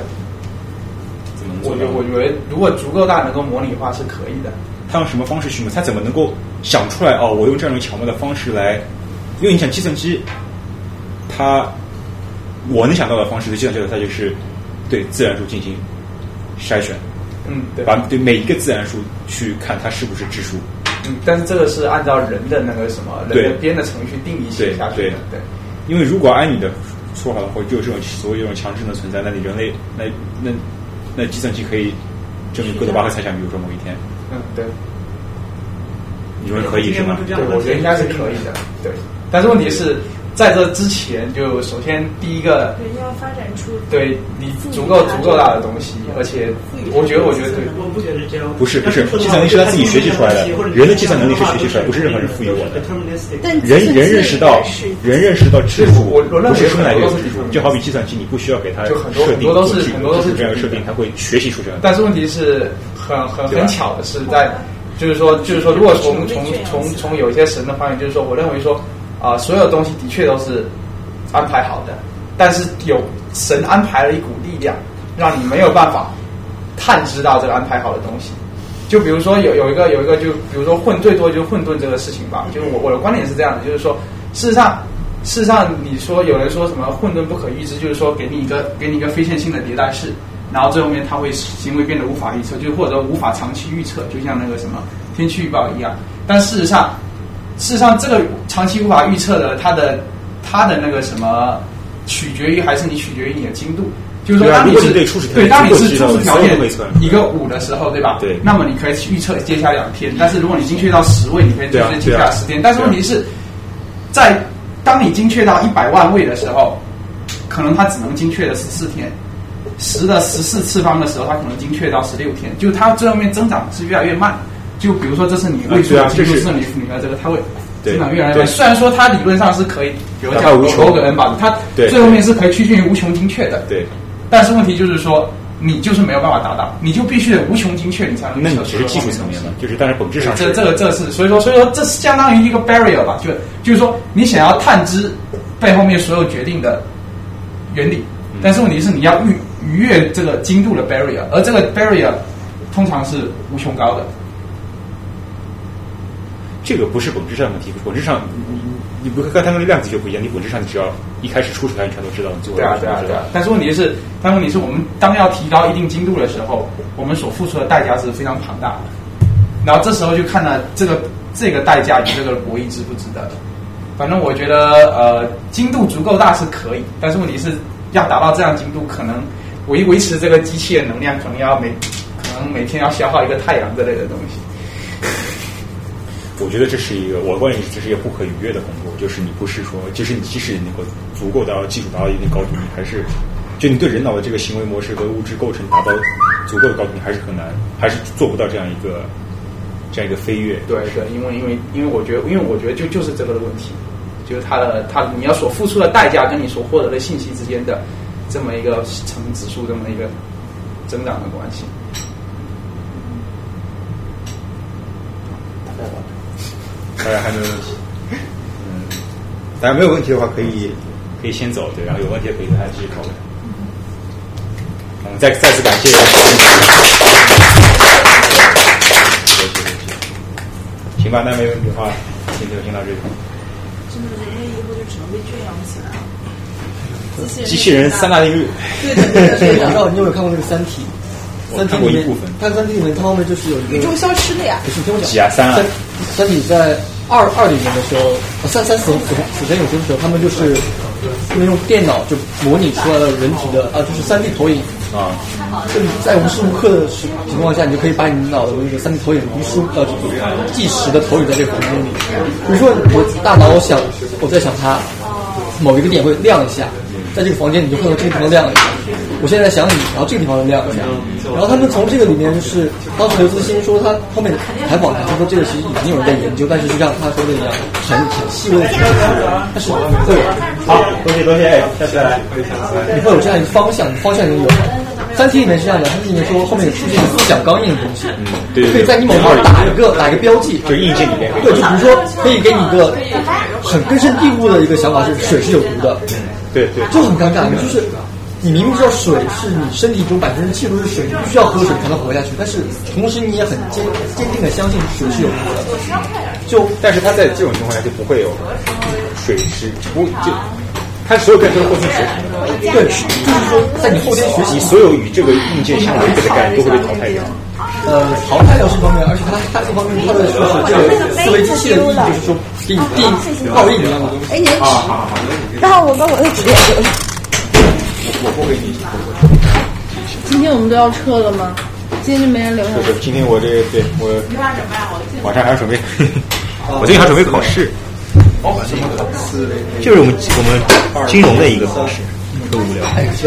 我觉得？我觉得如果足够大能够模拟化是可以的。他用什么方式去模？他怎么能够想出来？哦，我用这样一种巧妙的方式来，因为你想计算机，它我能想到的方式，的计算机来说，它就是对自然数进行筛选，嗯，对。把对每一个自然数去看它是不是质数。嗯，但是这个是按照人的那个什么人对的编的程序定义写下去对的。对。因为如果按你的说法的话，就有这种所谓这种强制的存在，那你人类那那那计算机可以证明哥德巴赫猜想，比如说某一天，嗯，对。你觉得可以是吗？对，我觉得应该是可以的。对，但是问题是在这之前，就首先第一个，对，要发展出对你足够足够大的东西，而且我觉得，我觉得对，我不觉得是这样。不是不是，计算力是他自己学习出来的，人的计算能力是学习出来，不是任何人赋予我的。人人认识到人认识到质数不是生来就就好比计算机，你不需要给他就很多设定很多都是很多都是这样的设定，他会学习出这样的。但是问题是很很很巧的是在，就是说就是说，如果从从从从有一些神的方面，就是说，我认为说啊、所有东西的确都是安排好的，但是有神安排了一股力量，让你没有办法探知到这个安排好的东西。就比如说有有一个有一个就比如说混最多就是混沌这个事情吧，就是我我的观点是这样的，就是说事实上事实上你说有人说什么混沌不可预知，就是说给你一个给你一个非线性的迭代式，然后最后面它会行为变得无法预测，就或者无法长期预测，就像那个什么天气预报一样。但事实上，事实上这个长期无法预测的，它的它的那个什么，取决于还是你取决于你的精度。就是说，当你是对当你是初始条件一个五的时候，对吧？对那么你可以去预测接下来两天，但是如果你精确到十位，你可以预测接下来十天。但是问题是，在当你精确到一百万位的时候，可能它只能精确的十四天。十的十四次方的时候，它可能精确到十六天，就它最后面增长是越来越慢。就比如说，这是你的这是是你你的这个，它会增长越来越慢。虽然说它理论上是可以，比如它讲无穷罗格 n 吧，它最后面是可以趋近于无穷精确的。对，但是问题就是说，你就是没有办法达到，你就必须得无穷精确，你才能那你预测只是技术层面的，就是但是本质上这这个这是，所以说所以说这是相当于一个 barrier 吧，就就是说你想要探知背后面所有决定的原理，嗯但是问题是你要逾逾越这个精度的 barrier，而这个 barrier 通常是无穷高的。这个不是本质上的问题，本质上你你你不跟它跟量子学不一样，你本质上你只要一开始初始条件全都知道，你最后对啊，对啊，对啊。但是问题是，但问题是我们当要提高一定精度的时候，我们所付出的代价是非常庞大的。然后这时候就看了这个这个代价与这个博弈值不值得。反正我觉得，呃，精度足够大是可以，但是问题是要达到这样精度，可能维维持这个机器的能量，可能要每可能每天要消耗一个太阳之类的东西。我觉得这是一个，我的观点是这是一个不可逾越的鸿沟，就是你不是说，就是你即使能够足够到技术达到一定高度，你还是就你对人脑的这个行为模式和物质构成达到足够的高度，你还是很难，还是做不到这样一个这样一个飞跃。对对，因为因为因为我觉得，因为我觉得就就是这个的问题，就是它的它你要所付出的代价跟你所获得的信息之间的这么一个成指数这么一个增长的关系。大家还没有问题？嗯，大家没有问题的话，可以可以先走，对，然后有问题可以大家继续讨论。我们再再次感谢。行吧，那没问题的话，今天就先到这里。真的，人类以后就只能被圈养起来了。机器人三大定律。对的，对的，对的。我不知道你有没有看过那个《三体》？三体里面，它《三体》里面它后面就是有一个宇宙消失了呀。不是听我讲。几啊三啊？三体在二二零年的时候，三三死死死神永生的时候，他们就是他们用电脑就模拟出来了人体的啊，就是三 D 投影啊。就你在无时无刻的情况下，你就可以把你脑的那个三 D 投影无时呃计时的投影在这个房间里。比如说我大脑想我在想它某一个点会亮一下，在这个房间你就看到这个地方亮一下。我现在想你，然后这个地方亮一下。然后他们从这个里面就是当时刘慈欣说他后面采访他，他说这个其实已经有人在研究，但是就像他说的一样，很很细微的知识，但是会有。好，多谢多谢，下次来。你会有这样一个方向，方向已经有。三体里面是这样的，三体里面说后面出现思想钢印的东西，嗯，对可以在你某地方打一个打一个标记，就硬件里面。对，就比如说可以给你一个很根深蒂固的一个想法是水是有毒的，对对，就很尴尬，你就是。你明明知道水是你身体中百分之七十是水，你必须要喝水才能活下去，但是同时你也很坚坚定的相信水是有毒的。就但是他在这种情况下就不会有水是不就，他所有变成后天学习。对，就是说在你后天学习，所有与这个硬件相违背的概念都会被淘汰掉。呃，淘汰掉是方面，而且它它这方面它的就是这个思维机器的意义，就是说给你定烙印一样的东西。哎，你然后我把我的纸也留下。我不给你。今天我们都要撤了吗？今天就没人留下。对对，今天我这对我晚上还要准备，我最近还准备考试。就是我们我们金融的一个考试，特无聊。